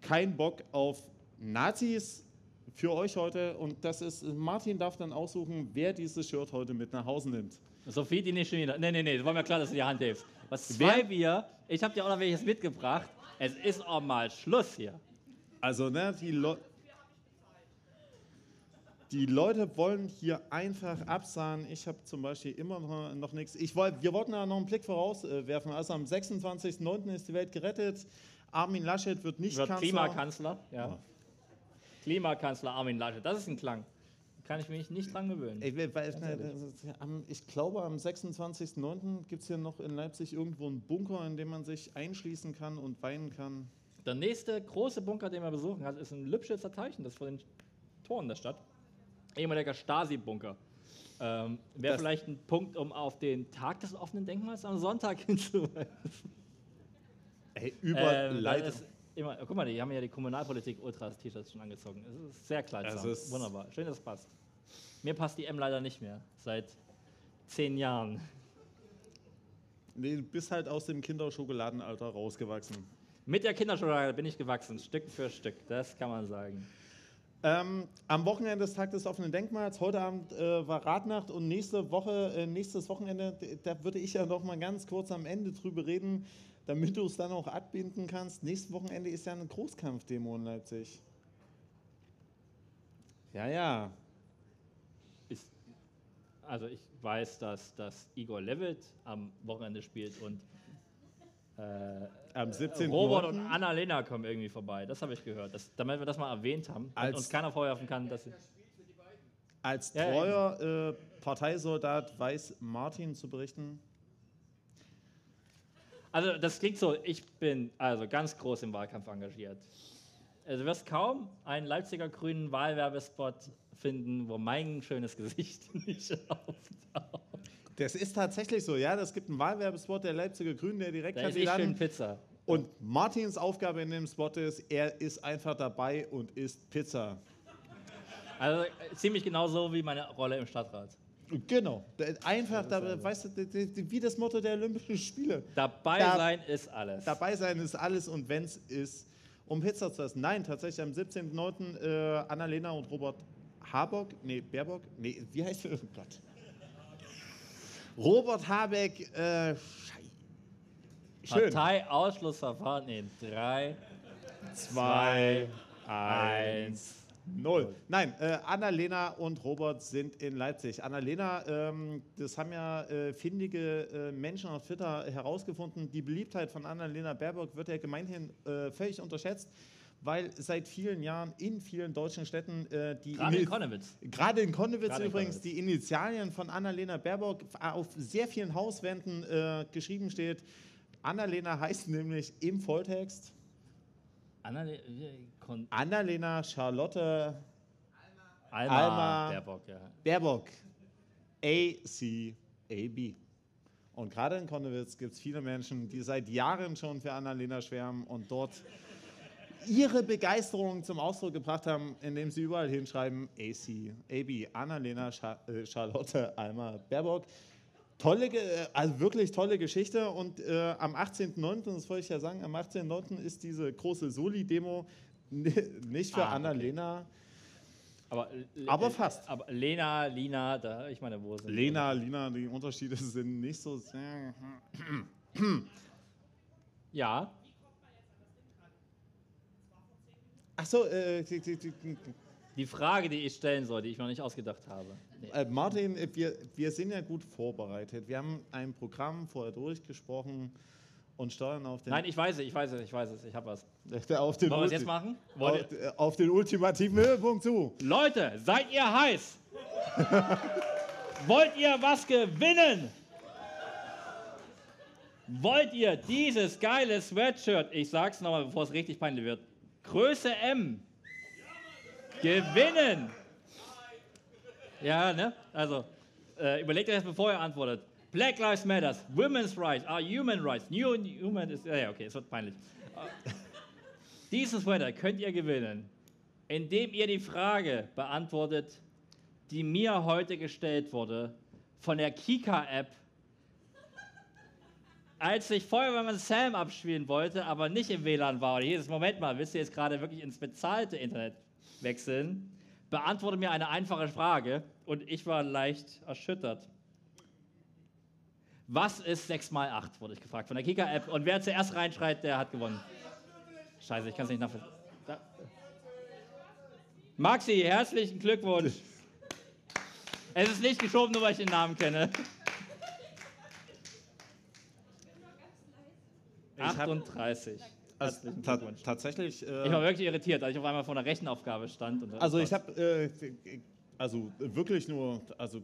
Kein Bock auf Nazis für euch heute und das ist, Martin darf dann aussuchen, wer dieses Shirt heute mit nach Hause nimmt. Sophie, die nicht schon wieder. Nee, nee, nee, es war mir klar, dass du die Hand hebst. Was Wer- zwei Bier? Ich habe dir auch noch welches mitgebracht. Es ist auch mal Schluss hier. Also, ne, die, Leu die Leute wollen hier einfach absahen. Ich habe zum Beispiel immer noch, noch nichts. Ich wollt, wir wollten da noch einen Blick vorauswerfen. Also am 26.09. ist die Welt gerettet. Armin Laschet wird nicht Wird Kanzler. Klimakanzler. Ja. Ja. Klimakanzler Armin Laschet. Das ist ein Klang. Kann ich mich nicht dran gewöhnen. Ich, weiß, ich glaube, am 26.09. gibt es hier noch in Leipzig irgendwo einen Bunker, in dem man sich einschließen kann und weinen kann. Der nächste große Bunker, den man besuchen kann, ist ein Lübschitzer Teichen, das vor den Toren der Stadt. Ehemaliger Stasi-Bunker. Ähm, Wäre vielleicht ein Punkt, um auf den Tag des offenen Denkmals am Sonntag hinzuweisen. Ey, über Ähm, Leid- das ist immer, guck mal, die haben ja die Kommunalpolitik Ultras T-Shirts schon angezogen. Es ist sehr kleidsam. Ist- Wunderbar. Schön, dass es passt. Mir passt die M leider nicht mehr. Seit zehn Jahren. Nee, du bist halt aus dem Kinderschokoladenalter rausgewachsen. Mit der Kinderschokolade bin ich gewachsen, Stück für Stück. Das kann man sagen. Ähm, am Wochenende des Tag des offenen Denkmals, heute Abend äh, war Radnacht und nächste Woche, äh, nächstes Wochenende, da würde ich ja noch mal ganz kurz am Ende drüber reden, damit du es dann auch abbinden kannst. Nächstes Wochenende ist ja eine Großkampfdemo in Leipzig. Ja, ja. Ist, also ich weiß, dass, dass Igor Levitt am Wochenende spielt und äh, Am 17. Robert und Annalena kommen irgendwie vorbei. Das habe ich gehört. Das, damit wir das mal erwähnt haben und Als- uns keiner vorwerfen kann, dass sie. Als ja. treuer äh, Parteisoldat weiß Martin zu berichten. Also das klingt so, ich bin also ganz groß im Wahlkampf engagiert. Also du wirst kaum einen Leipziger grünen Wahlwerbespot finden, wo mein schönes Gesicht nicht auftaucht. Das ist tatsächlich so, ja. Es gibt einen Wahlwerbespot der Leipziger Grünen, der direkt Da ist ich schön Pizza. Und Martins Aufgabe in dem Spot ist, er ist einfach dabei und isst Pizza. Also ziemlich genau so wie meine Rolle im Stadtrat. Genau. Einfach, dabei, weißt du, wie das Motto der Olympischen Spiele. Dabei Da- sein ist alles. Dabei sein ist alles und wenn es ist, um Pizza zu essen. Nein, tatsächlich am 17.09. Äh, Annalena und Robert Habeck, nee, Baerbock, nee, wie heißt der? Oh Gott. Robert Habeck, äh, schön. Parteiausschlussverfahren in 3, Zwei, 1. Null. Nein, äh, Annalena und Robert sind in Leipzig. Annalena, ähm, das haben ja äh, findige äh, Menschen auf Twitter herausgefunden. Die Beliebtheit von Annalena Baerbock wird ja gemeinhin äh, völlig unterschätzt, weil seit vielen Jahren in vielen deutschen Städten äh, die Gerade in Ini- Konnewitz. Gerade in Konnewitz Gerade in übrigens Konnewitz. die Initialien von Annalena Baerbock auf sehr vielen Hauswänden äh, geschrieben steht. Annalena heißt nämlich im Volltext Anna, Kon Annalena Charlotte Alma, Alma. Baerbock, ja. Baerbock. A-C-A-B. Und gerade in Konnewitz gibt es viele Menschen, die seit Jahren schon für Annalena schwärmen und dort ihre Begeisterung zum Ausdruck gebracht haben, indem sie überall hinschreiben A-C-A-B. Annalena Scha äh, Charlotte Alma Baerbock. Tolle, äh, also wirklich tolle Geschichte. Und äh, am 18.09., das wollte ich ja sagen, am 18.09. ist diese große Soli-Demo ni- nicht für Ah, okay. Annalena. Aber, Aber äh, fast. Aber Lena, Lina, da, ich meine, wo sind Lena, Lina, die Unterschiede sind nicht so sehr. Ja, Achso, äh, die- die- die- die Frage, die ich stellen soll, die ich mir nicht ausgedacht habe. Äh, Martin, äh, wir, wir sind ja gut vorbereitet. Wir haben ein Programm vorher durchgesprochen und steuern auf den, Nein, ich weiß es, ich weiß es, ich weiß es, ich habe was. auf den, Wollen wir es jetzt machen? Auf, ihr, äh, auf den ultimativen Höhepunkt zu. Leute, seid ihr heiß? Wollt ihr was gewinnen? Wollt ihr dieses geile Sweatshirt, ich sag's nochmal, bevor es richtig peinlich wird, Größe M, gewinnen? Ja, ne? Also, äh, überlegt euch das, bevor ihr antwortet. Black Lives Matter, Women's Rights are Human Rights, New Human ist, ja, okay, es wird peinlich. Äh, Diesen Sweater könnt ihr gewinnen, indem ihr die Frage beantwortet, die mir heute gestellt wurde von der Kika-App, als ich Feuerwehrmann Sam abspielen wollte, aber nicht im WLAN war. Und ist, Moment mal, willst du jetzt gerade wirklich ins bezahlte Internet wechseln? Beantworte mir eine einfache Frage und ich war leicht erschüttert. Was ist 6 mal 8, wurde ich gefragt von der Kika-App. Und wer zuerst reinschreit, der hat gewonnen. Scheiße, ich kann es nicht nachvollziehen. Da- Maxi, herzlichen Glückwunsch. Es ist nicht geschoben, nur weil ich den Namen kenne. Ich hab- 38. Also, ta tatsächlich. Ich war Äh, wirklich irritiert, als ich auf einmal vor einer Rechenaufgabe stand. Also ich habe äh, also wirklich nur, also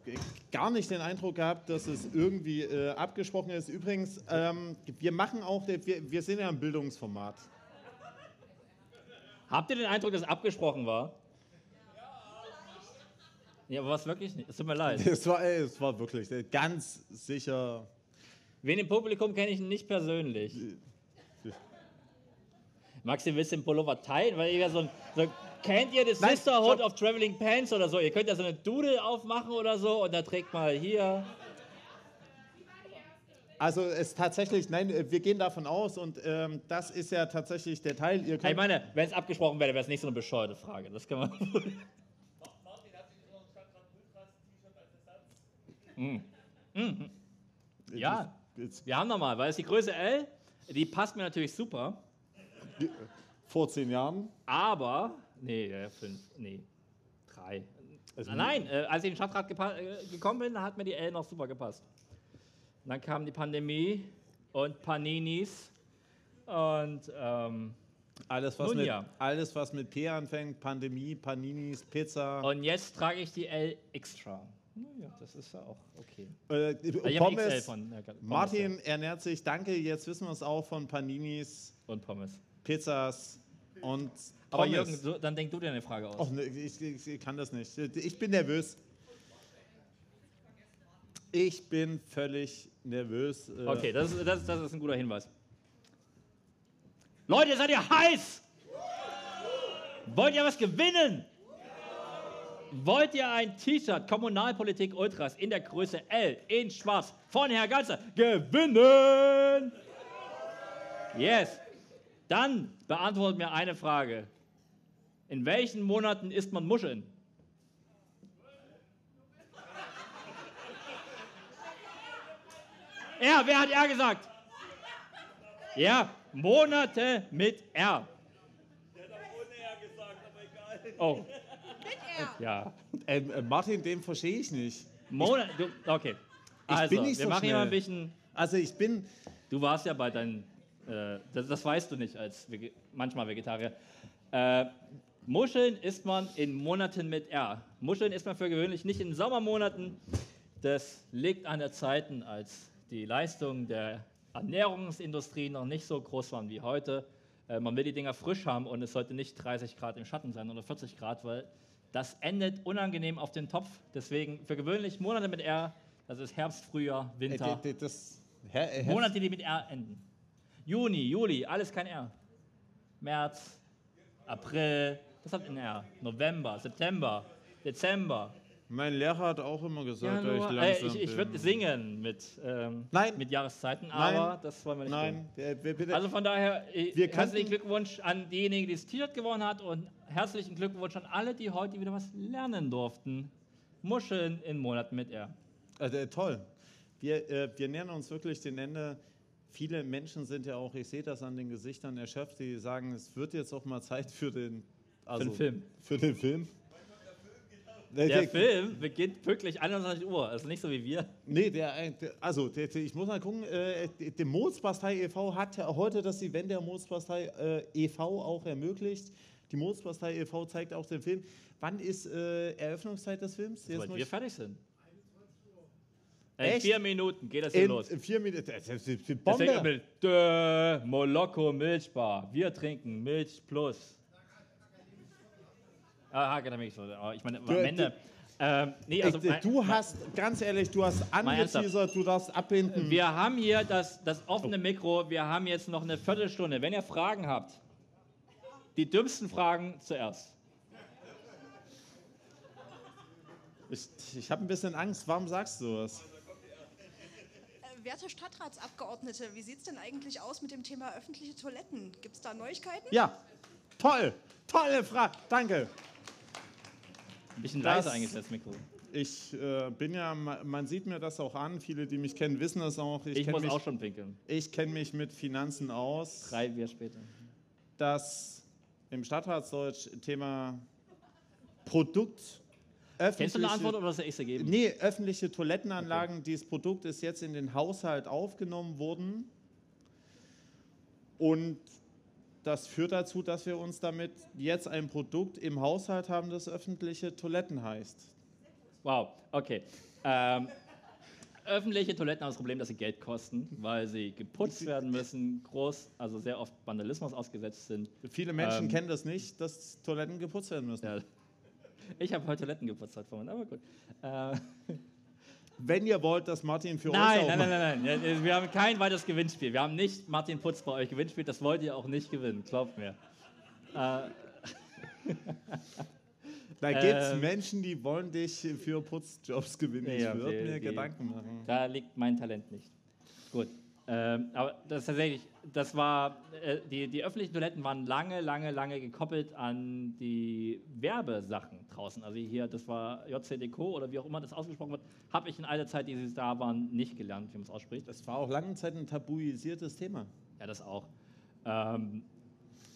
gar nicht den Eindruck gehabt, dass es irgendwie äh, abgesprochen ist. Übrigens, ähm, wir machen auch, wir, wir sind ja im Bildungsformat. Habt ihr den Eindruck, dass es abgesprochen war? Ja, aber was wirklich nicht. Es tut mir leid. Es war, es war wirklich äh, ganz sicher. Wen im Publikum kenne ich nicht persönlich. Maxi, willst du den Pullover teilen? Weil ihr so ein, so, kennt ihr das Nein, Sisterhood of Traveling Pants oder so? Ihr könnt ja so eine Dudel aufmachen oder so und da trägt mal hier. Also es tatsächlich, nein, äh, wir gehen davon aus und ähm, das ist ja tatsächlich der Teil. Ihr Ich meine, wenn es abgesprochen wäre, wäre es nicht so eine bescheuerte Frage. Das kann man. Mhm. Mhm. Ja, wir haben nochmal, weil es die Größe L, die passt mir natürlich super, vor zehn Jahren. aber. Nee, äh, fünf, nee, drei. Also- Nein, äh, als ich in den Stadtrat äh, gekommen bin, hat mir die L noch super gepasst. Und dann kam die Pandemie und Paninis und ähm, Alles was, mit, ja. alles, was mit P anfängt, Pandemie, Paninis, Pizza. Und jetzt trage ich die L extra. Naja, das ist ja auch okay. Äh, Ich XL Pommes. von ja, Pommes, Martin ernährt sich, danke, jetzt wissen wir es auch von Paninis, ja. und Pommes. Pizzas und Aber Pommes. Jürgen, so, dann denk du dir eine Frage aus. Och, ne, ich, ich, ich kann das nicht. Ich bin nervös. Ich bin völlig nervös. äh, Okay, das, ist- das, das ist ein guter Hinweis. Leute, seid ihr heiß? Wollt ihr was gewinnen? Wollt ihr ein T-Shirt Kommunalpolitik Ultras in der Größe L in Schwarz von Herr Ganzer gewinnen? Yes. Dann beantwortet mir eine Frage. In welchen Monaten isst man Muscheln? R, wer hat R gesagt? Ja, Monate mit R. Oh. Ja. Ähm, äh, Martin, den verstehe ich nicht. Monat, du, okay. Also, bin nicht wir so machen hier mal ein schnell. bisschen. Also ich bin, Du warst ja bei deinen. Äh, das, das weißt du nicht als Vege manchmal Vegetarier. Äh, Muscheln isst man in Monaten mit R. Muscheln isst man für gewöhnlich nicht in Sommermonaten. Das liegt an der Zeiten, als die Leistungen der Ernährungsindustrie noch nicht so groß waren wie heute. Äh, man will die Dinger frisch haben und es sollte nicht 30 Grad im Schatten sein oder 40 Grad, weil das endet unangenehm auf den Topf. Deswegen für gewöhnlich Monate mit R. Das ist Herbst, Frühjahr, äh, Winter. d- das, Herr, Herr, Monate, die mit R enden. Juni, Juli, alles kein R. März, April, das hat ein R. November, September, Dezember. mein Lehrer hat auch immer gesagt, Januar, äh, ich langsam ich, ich würde singen mit, ähm, Nein. mit Jahreszeiten, Nein. aber das wollen wir nicht Nein, äh, bitte. tun. Also von daher, äh, Wir herzlichen Glückwunsch an diejenigen, die das T-Shirt gewonnen hat und herzlichen Glückwunsch an alle, die heute wieder was lernen durften. Muscheln in Monaten mit R. Also, äh, toll. Wir, äh, wir nähern uns wirklich dem Ende. Viele Menschen sind ja auch, ich sehe das an den Gesichtern erschöpft, die sagen, es wird jetzt auch mal Zeit für den, also, den Film. Für den Film. Äh, Der Film beginnt pünktlich 21 Uhr, also nicht so wie wir. Nee, der, der- also der, der, ich muss mal gucken, äh, die- Moosbastei e.V. hat ja heute das Event der Moosbastei äh, e.V. auch ermöglicht. Die Moosbastei e.V. zeigt auch den Film. Wann ist äh, Eröffnungszeit des Films? Sobald wir fertig sind. In Echt? vier Minuten geht das hier in, los. in vier Minuten. Das ist die Bombe. mit Dö, Moloko Milchbar. Wir trinken Milch plus. Ah, Akademie. so, oh, Ich meine, am Ende. Ähm, nee, also, Ich, du hast, ganz ehrlich, du hast angeteasert, du darfst abbinden. wir haben hier das, das offene Mikro. Wir haben jetzt noch eine Viertelstunde. Wenn ihr Fragen habt, die dümmsten Fragen zuerst. Ich, ich habe ein bisschen Angst. Warum sagst du das? Werte Stadtratsabgeordnete, wie sieht es denn eigentlich aus mit dem Thema öffentliche Toiletten? Gibt es da Neuigkeiten? Ja, toll. Tolle Frage. Danke. Ein bisschen Das- leiser eigentlich das Mikro. Ich äh, bin ja, ma- man sieht mir das auch an. Viele, die mich kennen, wissen das auch. Ich, kenn muss mich, auch schon pinkeln. Ich kenne mich mit Finanzen aus. Drei Bier später. dass im Stadtratsdeutsch Thema Produkt Kennst du eine Antwort oder soll ich sie geben? Nee, öffentliche Toilettenanlagen, dieses Produkt ist jetzt in den Haushalt aufgenommen worden. Und das führt dazu, dass wir uns damit jetzt ein Produkt im Haushalt haben, das öffentliche Toiletten heißt. Wow, okay. Ähm, öffentliche Toiletten haben das Problem, dass sie Geld kosten, weil sie geputzt werden müssen, groß, also sehr oft Vandalismus ausgesetzt sind. Viele Menschen Ähm, kennen das nicht, dass Toiletten geputzt werden müssen. Ja. Ich habe heute Toiletten geputzt heute Vormittag, aber gut. Äh, Wenn ihr wollt, dass Martin für nein, euch nein, nein, nein, nein, Ja, Wir haben kein weiteres Gewinnspiel. Wir haben nicht Martin Putz bei euch Gewinnspiel. Das wollt ihr auch nicht gewinnen, glaubt mir. Äh, Da gibt es Ähm, Menschen, die wollen dich für Putzjobs gewinnen. Ich Ja, würde mir die- Gedanken machen. Da liegt mein Talent nicht. Gut. Ähm, aber das ist tatsächlich, das war, äh, die, die öffentlichen Toiletten waren lange, lange, lange gekoppelt an die Werbesachen draußen. Also hier, das war JCDeco oder wie auch immer das ausgesprochen wird, habe ich in all der Zeit, die sie da waren, nicht gelernt, wie man es ausspricht. Das war auch lange Zeit ein tabuisiertes Thema. Ja, das auch. Ähm,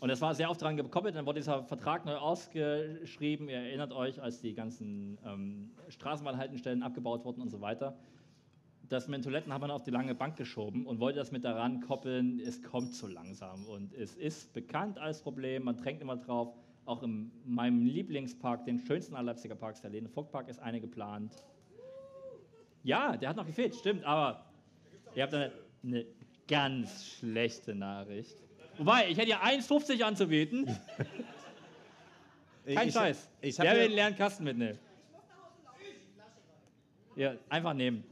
und es war sehr oft daran gekoppelt, dann wurde dieser Vertrag neu ausgeschrieben. Ihr erinnert euch, als die ganzen ähm, Straßenbahnhaltestellen abgebaut wurden und so weiter. Das Toiletten hat man auf die lange Bank geschoben und wollte das mit daran koppeln, es kommt zu langsam. Und es ist bekannt als Problem, man drängt immer drauf. Auch in meinem Lieblingspark, den schönsten aller Leipziger Parks, der Lene Vogt Park, ist eine geplant. Ja, der hat noch gefehlt, stimmt, aber ihr habt eine, eine ganz schlechte Nachricht. Wobei, ich hätte ja 1,50 anzubieten. Kein ich, Scheiß. Ich Wer habe will den leeren Kasten mitnehmen? Ja, einfach nehmen.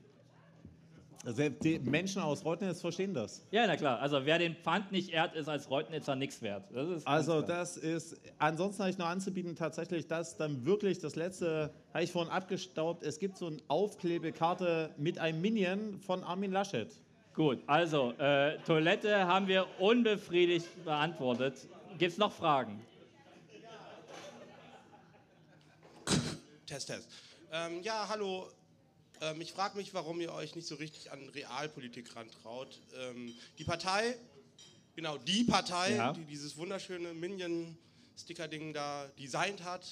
Also die Menschen aus Reutnitz verstehen das. Ja, na klar. Also wer den Pfand nicht ehrt, ist als Reutnitzer nichts wert. Das ist Also das ist, ansonsten habe ich noch anzubieten, tatsächlich das dann wirklich das letzte, habe ich vorhin abgestaubt, es gibt so eine Aufklebekarte mit einem Minion von Armin Laschet. Gut, also äh, Toilette haben wir unbefriedigt beantwortet. Gibt es noch Fragen? Test, Test. Ähm, ja, hallo. Ähm, ich frage mich, warum ihr euch nicht so richtig an Realpolitik rantraut. Ähm, die Partei, genau, die Partei, Ja. die dieses wunderschöne Minion-Sticker-Ding da designt hat,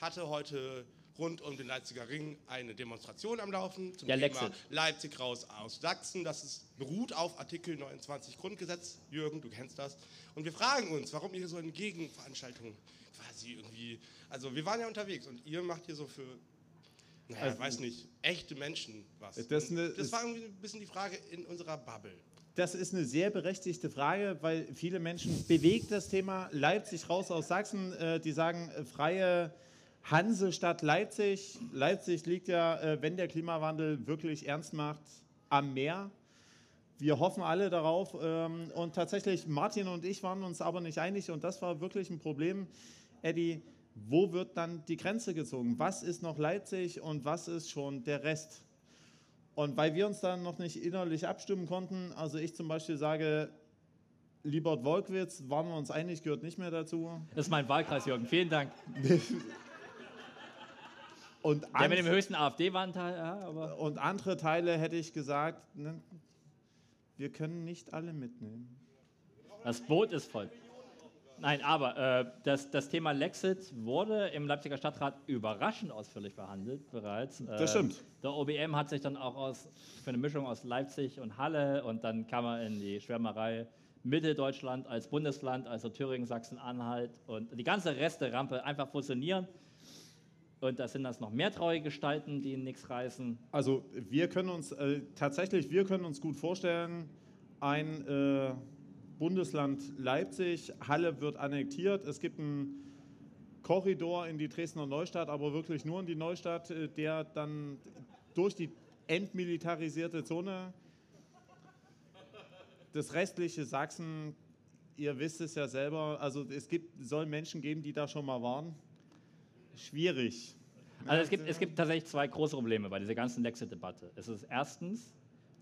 hatte heute rund um den Leipziger Ring eine Demonstration am Laufen zum Ja, Thema Lexit. Leipzig raus aus Sachsen. Das ist, beruht auf Artikel 29 Grundgesetz. Jürgen, du kennst das. Und wir fragen uns, warum ihr so eine Gegenveranstaltung quasi irgendwie. Also, wir waren ja unterwegs und ihr macht hier so für, naja, Also- weiß nicht, echte Menschen was. Das Und ne- das war irgendwie ein bisschen die Frage in unserer Bubble. Das ist eine sehr berechtigte Frage, weil viele Menschen bewegt das Thema Leipzig raus aus Sachsen. Äh, die sagen äh, freie Hansestadt Leipzig. Leipzig liegt ja, äh, wenn der Klimawandel wirklich ernst macht, am Meer. Wir hoffen alle darauf. Ähm, und tatsächlich, Martin und ich waren uns aber nicht einig und das war wirklich ein Problem. Eddie, wo wird dann die Grenze gezogen? Was ist noch Leipzig und was ist schon der Rest? Und weil wir uns dann noch nicht innerlich abstimmen konnten, also ich zum Beispiel sage, Liebert Wolkwitz, waren wir uns einig, gehört nicht mehr dazu. Das ist mein Wahlkreis, Jürgen. Vielen Dank. Und, Der mit dem höchsten AfD-Wanteil, ja, und andere Teile hätte ich gesagt, ne, wir können nicht alle mitnehmen. Das Boot ist voll. Nein, aber äh, das, das Thema Lexit wurde im Leipziger Stadtrat überraschend ausführlich behandelt bereits. Das Ähm, stimmt. Der OBM hat sich dann auch aus, für eine Mischung aus Leipzig und Halle und dann kam er in die Schwärmerei Mitteldeutschland als Bundesland, also Thüringen, Sachsen-Anhalt und die ganze Resterampe einfach fusionieren. Und da sind das noch mehr traurige Gestalten, die nichts reißen. Also wir können uns äh, tatsächlich, wir können uns gut vorstellen, ein äh, Bundesland Leipzig, Halle wird annektiert, es gibt einen Korridor in die Dresdner Neustadt, aber wirklich nur in die Neustadt, äh, der dann durch die entmilitarisierte Zone das restliche Sachsen, ihr wisst es ja selber, also es gibt, soll Menschen geben, die da schon mal waren. Schwierig. Also es gibt, es gibt tatsächlich zwei große Probleme bei dieser ganzen Lexit-Debatte. Es ist erstens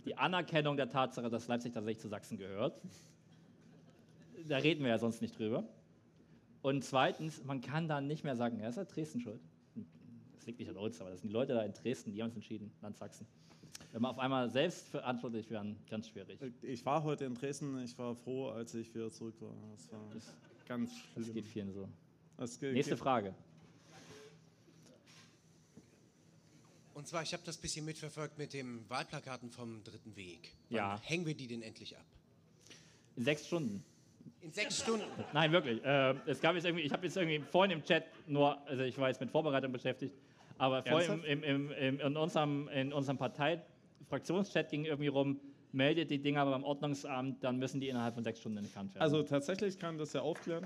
die Anerkennung der Tatsache, dass Leipzig tatsächlich zu Sachsen gehört. Da reden wir ja sonst nicht drüber. Und zweitens, man kann dann nicht mehr sagen, ja, ist ja Dresden schuld. Das liegt nicht an uns, aber das sind die Leute da in Dresden, die haben es entschieden, Land Sachsen. Wenn man auf einmal selbst verantwortlich wären, ganz schwierig. Ich war heute in Dresden, ich war froh, als ich wieder zurück war. Das war ganz Das schlimm. geht vielen so. Das ge- Nächste geht- Frage. Und zwar, ich habe das bisschen mitverfolgt mit den Wahlplakaten vom Dritten Weg. Wann Ja. hängen wir die denn endlich ab? In sechs Stunden. In sechs Stunden. Nein, wirklich. Äh, es gab jetzt irgendwie, ich habe jetzt irgendwie vorhin im Chat nur, also ich war jetzt mit Vorbereitung beschäftigt, Aber vorhin im, im, im, in unserem, in unserem Partei-Fraktionschat ging irgendwie rum, meldet die Dinger beim Ordnungsamt, dann müssen die innerhalb von sechs Stunden entfernt werden. Also tatsächlich kann das ja aufklären.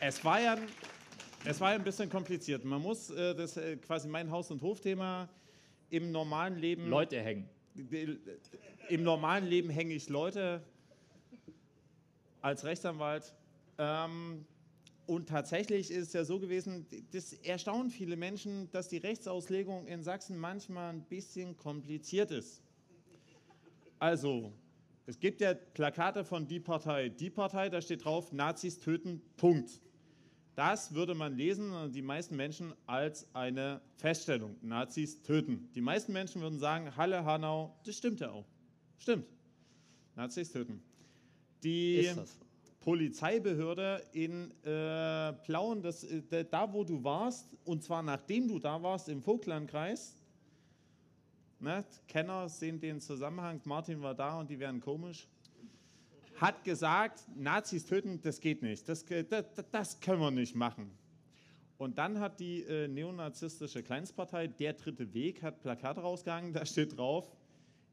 Es war ja, es war ja ein bisschen kompliziert. Man muss äh, das äh, quasi mein Haus- und Hofthema im normalen Leben. Leute hängen. Im normalen Leben hänge ich Leute als Rechtsanwalt. Ähm, und tatsächlich ist es ja so gewesen, das erstaunt viele Menschen, dass die Rechtsauslegung in Sachsen manchmal ein bisschen kompliziert ist. Also, es gibt ja Plakate von Die Partei. Die Partei, da steht drauf, Nazis töten, Punkt. Das würde man lesen, die meisten Menschen, als eine Feststellung. Nazis töten. Die meisten Menschen würden sagen, Halle, Hanau, das stimmt ja auch. Stimmt. Nazis töten. Die? Polizeibehörde in äh, Plauen, das, äh, da- wo du warst, und zwar nachdem du da warst, im Vogtlandkreis, ne, Kenner sehen den Zusammenhang, Martin war da und die wären komisch, hat gesagt, Nazis töten, das geht nicht, das, ge- das, das können wir nicht machen. Und dann hat die äh, neonazistische Kleinstpartei, der dritte Weg, hat Plakate rausgehangen, da steht drauf,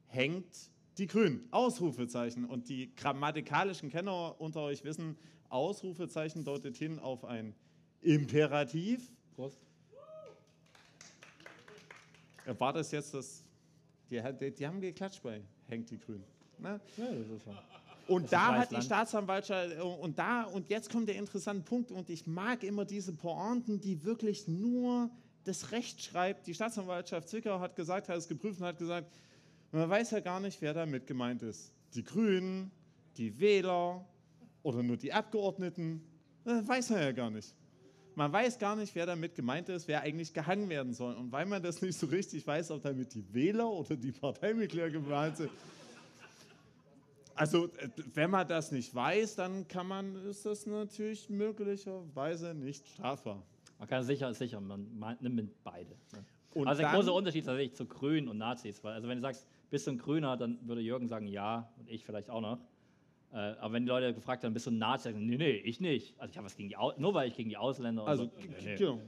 hängt die Grünen, Ausrufezeichen. Und die grammatikalischen Kenner unter euch wissen, Ausrufezeichen deutet hin auf ein Imperativ. Prost. War das jetzt das, die, die, haben geklatscht bei hängt die Grünen. Ne? Ja, das. Und ein da hat die. Staatsanwaltschaft, äh, und da, und jetzt kommt der interessante Punkt, und ich mag immer diese Pointen, die wirklich nur das Recht schreibt. Die Staatsanwaltschaft Zwickau hat gesagt, hat es geprüft und hat gesagt, man weiß ja gar nicht, wer damit gemeint ist. Die Grünen, die Wähler oder nur die Abgeordneten, das weiß man ja gar nicht. Man weiß gar nicht, wer damit gemeint ist, wer eigentlich gehangen werden soll. Und weil man das nicht so richtig weiß, ob damit die Wähler oder die Parteimitglieder gemeint sind, also, äh, wenn man das nicht weiß, dann kann man, ist das natürlich möglicherweise nicht strafbar. Man kann sicher, sicher, man nimmt beide. Ne? Und also der dann- große Unterschied tatsächlich zu Grünen und Nazis. Weil, also wenn du sagst, bist du ein Grüner, dann würde Jürgen sagen, ja, und ich vielleicht auch noch. Äh, aber wenn die Leute gefragt haben, bist du ein Nazi, dann sagen, nee, nee, ich nicht. Also ich habe was gegen die, Au nur weil ich gegen die Ausländer Also, so. Nee, nee.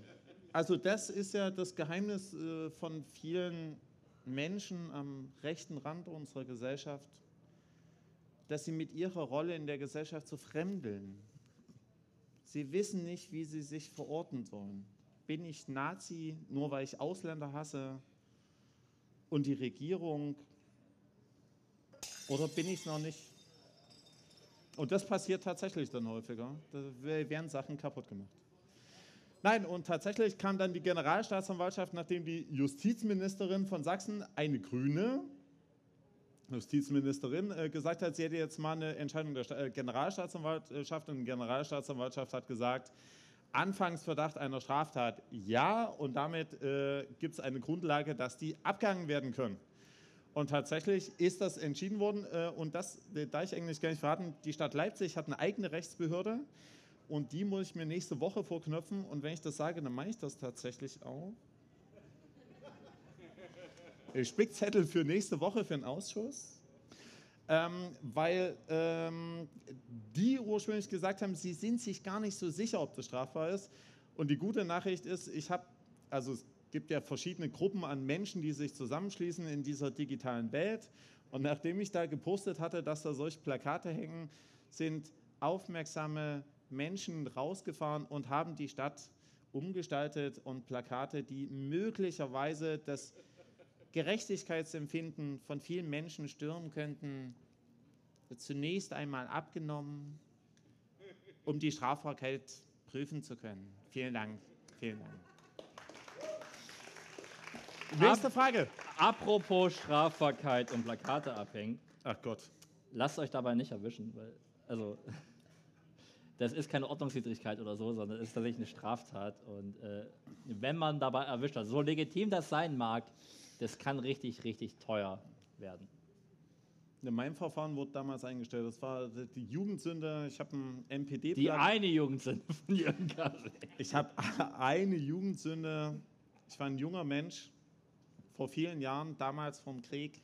also das ist ja das Geheimnis äh, von vielen Menschen am rechten Rand unserer Gesellschaft, dass sie mit ihrer Rolle in der Gesellschaft so fremdeln. Sie wissen nicht, wie sie sich verorten sollen. Bin ich Nazi, nur weil ich Ausländer hasse und die Regierung? Oder bin ich es noch nicht? Und das passiert tatsächlich dann häufiger. Da werden Sachen kaputt gemacht. Nein, und tatsächlich kam dann die Generalstaatsanwaltschaft, nachdem die Justizministerin von Sachsen, eine Grüne Justizministerin, äh, gesagt hat, sie hätte jetzt mal eine Entscheidung der äh, Generalstaatsanwaltschaft und die Generalstaatsanwaltschaft hat gesagt, Anfangsverdacht einer Straftat ja und damit äh, gibt es eine Grundlage, dass die abgehangen werden können. Und tatsächlich ist das entschieden worden äh, und das, äh, da ich eigentlich gar nicht verraten, die Stadt Leipzig hat eine eigene Rechtsbehörde und die muss ich mir nächste Woche vorknöpfen und wenn ich das sage, dann meine ich das tatsächlich auch. Spickzettel für nächste Woche für den Ausschuss. Ähm, weil ähm, die ursprünglich gesagt haben, sie sind sich gar nicht so sicher, ob das strafbar ist. Und die gute Nachricht ist, ich habe, also gibt ja verschiedene Gruppen an Menschen, die sich zusammenschließen in dieser digitalen Welt. Und nachdem ich da gepostet hatte, dass da solche Plakate hängen, sind aufmerksame Menschen rausgefahren und haben die Stadt umgestaltet und Plakate, die möglicherweise das Gerechtigkeitsempfinden von vielen Menschen stören könnten, zunächst einmal abgenommen, um die Strafbarkeit prüfen zu können. Vielen Dank. Vielen Dank. Nächste Frage. Apropos Strafbarkeit und Plakate abhängen, Ach Gott. lasst euch dabei nicht erwischen, weil, also, das ist keine Ordnungswidrigkeit oder so, sondern es ist tatsächlich eine Straftat. Und äh, wenn man dabei erwischt wird, so legitim das sein mag, das kann richtig, richtig teuer werden. In meinem Verfahren wurde damals eingestellt. Das war die Jugendsünde. Ich habe ein NPD. Die eine Jugendsünde von Jürgen Kasek. Ich habe eine Jugendsünde. Ich war ein junger Mensch vor vielen Jahren, damals vom Krieg.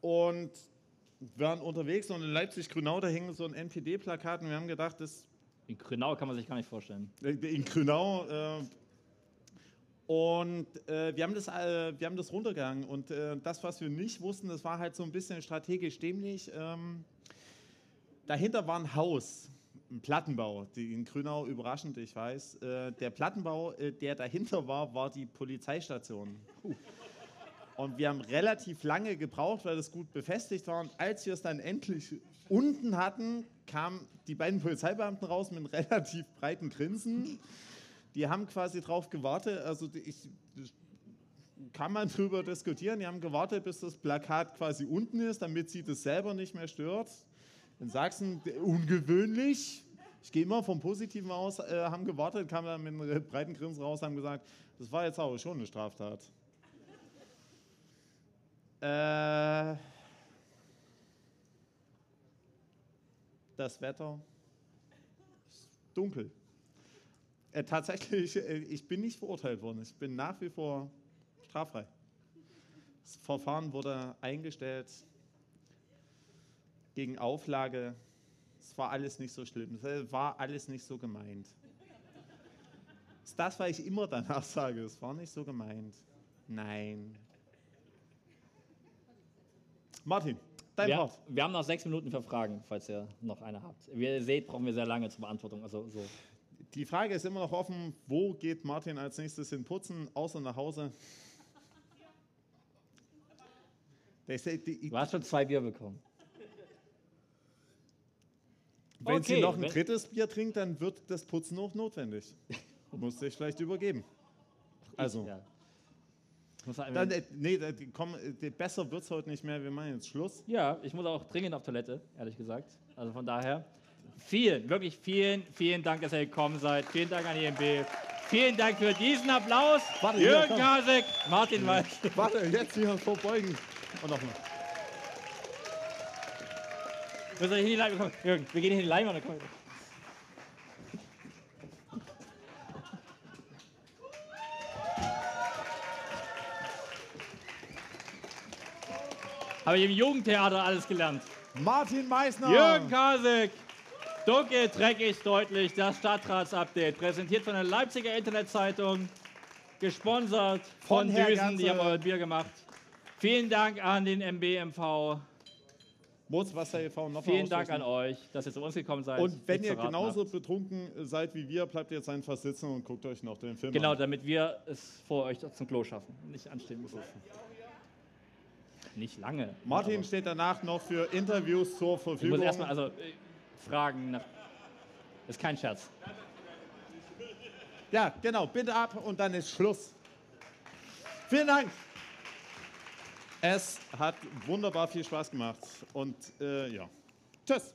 Und wir waren unterwegs und in Leipzig-Grünau, da hing so ein NPD-Plakat und wir haben gedacht, das In Grünau kann man sich gar nicht vorstellen. in Grünau. Äh, und äh, wir, haben das, äh, wir haben das runtergegangen. Und äh, das, was wir nicht wussten, das war halt so ein bisschen strategisch dämlich. Ähm, dahinter war ein Haus, Plattenbau, die in Grünau überraschend, ich weiß. Äh, der Plattenbau, äh, der dahinter war, war die Polizeistation. Und wir haben relativ lange gebraucht, weil das gut befestigt war. Und als wir es dann endlich unten hatten, kamen die beiden Polizeibeamten raus mit einem relativ breiten Grinsen die haben quasi drauf gewartet, also ich, kann man drüber diskutieren, die haben gewartet, bis das Plakat quasi unten ist, damit sie das selber nicht mehr stört. In Sachsen ungewöhnlich. Ich gehe immer vom Positiven aus, äh, haben gewartet, kamen dann mit einem breiten Grinsen raus, haben gesagt, das war jetzt aber schon eine Straftat. Äh, das Wetter ist dunkel. Äh, tatsächlich, äh, ich bin nicht verurteilt worden. Ich bin nach wie vor straffrei. Das Verfahren wurde eingestellt gegen Auflage. Es war alles nicht so schlimm. Es war alles nicht so gemeint. Das ist das, was ich immer danach sage. Es war nicht so gemeint. Nein. Martin, dein wir, Wort. Wir haben noch sechs Minuten für Fragen, falls ihr noch eine habt. Wie ihr seht, brauchen wir sehr lange zur Beantwortung. Also so die Frage ist immer noch offen, wo geht Martin als nächstes hin putzen, außer nach Hause? du hast schon zwei Bier bekommen. Wenn okay, sie noch ein drittes Bier trinkt, dann wird das Putzen auch notwendig. Muss sich vielleicht übergeben. Also. Ja. Dann, äh, nee, komm, äh, besser wird es heute nicht mehr. Wir machen jetzt Schluss. Ja, ich muss auch dringend auf Toilette, ehrlich gesagt. Also von daher vielen, wirklich vielen, vielen Dank, dass ihr gekommen seid. Vielen Dank an IMB. Vielen Dank für diesen Applaus. Warte, Jürgen Kasek, Martin. Weiß. Warte, jetzt hier vorbeugen. Und nochmal. Wir hier in die Leine. Jürgen, wir gehen hier in die Leine. Komm. Habe ich im Jugendtheater alles gelernt. Martin Meissner. Jürgen Kasek. Dunkel, dreckig, deutlich, das Stadtratsupdate, präsentiert von der Leipziger Internetzeitung, gesponsert von, von Düsen, die haben euer Bier gemacht. Vielen Dank an den MBMV. Mootswasser e.V. noch Vielen Dank an euch, dass ihr zu uns gekommen seid. Und wenn ihr genauso habt. betrunken seid wie wir, bleibt jetzt einfach sitzen und guckt euch noch den Film genau, an. Genau, damit wir es vor euch zum Klo schaffen, nicht anstehen müssen. Nicht lange. Martin steht danach noch für Interviews zur Verfügung. Ich muss erstmal, also Fragen nach. Ist kein Scherz. Ja, genau. Bitte ab und dann ist Schluss. Vielen Dank. Es hat wunderbar viel Spaß gemacht. Und äh, ja. Tschüss.